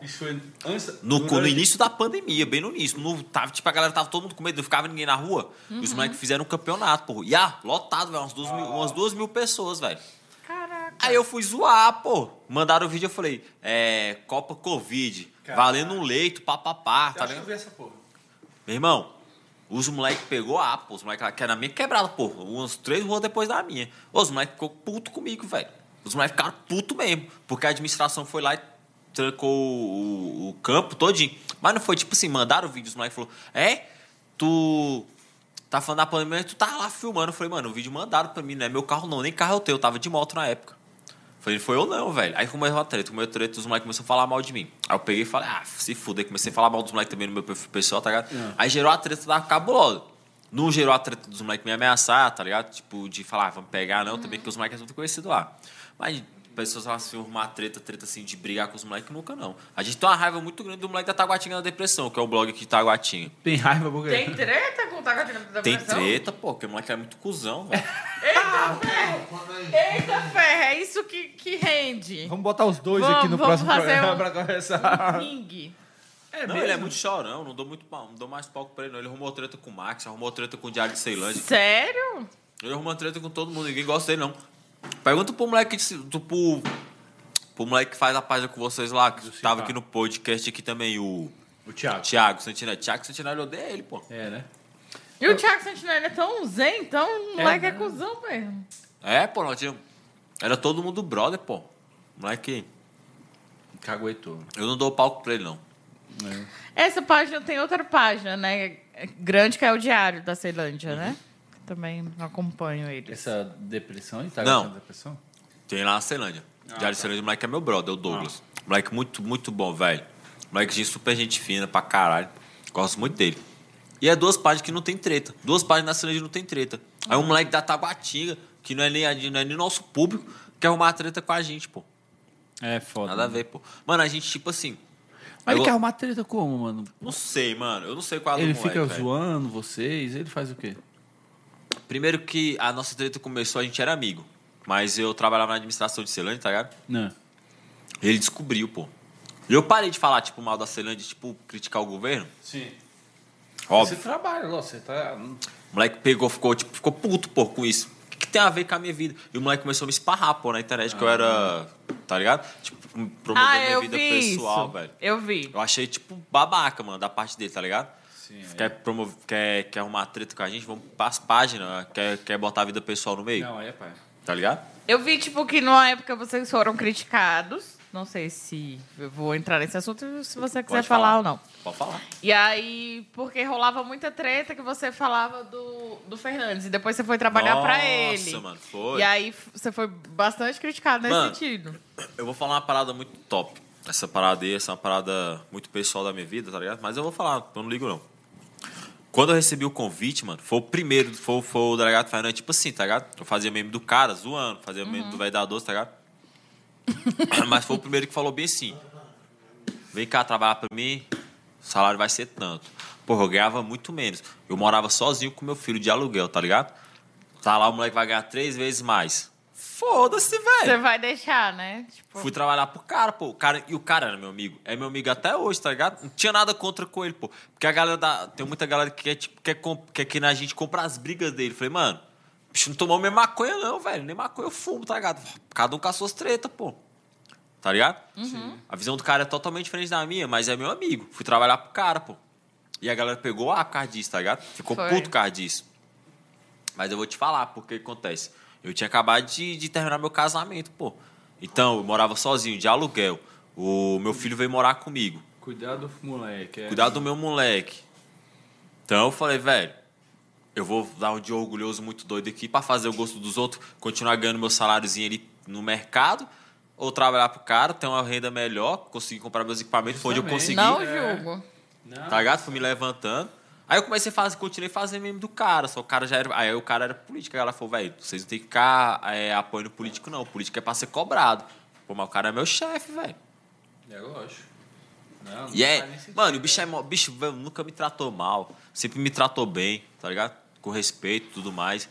Isso foi antes. No, no início da pandemia, bem no início. No, tava, tipo, a galera tava todo mundo com medo, não ficava ninguém na rua. E os moleques fizeram um campeonato, porra. E ah, lotado, velho. Umas duas, mil, umas duas mil pessoas, velho. Aí eu fui zoar, pô. Mandaram o vídeo, eu falei, é. Copa Covid. Valendo um leito, papapá, tá acho que eu vi essa porra. Meu irmão, os moleques pegou a pô. Os moleques que era na minha quebrada, pô. Uns três ruas depois da minha. Os moleques ficou puto comigo, velho. Os moleques ficaram puto mesmo. Porque a administração foi lá e trancou o, o campo todinho. Mas não foi tipo assim, mandaram o vídeo, os moleques falaram, é? Tu tá falando da pandemia, tu tá lá filmando. Eu falei, mano, o vídeo mandaram pra mim, não é meu carro não, nem carro é o teu, eu tava de moto na época. Falei, foi eu não, velho. Aí começou a treta, começou a treta, os moleques começaram a falar mal de mim. Aí eu peguei e falei, ah, se fuder, comecei a falar mal dos moleques também no meu perfil pessoal, tá ligado? Aí gerou a treta da cabulosa. Não gerou a treta dos moleques me ameaçar, tá ligado? Tipo, de falar, ah, vamos pegar, não, também, porque os moleques são tudo conhecidos lá. Mas pessoas falam assim, arrumar treta, treta assim, de brigar com os moleques, nunca não. A gente tem uma raiva muito grande do moleque da Taguatinga da Depressão, que é o blog aqui de Taguatinga. Tem raiva porque. Tem treta com o Tacatina da Tem Depressão? treta, pô, porque o moleque é muito cuzão, velho. Eita, ferro! Quando aí- Eita, ferro! É isso que, que rende. Vamos botar os dois Vamos- aqui no vamos próximo fazer programa um- pra conversar. Ringue. É não, mesmo? ele é muito chorão, não dou muito pau, não dou mais palco pra ele, não. Ele arrumou treta com o Max, arrumou treta com o Diário de Ceilândia. Sério? Ele arrumou treta com todo mundo, ninguém gosta dele, não. Pergunta pro moleque, do, pro, pro moleque que faz a página com vocês lá, que tava Cicar. aqui no podcast aqui também, o O Thiago. Thiago Santinelli. Thiago Santinelli odeia ele, pô. É, né? E o Thiago Santinelli é tão zen, então o moleque é, cuzão mesmo. É, pô, nós tínhamos... Era todo mundo brother, pô. Moleque, Caguetou. eu não dou palco pra ele, não. Essa página tem outra página, né? Grande que é o Diário da Ceilândia, né? Também acompanho ele. Essa depressão aí? Tá Não. com depressão? Tem lá na Ceilândia. Ah, Diário de Ceilândia, o moleque é meu brother, é o Douglas. Moleque muito, muito bom, velho. Moleque de super gente fina pra caralho. Gosto muito dele. E é duas páginas que não tem treta. Duas páginas na Ceilândia não tem treta. Aí um moleque da Taguatinga, que não é nem, não é nem nosso público, quer arrumar treta com a gente, pô. É foda. Nada a ver, pô. Mano, a gente, tipo assim. Mas ele eu- quer arrumar treta como, mano? Não sei, mano. Eu não sei qual é Ele moleque, fica velho. zoando vocês, ele faz o quê? Primeiro que a nossa treta começou, a gente era amigo. Mas eu trabalhava na administração de Ceilândia, tá ligado? Não. Ele descobriu, pô. E eu parei de falar, tipo, mal da Ceilândia, tipo, criticar o governo. Sim. Óbvio. Você trabalha, você tá. O moleque pegou, ficou, tipo, ficou puto, pô, com isso. O que, que tem a ver com a minha vida? E o moleque começou a me esparrar, pô, na internet, que eu era. Tá ligado? Tipo, promover Ah, minha eu vida vi pessoal, isso. velho. Eu vi. Eu achei, tipo, babaca, mano, da parte dele, tá ligado? Sim. Quer, promover, quer, quer arrumar treta com a gente? Vamos pras páginas. Quer, quer botar a vida pessoal no meio? Não, aí é pai. Tá ligado? Eu vi, tipo, que numa época vocês foram criticados. Não sei se eu vou entrar nesse assunto, se você quiser falar, falar. ou não. Pode falar. E aí, porque rolava muita treta que você falava do, do Fernandes. E depois você foi trabalhar Nossa, pra ele. mano, foi. E aí você foi bastante criticado nesse Mano, sentido. Eu vou falar uma parada muito top. Essa parada aí, essa é uma parada muito pessoal da minha vida, tá ligado? Mas eu vou falar, eu não ligo não. Quando eu recebi o convite, mano, foi o primeiro, foi, foi o delegado Fernandes, tipo assim, tá ligado? Eu fazia meme do cara, zoando, fazia meme do velho da doce, tá ligado? Mas foi o primeiro que falou bem assim: vem cá trabalhar pra mim, o salário vai ser tanto. Porra, eu ganhava muito menos. Eu morava sozinho com meu filho de aluguel, tá ligado? Tá lá, o moleque vai ganhar três vezes mais. Foda-se, velho. Você vai deixar, né? Tipo, Fui trabalhar pro cara, pô. O cara, e o cara era meu amigo. É meu amigo até hoje, tá ligado? Não tinha nada contra com ele, pô. Porque a galera da. Tem muita galera que quer, tipo, quer, comp- quer que a gente compra as brigas dele. Falei, mano, bicho não tomou minha maconha, não, velho. Nem maconha eu fumo, tá ligado? Cada um com as suas tretas, pô. Tá ligado? A visão do cara é totalmente diferente da minha, mas é meu amigo. Fui trabalhar pro cara, pô. E a galera pegou a por causa disso, tá ligado? Ficou Foi. puto por causa disso. Mas eu vou te falar porque que acontece. Eu tinha acabado de, de terminar meu casamento, pô. Então, eu morava sozinho, de aluguel. O meu filho veio morar comigo. Cuidado, moleque. É. Cuidar do meu moleque. Então eu falei, velho, eu vou dar um de orgulhoso muito doido aqui pra fazer o gosto dos outros, continuar ganhando meu saláriozinho ali no mercado, ou trabalhar pro cara, ter uma renda melhor, conseguir comprar meus equipamentos, foi onde eu consegui. não é. julgo. Não. Tá ligado? Fui me levantando. Aí eu comecei a fazer, continuei fazendo meme do cara, só o cara já era. Aí o cara era político, a galera falou, velho, vocês não tem que ficar é, apoiando político, não. O político é pra ser cobrado. Pô, mas o cara é meu chefe, velho. É lógico. Não, E é, mano, o bicho é mó- bicho velho, nunca me tratou mal, sempre me tratou bem, tá ligado? Com respeito e tudo mais.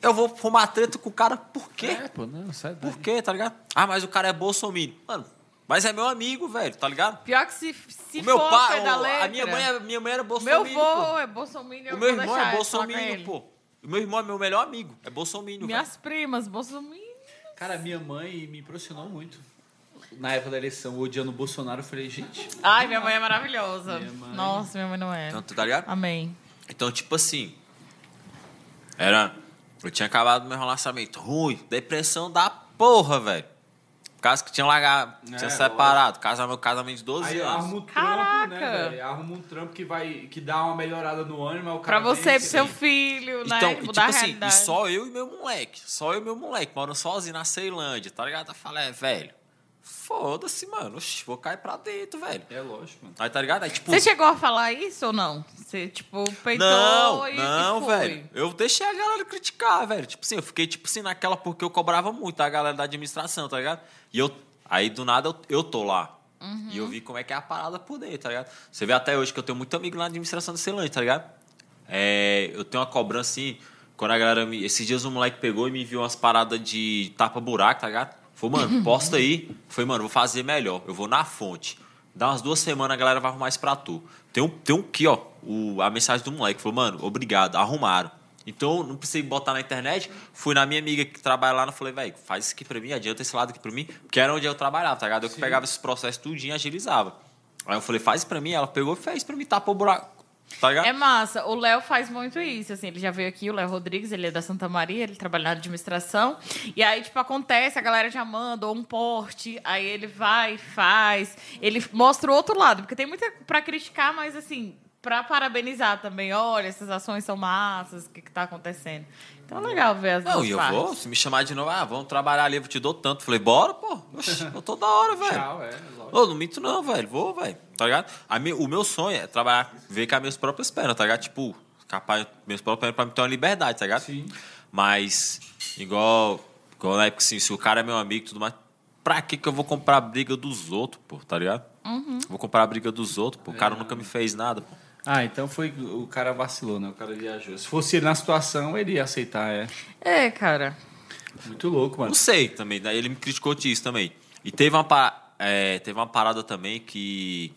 Eu vou arrumar treta com o cara por quê? É, pô, não, sai daí. Por quê, tá ligado? Ah, mas o cara é bolsominion. Mano, mas é meu amigo, velho, tá ligado? Pior que se, se o meu for pai, da letra, a minha mãe, é- minha mãe era Meu bolsominion, pô. vô é bolsominion. O meu irmão é bolsominion, pô. O meu irmão é meu melhor amigo, é bolsominion, velho. Minhas primas, bolsominion. Cara, minha mãe me impressionou muito. Na época da eleição, odiando o Bolsonaro, eu falei, gente. Ai, minha mãe é maravilhosa. Minha mãe- Nossa, minha mãe não é. Então, tu tá ligado? Amém. Então, tipo assim, era. Eu tinha acabado meu relacionamento ruim, depressão da porra, velho. Por causa que tinha largado, tinha É, separado. Casa, meu casamento de 12 Aí anos. arruma um Caraca! trampo, né, velho? Arruma um trampo que vai que dá uma melhorada no ânimo, mas o Pra cara você, vem- pro seu filho, né? Então, e Mudar tipo a assim, e realidade. só eu e meu moleque. Só eu e meu moleque, morando sozinho na Ceilândia, tá ligado? Eu falei, é, velho, foda-se, mano. Oxi, vou cair pra dentro, velho. É lógico, mano. Aí, tá ligado? Aí, tipo. Você chegou a falar isso ou não? Você, tipo, peitou Não, e, não, e foi. velho. Eu deixei a galera criticar, velho. Tipo assim, eu fiquei, tipo assim, naquela porque eu cobrava muito a galera da administração, tá ligado? E eu. Aí do nada eu, eu tô lá. Uhum. E eu vi como é que é a parada por dentro, tá ligado? Você vê até hoje que eu tenho muito amigo lá na administração da Ceilândia, tá ligado? É, eu tenho uma cobrança assim, quando a galera me. Esses dias um moleque pegou e me enviou umas paradas de tapa-buraco, tá ligado? Falei, mano, posta aí. Falei, mano, vou fazer melhor. Eu vou na fonte. Dá umas duas semanas, a galera vai arrumar isso pra tu. Tem um, tem um aqui, ó, o, a mensagem do moleque. Falou, mano, obrigado, arrumaram. Então, não precisei botar na internet. Fui na minha amiga que trabalha lá e falei, velho, faz isso aqui pra mim, adianta esse lado aqui pra mim, porque era onde eu trabalhava, tá ligado? Eu que pegava esses processos tudinho e agilizava. Aí eu falei, faz isso pra mim. Ela pegou e fez pra mim, tapou o buraco. Tá ligado? É massa. O Léo faz muito isso, assim. Ele já veio aqui, o Léo Rodrigues, ele é da Santa Maria, ele trabalha na administração. E aí, tipo, acontece, a galera já manda ou um porte, aí ele vai, faz. Ele mostra o outro lado, porque tem muita pra criticar, mas assim, pra parabenizar também. Olha, essas ações são massas, o que, que tá acontecendo. Então é legal ver as Não, e eu partes. vou, se me chamar de novo, ah, vamos trabalhar ali, eu te dou tanto. Falei, bora, pô. Oxi, eu tô da hora, velho. Tchau, é, lógico. Ô, não minto não, velho. Vou, velho. Tá ligado? A mi- o meu sonho é trabalhar, ver com as minhas próprias pernas, tá ligado? Tipo, capaz, minhas próprias pernas pra me ter uma liberdade, tá ligado? Sim. Mas, igual, igual na época, assim, se o cara é meu amigo e tudo mais, pra que que eu vou comprar a briga dos outros, pô, tá ligado? Vou comprar a briga dos outros, pô. O cara nunca me fez nada, pô. Ah, então foi o cara vacilou, né? O cara viajou. Se fosse ele na situação, ele ia aceitar, é. É, cara. Muito louco, mano. Não sei também, daí ele me criticou disso também. E teve uma, pa- é, teve uma parada também que,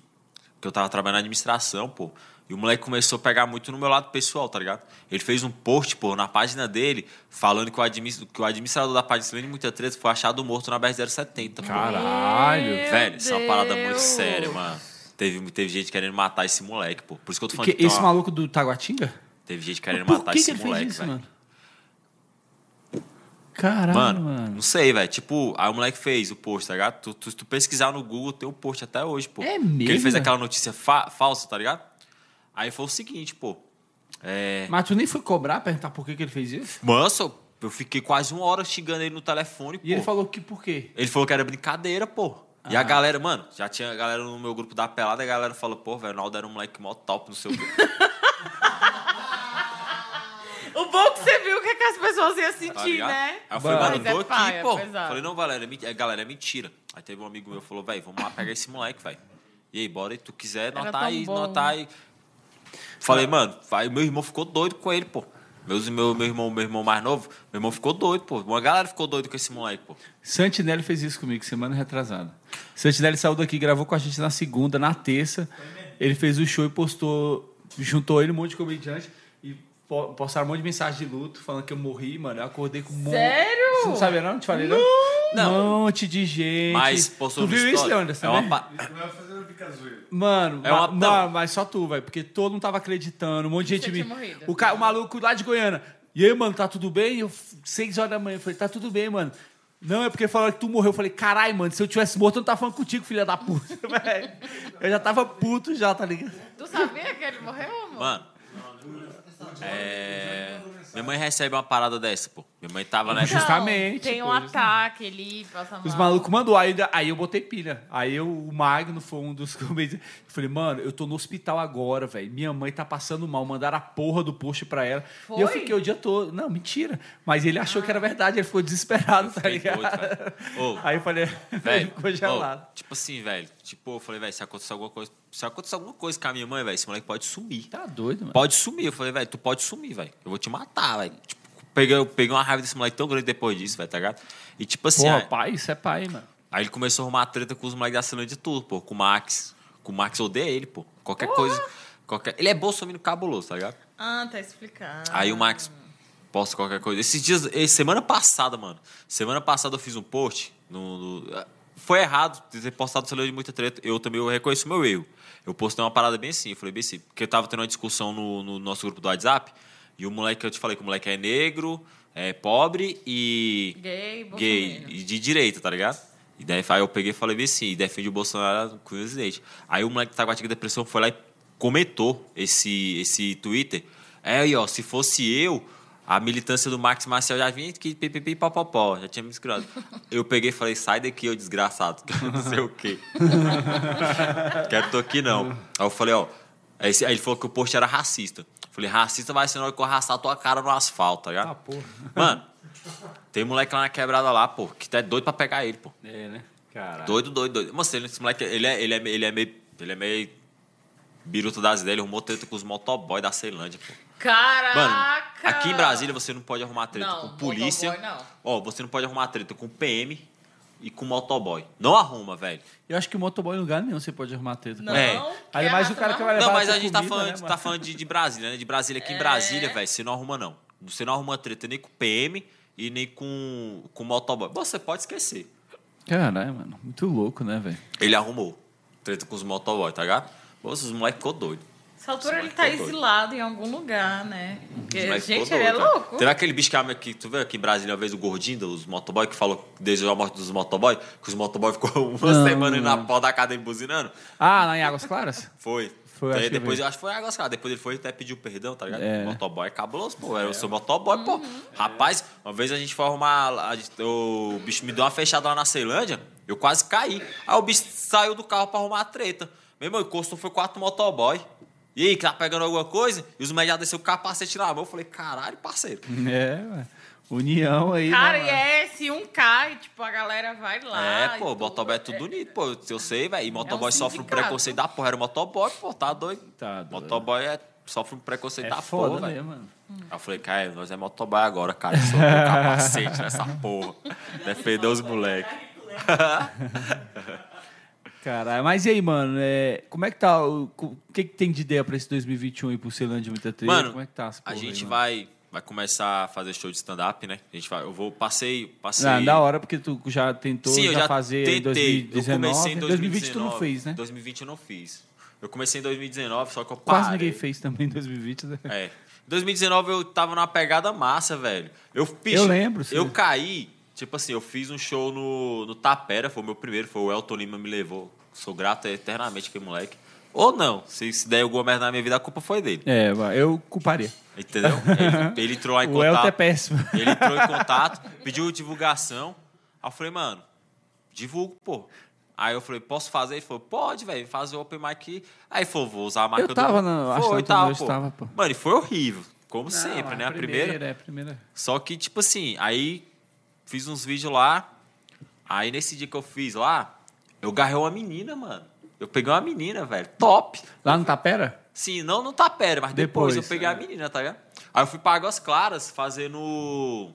que eu tava trabalhando na administração, pô. E o moleque começou a pegar muito no meu lado pessoal, tá ligado? Ele fez um post, pô, na página dele, falando que o, administ- que o administrador da página Silene Muita Treta foi achado morto na BR-070. pô. Caralho. Velho, isso é uma parada muito Deus. séria, mano. Teve, teve gente querendo matar esse moleque, pô. Por isso que eu tô falando Que, que esse uma- maluco do Taguatinga? Teve gente querendo Por matar que, esse que moleque, isso, velho. mano? Caralho, Mano, mano. não sei, velho. Tipo, aí o moleque fez o post, tá ligado? Tu, tu, tu pesquisar no Google, tem o post até hoje, pô. É Que ele mesmo, fez aquela notícia fa- falsa, tá ligado? Aí foi o seguinte, pô. É. Mas tu nem foi cobrar, perguntar por que, que ele fez isso? Manso, eu fiquei quase uma hora xingando ele no telefone, pô. E ele falou que por quê? Ele falou que era brincadeira, pô. E a galera, mano, já tinha galera no meu grupo da pelada, e a galera falou, pô, velho, o Naldo era um moleque mó top no seu grupo. O bom é que você viu o que, é que as pessoas iam Tá sentir, ligado? né? Aí eu falei, Mas mano, é eu tô aqui, paia, pô. pesado. Falei, não, galera, é, men- é, galera, é mentira. Aí teve um amigo meu que falou, velho, vamos lá pegar esse moleque, velho. E aí, bora aí, tu quiser Era notar tão aí, bom. notar aí. Falei, mano, vai, meu irmão ficou doido com ele, pô. Meus, meu, meu, irmão, meu irmão mais novo, meu irmão ficou doido, pô. Uma galera ficou doido com esse moleque, pô. Santinelli fez isso comigo semana retrasada. Santinelli saiu daqui, gravou com a gente na segunda, na terça. Ele fez o show e postou, juntou ele um monte de comediante e po- postaram um monte de mensagem de luto falando que eu morri, mano. Eu acordei com um monte. Sério? Você não sabia não? Te falei não? Não. Um monte de gente. Mas postou Tu viu isso, story. Leandro? É uma pa- Mano, É uma- ma- não. ma- mas só tu, velho, porque todo mundo tava acreditando, um monte de gente. me-. O, ca- o maluco lá de Goiânia. E aí, mano, tá tudo bem? Eu, seis horas da manhã, eu falei, tá tudo bem, mano. Não, é porque falaram que tu morreu. Eu falei, caralho, mano, se eu tivesse morto, eu não tava falando contigo, filha da puta, velho. Eu já tava puto já, tá ligado? Tu sabia que ele morreu, amor? Mano. É. Minha mãe recebe uma parada dessa, pô. Minha mãe tava, né? Então, justamente, Tem um pô, ataque ali, passa mal. Os malucos mandou, aí, aí eu botei pilha. Aí eu, o Magno foi um dos comediantes. Eu falei, mano, eu tô no hospital agora, velho. Minha mãe tá passando mal. Mandaram a porra do post pra ela. E eu Foi? fiquei o dia todo. Não, mentira. Mas ele achou que era verdade, ele ficou desesperado, tá ligado? doido. Ô, Aí eu falei, Velho, ficou gelado. ô, tipo assim, velho. Tipo, eu falei, velho, se acontecer alguma coisa. Se acontecer alguma coisa com a minha mãe, velho, esse moleque pode sumir. Tá doido, mano. Pode sumir. Eu falei, velho, tu pode sumir, velho. Eu vou te matar, velho. Tipo, peguei, eu peguei uma raiva desse moleque tão grande depois disso, velho, tá ligado? E tipo assim, Porra, aí, pai, isso é pai, mano. aí ele começou a arrumar treta com os moleques da Ceilândia de tudo, pô. Com o Max. Com o Max odeia ele, pô. Qualquer coisa. Qualquer... Ele é bolsominion cabuloso, tá ligado? Ah, tá explicando. Aí o Max posta qualquer coisa. Esses dias, eh, semana passada, mano. Semana passada eu fiz um post. No, no- foi errado ter postado celular de muita treta. Eu também eu reconheço o meu erro. Eu postei uma parada bem assim. Eu falei bem assim. Porque eu tava tendo uma discussão no, no nosso grupo do WhatsApp. E o moleque, eu te falei que o moleque é negro, é pobre e Gay, gay e de direita, tá ligado? E daí aí eu peguei e falei assim, defende o Bolsonaro com o presidente. Aí o moleque da Taguatinga Depressão foi lá e comentou esse, esse Twitter. É, aí, ó, se fosse eu, a militância do Max Marcel já vinha que pipipi popopó, já tinha me inscrito. Eu peguei e falei, sai daqui, ô desgraçado, que não sei o quê. Quero tô aqui não. Aí eu falei, ó, aí ele falou que o post era racista. Falei, racista vai ser na hora que eu arrastar a tua cara no asfalto, tá ligado? Ah, porra. Mano, tem moleque lá na quebrada lá, pô, que tá doido pra pegar ele, pô. É, né? Caralho. Doido, doido, doido. Ele- esse moleque, ele é, ele é, ele é meio. Ele é meio. Biruta das ideias, ele arrumou treta com os motoboy da Ceilândia, pô. Caraca! Mano, aqui em Brasília você não pode arrumar treta Não, com polícia. motoboy não. Ó, você não pode arrumar treta com PM e com motoboy. Não arruma, velho. Eu acho que motoboy em lugar nenhum você pode arrumar treta. Não, É. Aí mais o cara que vai levar Não, mas tua a gente tá comida, falando, né, tá mano? falando de, de Brasília, né? De Brasília. Aqui em Brasília, velho, você não arruma, não. Você não arruma treta nem com PM e nem com, com motoboy. Você pode esquecer. Caralho, mano. Muito louco, né, velho? Ele arrumou treta com os motoboy, tá ligado? Nossa, os moleques ficou doido. Essa altura ele tá exilado em algum lugar, né? Porque, gente, ele é tá? louco. Teve aquele bicho que, que tu viu aqui em Brasília uma vez, o gordinho dos motoboy, que falou que desejou a morte dos motoboy, que os motoboy ficou uma Não, semana indo na não. porta da cadeia buzinando. Ah, lá em Águas Claras? Foi. Foi, Daí acho que depois eu eu acho que foi água cara. Depois ele foi até pediu perdão, tá ligado? É. O motoboy é cabuloso, pô. Era o seu motoboy, pô. Rapaz, uma vez a gente foi arrumar. a gente- o bicho me deu uma fechada lá na Ceilândia, eu quase caí. Aí o bicho saiu do carro pra arrumar a treta. Meu irmão, encostou foi quatro motoboy. E aí, que tá pegando alguma coisa? E os médicos desceu o capacete na mão. Eu falei, caralho, parceiro. É, ué. União aí. Cara, né, e mano? é, se um cai, tipo, a galera vai lá. É, e pô, motoboy é tudo bonito, pô. Eu sei, velho. E motoboy um sofre um preconceito da porra. Era motoboy, pô, tá doido. Tá doido. Motoboy é, sofre um preconceito É da foda porra, velho. mano. Aí eu falei, cara, nós é motoboy agora, cara. Só capacete nessa porra. Defender os moleques. Caralho, mas e aí, mano? é, como é que tá? O, o que, que tem de ideia pra esse 2021 aí pro Ceilândia Muita Treta? Mano, como é que tá essa a gente aí, vai, vai começar a fazer show de stand-up, né? A gente vai, eu vou, passei, passei... Ah, da hora, porque tu já tentou Sim, já já fazer em tentei. 2019. Eu comecei em 2020 tu não 2019. fez, né? 2020 eu não fiz. Eu comecei em 2019, só que eu Quase parei. ninguém fez também em 2020, né? É. Em 2019 eu tava numa pegada massa, velho. Eu, Eu lembro, sim. Eu caí, tipo assim, eu fiz um show no, no Tapera, foi o meu primeiro, foi o Elton Lima me levou. Sou grato eternamente aquele moleque. Ou não, se, se der alguma merda na minha vida, a culpa foi dele. É, eu culparia. Entendeu? Ele, ele entrou lá em O Elton é contato. péssimo. Ele entrou em contato, pediu divulgação. Aí eu falei, mano, divulgo, pô. Aí eu falei, posso fazer? Ele falou, pode, velho, fazer o open mic. Aí ele falou, vou usar a marca Eu tava do... na- acho que Foi, na tava, pô. tava, pô. Mano, e foi horrível. Como sempre, né? A primeira. É, a primeira. Só que, tipo assim, aí fiz uns vídeos lá. Aí nesse dia que eu fiz lá, eu garrei uma menina, mano. Eu peguei uma menina, velho. Top. Lá no Tapera? Sim, não no Tapera, mas depois, Depois, eu peguei é. a menina, tá ligado? Aí eu fui pra Águas Claras fazendo.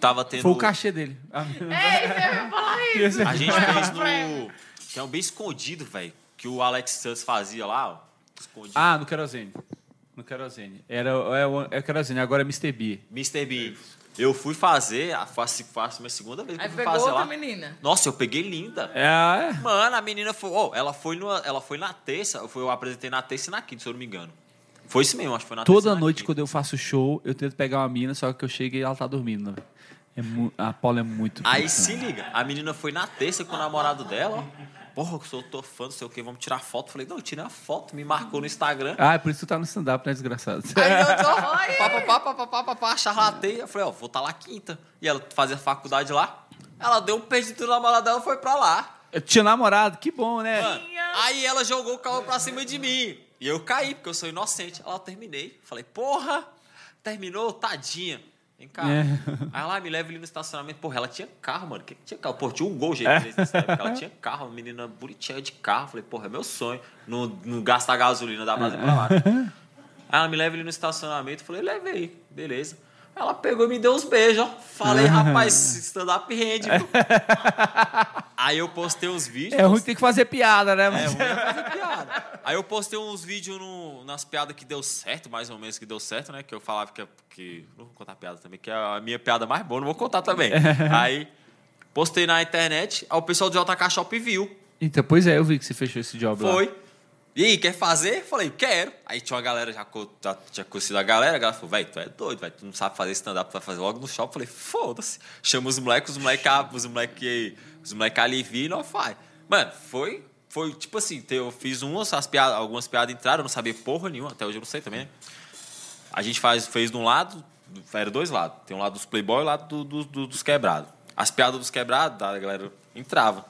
Tava tendo. Foi o cachê dele. É, eu ia falar isso. A gente fez no. Que é um bem escondido, velho. Que o Alex Santos fazia lá, ó. Escondido. Ah, no Querosene. No Querosene. Era, é, o- é o Querosene, agora é Mr. B. Mr. Bean. Eu fui fazer, a- faço, faço minha segunda vez que Aí eu fui pegou fazer outra lá. menina. Nossa, eu peguei linda. É, Mano, a menina foi. Oh, ela, foi numa, ela foi na terça. Eu, fui, eu apresentei na terça e na quinta, se eu não me engano. Foi isso mesmo, acho que foi na terça. toda na noite quinta. quando eu faço show, eu tento pegar uma mina, só que eu chego e ela tá dormindo. né? É mu- a Paula é muito Aí se mano. liga, a menina foi na terça com o namorado dela, ó porra, eu sou tô fã, não sei o quê, vamos tirar foto. Falei, não, tirei a foto, me marcou no Instagram. Ah, é por isso que tu tá no stand-up, né, desgraçado? Aí eu tô, pá, pá, pá, pá, pá, pá, charlatei. Eu falei, ó, vou estar tá lá quinta. E ela fazia faculdade lá. Ela deu um perdido na mala dela e foi pra lá. Eu tinha namorado, que bom, né? Mano, aí ela jogou o carro pra cima de mim. E eu caí, porque eu sou inocente. Aí eu terminei. Falei, porra, terminou, tadinha. Vem cá. É. Aí ela me leva ali no estacionamento. Porra, ela tinha carro, mano. Que que tinha carro? Pô, tinha um gol nessa época. Ela tinha carro, uma menina bonitinha de carro. Falei, porra, é meu sonho. Não, não gastar gasolina, dá pra fazer pra lá. Aí ela me leva ali no estacionamento. Falei, levei. Beleza. Ela pegou e me deu uns beijos, ó. Falei, rapaz, stand-up rende. viu? Aí eu postei uns vídeos. É ruim ter que fazer piada, né? É ruim é fazer piada. Aí eu postei uns vídeos no- nas piadas que deu certo, mais ou menos que deu certo, né? Que eu falava que, que não vou contar piada também, que é a minha piada mais boa, não vou contar também. Aí postei na internet, aí o pessoal do JK Shop viu. Então, pois é, eu vi que você fechou esse job lá. Foi. E aí, quer fazer? Falei, quero. Aí tinha uma galera, já, já tinha conhecido a galera, a galera falou, velho, tu é doido, velho, tu não sabe fazer stand-up, tu vai fazer logo no shopping. Falei, foda-se. Chama os moleques, os moleques os moleque, os moleque ali viram e nós faz. Mano, foi, foi tipo assim, eu fiz umas, as piadas, algumas piadas entraram, eu não sabia porra nenhuma, até hoje eu não sei também, né? A gente faz, fez de um lado, era dois lados. Tem um lado dos playboy e um lado do- do- do- dos quebrados. As piadas dos quebrados, a galera entrava.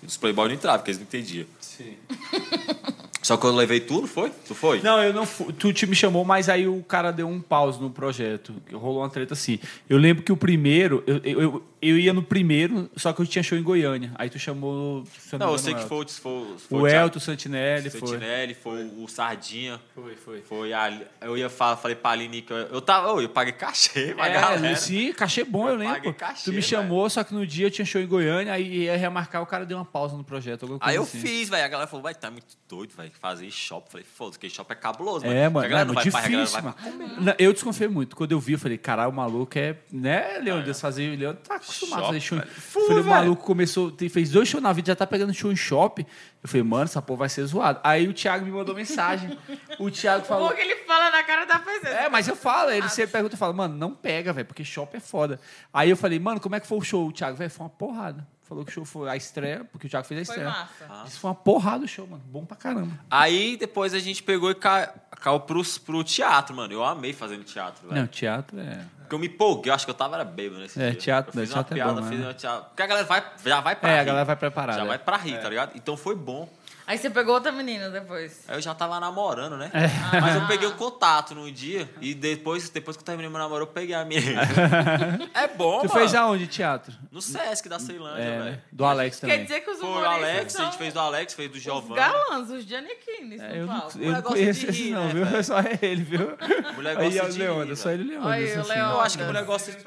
E dos playboy não entrava, porque eles não entendiam. Sim. Só que eu levei tudo, foi? Tu foi? Não, eu não fui. Tu te me chamou, mas aí o cara deu um pause no projeto. Rolou uma treta assim. Eu lembro que o primeiro, eu, eu, eu, ia no primeiro, só que eu tinha show em Goiânia. Aí tu chamou. se Não, eu sei que o foi, o- foi, foi O Elton Santinelli, foi. Sentinelli, foi o Sardinha. Foi, foi. Foi a, eu ia falar, falei pra Aline que eu, eu tava, eu, eu paguei cachê pra É, galera. sim, cachê bom, eu Eu lembro. cachê, tu me chamou, só que no dia eu tinha show em Goiânia, aí ia remarcar, o cara deu uma pausa no projeto. Aí eu assim. fiz, velho. A galera falou, vai, tá muito doido, velho, fazer shopping. Falei, foda-se, que shopping é cabuloso, É, mano, A galera é não muito vai pra- a galera difícil, vai mano. Não, Eu desconfiei muito. Quando eu vi, eu falei, caralho, o maluco é. Né, Leandro? Fazer. O Leandro tá acostumado a fazer show. Velho. falei, Fui, o maluco começou, fez dois shows na vida, já tá pegando show em shopping. Eu falei, mano, essa porra vai ser zoado. Aí o Thiago me mandou mensagem. O Thiago falou. Porque ele fala na cara da pessoa. É, mas eu falo, ele sempre pergunta, eu falo, mano, não pega, velho, porque shopping é foda. Aí eu falei, mano, como é que foi o show? O Thiago, velho, foi uma porrada. Falou que o show foi a estreia, porque o Thiago fez a Foi estreia. massa. Isso foi uma porrada o show, mano. Bom pra caramba. Aí depois a gente pegou e ca- caiu pro, pro teatro, mano. Eu amei fazendo teatro, velho. Não, teatro é. Porque eu me empolguei, eu acho que eu tava era bêbado nesse É, dia. teatro- eu fiz teatro uma é piada, bom, fiz né? uma teatro. Porque a galera vai, já vai pra É, rir. a galera vai preparada. Já é. vai pra rir, tá ligado? Então foi bom. Aí você pegou outra menina depois. Aí eu já tava namorando, né? É. Mas eu peguei o contato no dia e depois, depois que eu terminei meu namoro, eu peguei a minha. é bom, Tu mano. fez aonde teatro? No Sesc da Ceilândia, É, velho. Do Alex Quer também. dizer que os Foi o Alex, a são gente fez do Alex, fez do Giovanni. galãs, os Giannichines É, eu não, eu não gosta conheço rir, não, né, viu? É só ele, viu? Mulher Aí gosta é o de Leandro, rir, só ele e Leandro. Aí, assim, o assim. Leandro. Eu acho que mulher gosta de,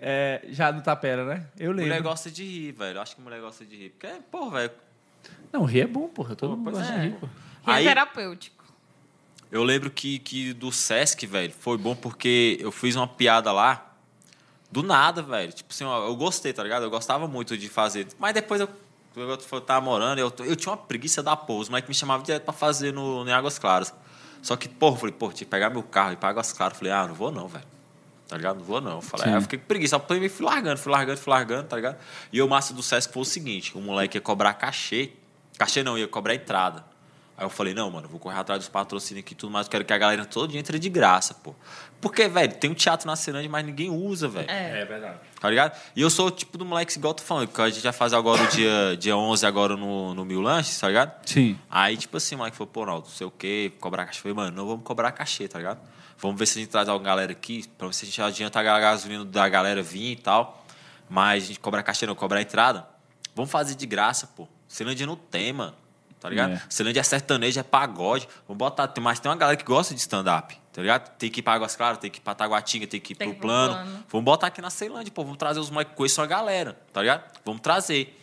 É, já no Tapera, né? Eu mulher lembro. gosta de rir, velho. Eu acho que mulher gosta de rir. Porque, pô, velho. Não, rir é bom, porra. Todo mundo gosta é. de rir, pô. Rio Aí- terapêutico. Eu lembro que, que do Sesc, velho, foi bom porque eu fiz uma piada lá do nada, velho. Tipo assim, eu gostei, tá ligado? Eu gostava muito de fazer. Mas depois eu, eu, eu tava morando, eu, eu tinha uma preguiça da porra. Os moleques me chamavam direto pra fazer no, no Águas Claras. Só que, porra, eu falei, pô, tinha que pegar meu carro e ir pra Águas Claras. Eu Falei, ah, não vou não, velho. Tá ligado? Não vou não. Eu Falei, aí eu fiquei com preguiça. Eu fui largando, fui largando, fui largando, tá ligado? E o massa do Sesc foi o seguinte: o moleque ia cobrar cachê. Cachê não, ia cobrar entrada. Aí eu falei, não, mano, vou correr atrás dos patrocínios aqui e tudo mais. Eu quero que a galera todo dia entre de graça, pô. Porque, velho, tem um teatro na Ceilândia, mas ninguém usa, velho. É. verdade. Tá ligado? E eu sou o tipo do moleque igual eu tô falando, que a gente vai fazer agora o dia, dia 11 agora no, no Mil Lanches, tá ligado? Sim. Aí, tipo assim, o moleque falou, pô, não, não sei o quê, cobrar cachê. Eu falei, mano, não vamos cobrar cachê, tá ligado? Vamos ver se a gente traz alguma galera aqui, pra ver se a gente adianta a gasolina da galera vir e tal. Mas a gente cobra cachê, não, cobrar entrada. Vamos fazer de graça, pô. Ceilândia não tem, mano. Tá ligado? É. Ceilândia é sertanejo, é pagode. Vamos botar. Tem, mas tem uma galera que gosta de stand-up, tá ligado? Tem que ir pra Águas Claras, tem que ir pra Taguatinga, tem que ir Tem pro plano. plano. Vamos botar aqui na Ceilândia, pô. Vamos trazer os moleques com isso, a galera, tá ligado? Vamos trazer.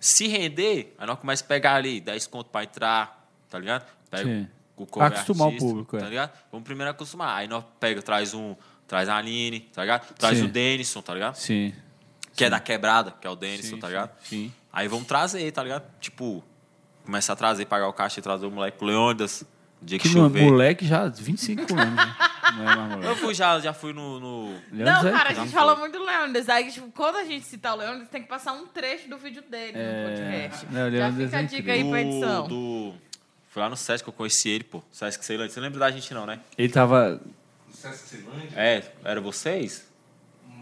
Se render, aí nós começamos a pegar ali 10 conto pra entrar, tá ligado? Pega Sim. o Pra acostumar o público, é. Tá ligado? Vamos primeiro acostumar. Aí nós pega, traz um, traz a Aline, tá ligado? Traz Sim. o Denison, tá ligado? Sim. Que é da quebrada, que é o Denison, Sim, tá ligado? sim. Aí vamos trazer, tá ligado? Tipo, começar a trazer, pagar o caixa e trazer o moleque pro Leônidas. Dia que, Que chover. moleque já 25 anos, né? Não é mais Eu moleque. fui já, já fui no. no- Não, é- cara, a gente falou muito do Leônidas. Aí, tipo, quando a gente citar o Leônidas, tem que passar um trecho do vídeo dele É. no podcast. Não, o Já fica a é dica aí do, pra edição. do- Foi lá no Sesc que eu conheci ele, pô. Sesc Ceilândia. Você lembra da gente, não, né? Ele tava. No Sesc Ceilândia, É, era vocês?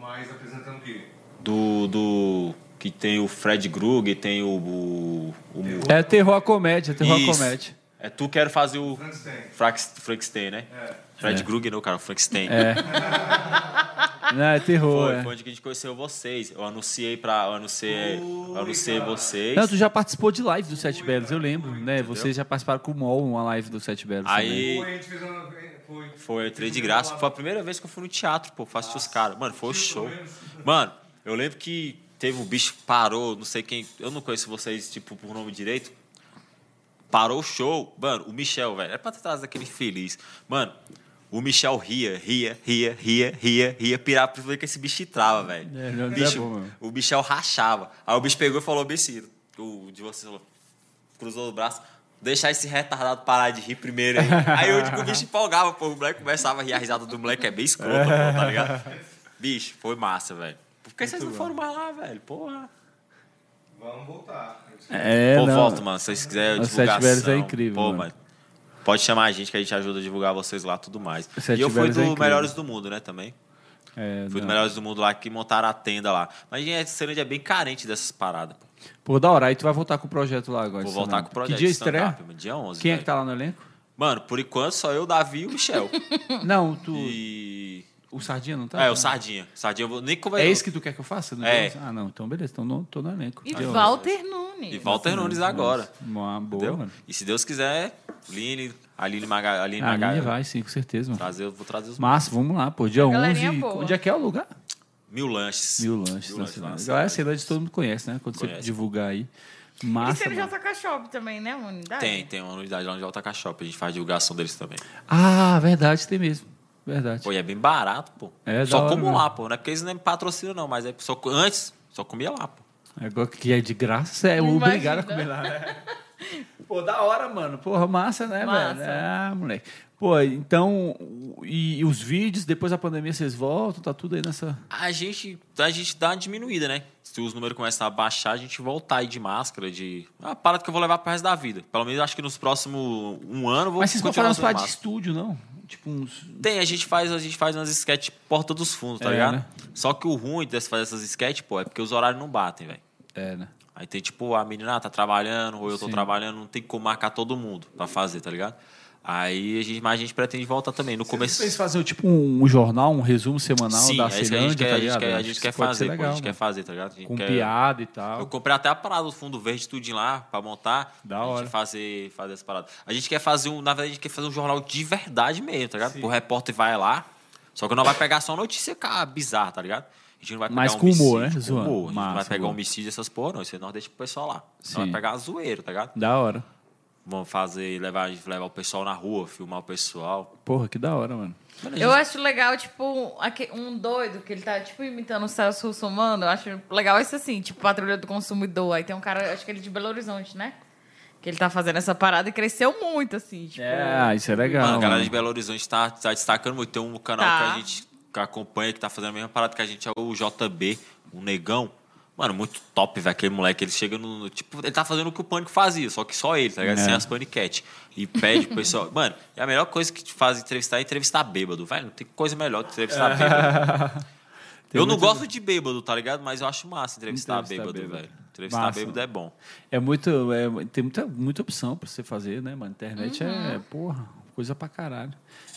mas apresentando o quê? Do. do que tem o Fred Krug, tem o. o, o É terror a comédia, terror a Isso. comédia. É tu quero fazer o Frankenstein. Né? É. Fred É. Krug, não, cara, o Frankenstein. É. Não, é terror. Foi, é. foi onde que a gente conheceu vocês. Eu anunciei pra. Eu anunciei, eu anunciei cara. vocês. Não, tu já participou de live do Sete Belos, eu lembro, né? Vocês já participaram com o MOL, uma live do Sete Belos. Aí. Foi, a gente fez uma... Foi. Foi, eu entrei de graça. Foi a primeira vez que eu fui no teatro, pô. Faço os caras. Mano, foi o show. Mano, eu lembro que teve um bicho que parou, não sei quem. Eu não conheço vocês, tipo, por nome direito. Parou o show. Mano, o Michel, velho. Era pra ter trazido aquele feliz. Mano, o Michel ria, ria, ria, ria, ria, ria, pirava pra ver que esse bicho entrava, velho. É, não, o, é bicho, bom mesmo. o Michel rachava. Aí o bicho pegou e falou assim, o de vocês falou, cruzou o braço. deixar esse retardado parar de rir primeiro aí. Aí eu digo, o bicho empolgava, pô. O moleque começava a rir, a risada do moleque é bem escrota, pô, tá ligado? Bicho, foi massa, velho. Por que vocês não foram mais lá, velho? Porra. Vamos voltar. É, Pô, não. volta, mano. Se vocês quiserem Os divulgação. Sete Velhos é incrível, Pô, mano. mano. Pode chamar a gente que a gente ajuda a divulgar vocês lá e tudo mais. Sete e eu fui Velhos do é. Melhores do Mundo, né, também. É, Fui do não. Melhores do Mundo lá que montaram a tenda lá. Mas a Ceilândia é bem carente dessas paradas. Pô. Pô, da hora. Aí tu vai voltar com o projeto lá agora. Vou voltar com o projeto Que dia de estreia? stand-up, mano. Dia 11. Quem é velho. que tá lá no elenco? Mano, por enquanto só eu, Davi e o Michel. Não, tu... e... O Sardinha não tá? É, o Sardinha. Sardinha eu vou nem conversar. É esse que tu quer que eu faça? no É. dia? Ah, não. Então beleza. Então não, tô no elenco. E Dia Walter Nunes. E Walter Nunes agora. Uma boa, Entendeu? mano. E se Deus quiser, Line, Aline Maga, Aline A Maga, linha vai, sim, com certeza, mano. trazer, vou trazer os Massa, vamos lá, pô. Dia galerinha 11. boa. Onde é que é o lugar? mil lanches. Mil lanches. Mil lanches Galera, cidade. cidade todo mundo conhece, né? Quando você Conhece. divulgar aí. E Massa, tem no. JK Shop também, né, uma unidade? Tem, tem uma unidade lá no JK Shop. A gente faz divulgação deles também. Ah, verdade, tem mesmo. Verdade. Pô, e é bem barato, pô. É, só hora como mesmo. lá, pô. Não é porque eles não me patrocinam, não. Mas é só, antes, só comia lá, pô. Agora que é de graça, é Imagina. obrigado a comer lá, né? Pô, da hora, mano. Porra, massa, né, Massa. velho? Ah, moleque. Pô, então, e, e os vídeos, depois da pandemia, vocês voltam, tá tudo aí nessa... A gente, a gente dá uma diminuída, né? Se os números começam a baixar, a gente voltar aí de máscara, de. É uma parada que eu vou levar pro resto da vida. Pelo menos acho que nos próximos um ano eu vou Mas vocês não paradas de estúdio, não? Tipo uns... Tem, a gente faz, a gente faz umas sketch porta dos fundos, tá É, ligado? né? Só que o ruim de fazer essas sketch, pô, é porque os horários não batem, velho. É, né? Aí tem tipo, a menina ah, tá trabalhando, ou eu tô Sim. trabalhando, não tem como marcar todo mundo pra fazer, tá ligado? Aí a gente, mas a gente pretende voltar também. No começo. Vocês fazem tipo um, um jornal, um resumo semanal Sim, da é isso que a gente Ceilândia, quer, tá a gente ligado? quer, a gente que quer fazer, ser pô, legal, a gente quer mano. fazer, tá ligado? A gente Com quer- piada e Eu tal. comprei até a parada do fundo verde, tudinho lá, pra montar. Da a hora. gente fazer, fazer essa parada. A gente quer fazer um, na verdade, a gente quer fazer um jornal de verdade mesmo, tá ligado? O repórter vai lá, só que não vai pegar só notícia cara, bizarra, tá ligado? A gente não vai pegar Mas com humor, né? Zoando. humor. A gente não vai pegar homicídio essas porra, não. Isso aí nós deixa pro pessoal lá. Não vai Sim. pegar zoeiro, tá ligado? Da hora. Vamos fazer, levar, levar o pessoal na rua, filmar o pessoal. Porra, que da hora, mano. Eu acho legal, tipo, um doido que ele tá, tipo, imitando o Celso Russomano. Eu acho legal esse assim, tipo, Patrulha do Consumidor. Aí tem um cara, acho que ele é de Belo Horizonte, né? Que ele tá fazendo essa parada e cresceu muito, assim, tipo... É, isso é legal. Mano, a galera de Belo Horizonte tá, tá destacando muito. Tem um canal Tá. que a gente que acompanha, que tá fazendo a mesma parada que a gente, é o JB, o Negão. Mano, muito top, velho. Aquele moleque, ele chega no, no- Tipo, ele tá fazendo o que o Pânico fazia, só que só ele, tá ligado? É. Sem as paniquete. E pede pro pessoal. Mano, e a melhor coisa que te faz entrevistar é entrevistar bêbado, velho. Não tem coisa melhor que entrevistar bêbado. Tem eu não gosto de bêbado, tá ligado? Mas eu acho massa entrevistar, Entrevistar bêbado, bêbado. velho. Entrevistar Massa. bêbado é bom. É muito. é- tem muita, muita opção pra você fazer, né, mano? Internet é, Uhum. porra, coisa pra caralho.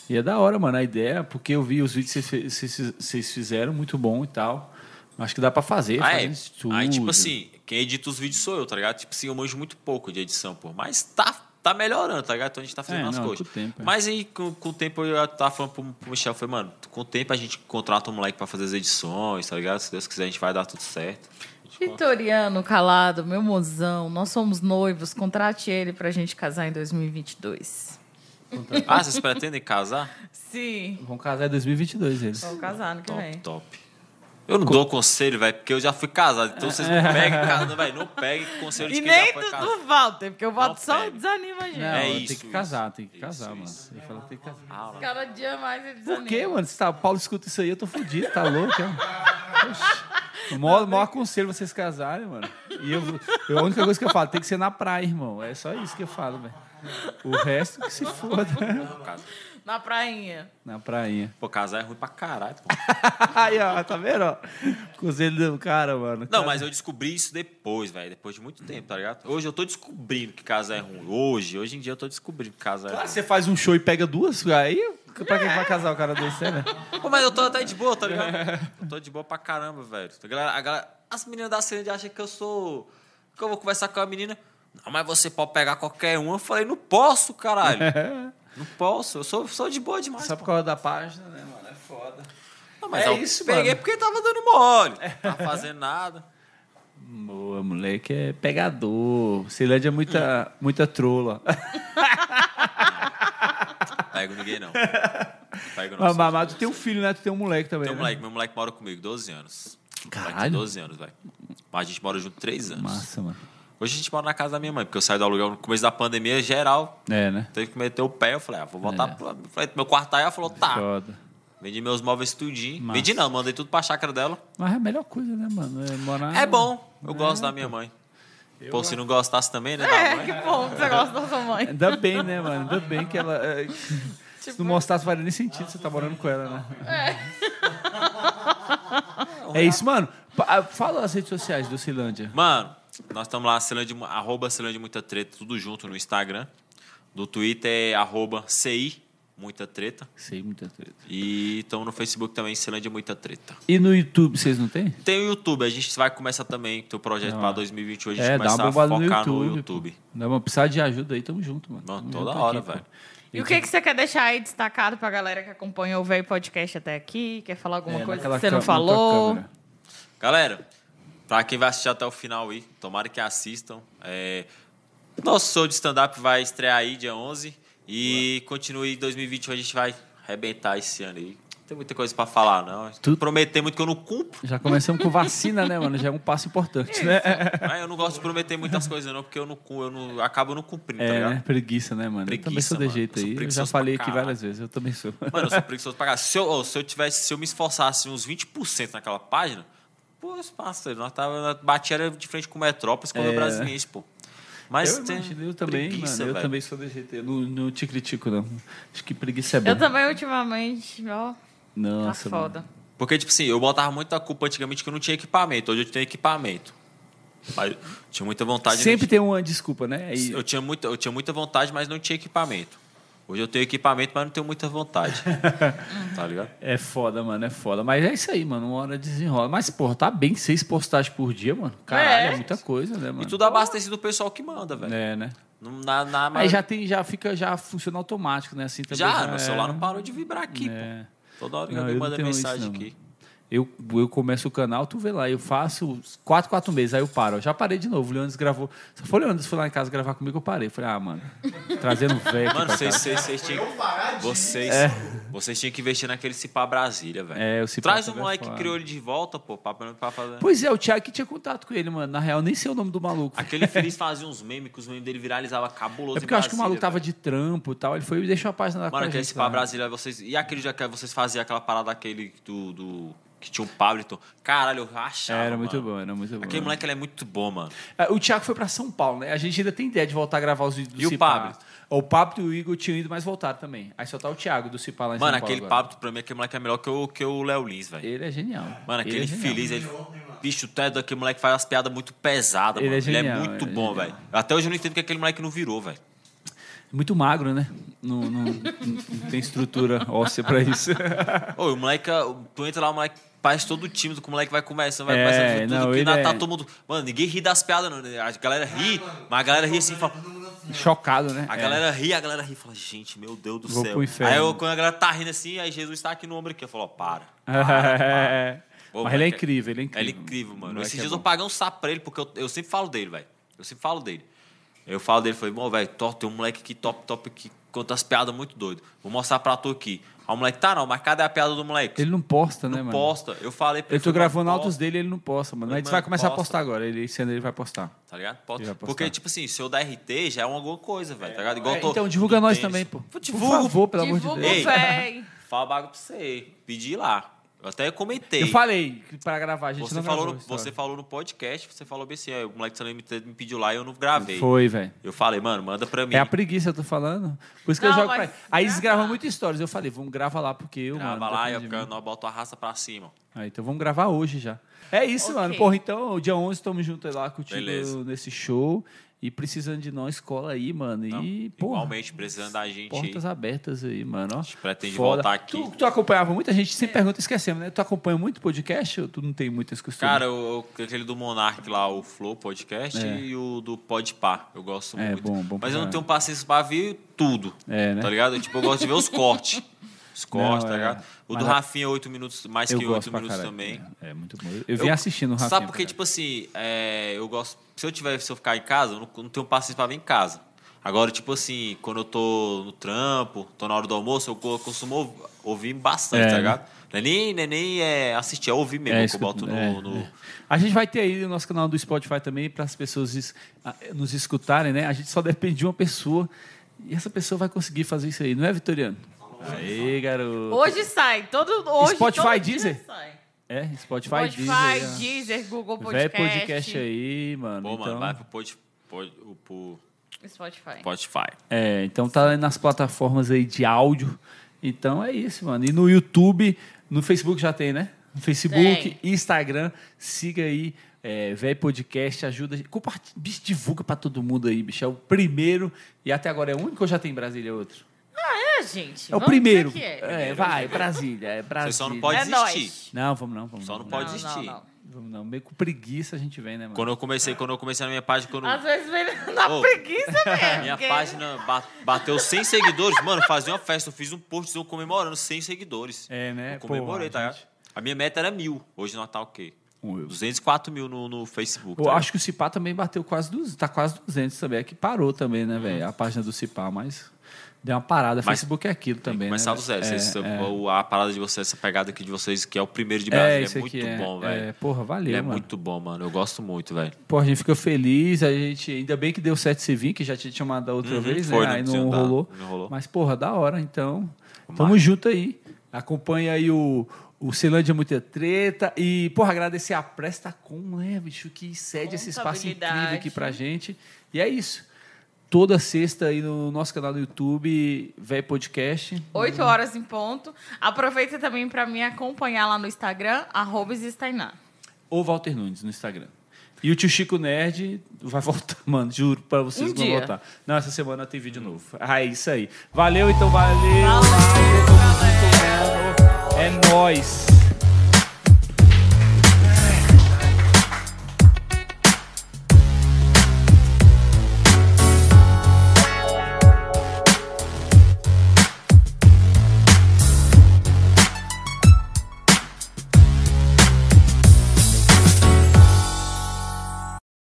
E é da hora, mano, a ideia, porque eu vi os vídeos que vocês fizeram, muito bom e tal. Acho que dá pra fazer, Ah, é. Aí, tipo assim, quem edita os vídeos sou eu, tá ligado? Tipo assim, eu manjo muito pouco de edição, pô. Mas tá, tá melhorando, tá ligado? Então a gente tá fazendo É, as não, coisas. com o tempo, é. Mas aí, com, com o tempo, eu tava falando pro, pro Michel, eu falei, mano, com o tempo a gente contrata um moleque pra fazer as edições, tá ligado? Se Deus quiser, a gente vai dar tudo certo. Vitoriano Calado, meu mozão, nós somos noivos, contrate ele pra gente casar em 2022. Ah, vocês pretendem casar? Sim, Vão casar em 2022 eles. vamos casar no que Top, vem. top. Eu não dou conselho, velho, porque eu já fui casado. Então vocês não peguem casa, velho. Não peguem conselho de E quem nem já foi do, casado. do Walter, porque o Walter Não só pega. desanima a gente. Não, É tem isso, que casar, isso. tem que Isso, casar, mano. isso. Ele falou que tem que casar. Cada dia mais ele desanima. Por quê, mano? Se tá, o Paulo escuta isso aí, eu tô fudido, tá louco, é? Oxi. O maior, maior aconselho vocês casarem, mano. E eu, eu- a única coisa que eu falo, tem que ser na praia, irmão. É só isso que eu falo, velho. O resto que se foda. Casa. Na prainha. Na prainha. Pô, casar é ruim pra caralho, pô. Aí, ó, tá vendo, ó? Conselho do cara, mano. Não, mas eu descobri isso depois, velho. Depois de muito tempo, tá ligado? Hoje eu tô descobrindo que casa é ruim. Hoje, hoje em dia eu tô descobrindo que casa é Claro, ruim. você faz um show e pega duas, aí pra que vai casar o cara desse, né? Pô, mas eu tô até de boa, tá ligado? Eu tô de boa pra caramba, velho. A galera, a galera- as meninas da cena acham que eu sou. Que eu vou conversar com a menina. Não, mas você pode pegar qualquer um. Eu falei, não posso, caralho. Não posso. Eu sou, sou de boa demais. Só por causa da página, né, mano? É foda. Não, mas é eu isso, peguei mano. porque tava dando mole. Tava fazendo nada. Boa, moleque é pegador. Ceilândia é muita, muita trola. Pego ninguém, não. Pego não. Mas, mas, tu tem um filho, né? Tu tem um moleque também. Tem um né? moleque, meu moleque mora comigo, 12 anos. Caralho. tem 12 anos, velho. Mas a gente mora junto 3 anos. Massa, mano. Hoje a gente mora na casa da minha mãe, porque eu saí do aluguel no começo da pandemia geral. É, né? Teve que meter o pé. Eu falei, ah, vou voltar É. pro. Falei, meu quarto tá aí. Ela falou, tá. Foda. Vendi meus móveis tudinho. Massa. Vendi não, mandei tudo pra chácara dela. Mas é a melhor coisa, né, mano? É, morar... É bom. Eu gosto da minha mãe. Pô, se não gostasse também, né? Da É, mãe. que bom que você gosta da sua mãe. Ainda bem, né, mano? Ainda bem que ela. é, Se não mostrasse, faria nem sentido você tá morando com ela, né? É. isso, mano. Fala as redes sociais do Cilândia. Mano, nós estamos lá, Celândia, arroba Muita Treta, tudo junto no Instagram. Do Twitter é arroba CI Muita Treta. Sei muita treta. E estamos no Facebook também, Celândia Muita Treta. E no YouTube, vocês não tem? Tem o YouTube, a gente vai começar também, teu projeto para 2021, a gente É, dá começar uma a bombada no focar YouTube. no YouTube. pô. Dá uma precisar de ajuda aí, tamo junto, mano. Mano, Tamo toda junto hora, aqui, pô. velho. E o que, que você quer deixar aí destacado pra galera que acompanha o Velho Podcast até aqui? Quer falar alguma É, coisa que você não falou? Galera, pra quem vai assistir até o final aí, tomara que assistam. É, Nosso show de stand-up vai estrear aí dia 11 e continue em 2021, a gente vai arrebentar esse ano aí. Não tem muita coisa pra falar, não. Tu- Prometer muito que eu não cumpro. Já começamos com vacina, né, mano? Já é um passo importante, né? Mas eu não gosto de prometer muitas coisas, não, porque eu não, eu não acabo não cumprindo, tá É, ligado? né? Preguiça, né, mano? eu também Preguiça, sou de jeito Eu aí. Eu já falei aqui várias vezes, eu também sou. Mano, eu sou preguiçoso pra caralho. Se eu, se eu tivesse, se eu me esforçasse uns 20% naquela página, pô, parceiro, nós tava, batia era de frente com o Metrópolis quando É. o Brasiliense, pô. Mas eu tem imagino, eu também, preguiça, mano. Eu também sou de jeito. Eu não, não te critico, não. Acho que preguiça é bom. Eu também, ultimamente, ó, tá Nossa, mano. foda. Porque, tipo assim, eu botava muita culpa antigamente que eu não tinha equipamento. Hoje eu tenho equipamento. Mas eu tinha muita vontade. Sempre não tem uma desculpa, né? E- Eu tinha, muita, eu tinha muita vontade, mas não tinha equipamento. Hoje eu tenho equipamento, mas não tenho muita vontade. tá ligado? É foda, mano, é foda. Mas é isso aí, mano. Uma hora desenrola. Mas, porra, tá bem seis postagens por dia, mano. Caralho, é, É. muita coisa, né, mano? E tudo abastecido do pessoal que manda, velho. É, né? Na, na, Aí já tem, já fica, já funciona automático, né? Assim também. já, meu é. celular não parou de vibrar aqui, É. pô. Toda hora que Não, eu alguém manda isso, mensagem não, aqui. Eu, eu começo o canal, tu vê lá, eu faço quatro, quatro meses, aí eu paro. Eu já parei de novo. O Leandro gravou. Só foi o Leandro foi lá em casa gravar comigo, eu parei. Eu falei, ah, mano, trazendo velho Mano, pra vocês, vocês, vocês tinham. Vocês, vocês tinham que investir naquele Cipá Brasília, velho. É, o Cipá Traz o é moleque que criou ele de volta, pô, pra, pra fazer. Pois é, o Thiago que tinha contato com ele, mano. Na real, nem sei o nome do maluco. Aquele feliz fazia uns memes que os memes dele viralizavam cabuloso. É porque eu acho que o maluco tava de trampo e tal. Ele foi e deixou a página da Mano, aquele Cipá. Brasília, vocês. E aquele dia que vocês faziam aquela parada daquele do. do que tinha um Pablito. Caralho, eu rachava. Era muito mano. bom, era muito bom. Aquele moleque ele é muito bom, mano. É, O Thiago foi pra São Paulo, né? A gente ainda tem ideia de voltar a gravar os vídeos do E o Cipá. Pablo? O Pablo e o Igor tinham ido, mas voltaram também. Aí só tá o Thiago do Cipá lá em Mano, São Paulo. aquele agora. Pablito pra mim, aquele moleque é melhor que o, que o Léo Lins, velho. Ele é genial. Mano, Ele aquele é genial. feliz, ele. Bicho, tu é daquele moleque que faz as piadas muito pesadas, Ele mano. é ele é genial, muito ele é bom, genial. velho. Até hoje eu não entendo que aquele moleque não virou, velho. Muito magro, né? Não, não- não- não tem estrutura óssea pra isso. Ô, o moleque, tu entra lá, o moleque parece todo tímido, que o moleque vai começando, vai É, começando tudo, não, na- tá é- todo mundo. Mano, ninguém ri das piadas, não. A galera ri, mas a galera ri assim e fala. Chocado, né? A É. galera ri, a galera ri e fala, gente, meu Deus do Vou céu. Aí eu, quando a galera tá rindo assim, aí Jesus tá aqui no ombro aqui. Eu falo, ó, para. É. Pô, Mas ele é incrível, ele é Ele incrível. é incrível, mano. Esses é dias eu paguei um sapo pra ele, porque eu, eu sempre falo dele, velho. Eu sempre falo dele. Eu falo dele, falei, bom, velho, tem um moleque aqui, top, top, que conta as piadas muito doido. Vou mostrar pra tu aqui. Aí o moleque, tá não, mas cadê a piada do moleque? Ele não posta, né, não mano? posta. Eu falei pra Eu tô gravando posta, dele ele não posta, mano. A gente Mano, vai começar a posta. postar agora. Ele, esse ano ele vai postar. Tá ligado? Posta. Ele. Porque, tipo assim, se eu dar RT, já é uma alguma coisa, velho, tá ligado? Igual É, tô- então, divulga nós também, pô. Pô, Por Divulga, favor, pelo amor de Divulga Deus. Véi. Fala bagulho pra você. Pedi lá. Eu até comentei. Eu falei pra gravar, a gente Você não falou, gravou no, você falou no podcast, você falou bem assim, o moleque também me, pediu lá e eu não gravei. Foi, velho. Eu falei, mano, manda pra mim. É a preguiça, eu tô falando. Por isso que eu Não, jogo mas pra ele. Aí eles gravam muitas histórias. Eu falei, vamos gravar lá, porque eu, Grava mano. lá e eu, nós bota a raça pra cima. Ah, então vamos gravar hoje já. É isso, Ok. mano. Porra, então, dia 11 estamos juntos lá contigo Beleza. nesse show. E precisando de nós, cola aí, mano. Não, e, porra, Igualmente, precisando da gente aí. portas abertas aí, mano. Ó. A gente pretende Foda. voltar aqui. Tu, tu acompanhava muita gente, sempre pergunta, esquecemos, né? Tu acompanha muito podcast ou tu não tem muitas costumes? Cara, eu, aquele do Monark lá, o Flow Podcast É. e o do Podpah. Eu gosto É, muito. bom, bom pra Mas eu não tenho paciência pra ver tudo. É, né? Tá ligado? Tipo, eu gosto de ver os cortes. Os Não, tá é. ligado? O Mas do a- Rafinha, 8 minutos, mais eu que gosto 8 pra minutos também. É, é muito bom. Eu, vim assistindo o Rafinha. Sabe porque, tipo assim, é, eu gosto. Se eu tiver, se eu ficar em casa, eu não, não tenho paciência pra ver em casa. Agora, tipo assim, quando eu tô no trampo, tô na hora do almoço, eu co- costumo ouv- ouvir bastante, É, tá né? ligado? Não é nem, não é nem é, assistir, é ouvir mesmo, que eu boto no. é, no- é. A gente vai ter aí o nosso canal do Spotify também para as pessoas nos escutarem, né? A gente só depende de uma pessoa e essa pessoa vai conseguir fazer isso aí, não é, Vitoriano? Aí, garoto. Hoje sai. Todo, hoje, Spotify, todo Deezer? sai. É, Spotify, Spotify, Deezer. Deezer, Google Véi Podcast. podcast aí, mano. Pô, então, mano, vai pro, pod, pod, pro Spotify. Spotify. É, então tá aí nas plataformas aí de áudio. Então é isso, mano. E no YouTube, no Facebook já tem, né? No Facebook, Tem. Instagram, siga aí, é, Véi Podcast, ajuda. Compartilha, bicho, divulga pra todo mundo aí, bicho. É o primeiro e até agora é o único ou já tem em Brasília outro? É, gente. É o vamos primeiro. dizer que é. É, vai, Brasília. É Brasília. Você só não pode É desistir. Não, vamos não, vamos Só não. não pode Não, desistir. não. Vamos não. Meio com preguiça a gente vem, né, mano? Quando eu comecei, quando eu comecei na minha página, quando Às vezes vem na Ô, preguiça mesmo. minha porque- página ba- bateu 100 seguidores, mano, fazia uma festa, eu fiz um post comemorando 100 seguidores. É, né? Eu comemorei, Pô, tá? ligado? gente- A minha meta era mil. Hoje não tá o quê? Um eu. 204 mil no, no Facebook. Eu tá acho que o Cipá também bateu quase 200, tá quase 200 também. É que parou também, né, velho? A página do Cipá, mas deu uma parada. Mas Facebook é aquilo também, começar né? do zero. É, Vocês- é. o- A parada de vocês, essa pegada aqui de vocês, que é o primeiro de É, Brasília, isso é, aqui muito é, bom, velho. É, porra, valeu, Ele é mano. muito bom, mano. Eu gosto muito, velho. Pô, a gente fica feliz, a gente... Ainda bem que deu certo esse vir, que já tinha chamado da outra Uhum, vez, foi, né? não Aí não rolou. não rolou. Mas, porra, da hora, então. Vamos Tamo junto aí. Acompanha aí o... O Celândia é Muita Treta. E, porra, agradecer a Prestacom, né, bicho? Que cede esse espaço incrível aqui pra gente. E é isso. Toda sexta aí no nosso canal do YouTube, Véi Podcast. 8 horas em ponto. Aproveita também para me acompanhar lá no Instagram, arroba. Ou Walter Nunes no Instagram. E o tio Chico Nerd vai voltar, mano. Juro pra vocês Um que vão voltar. Não, essa semana tem vídeo novo. Ah, é isso aí. Valeu, então valeu. Valeu, Valeu. É nóis.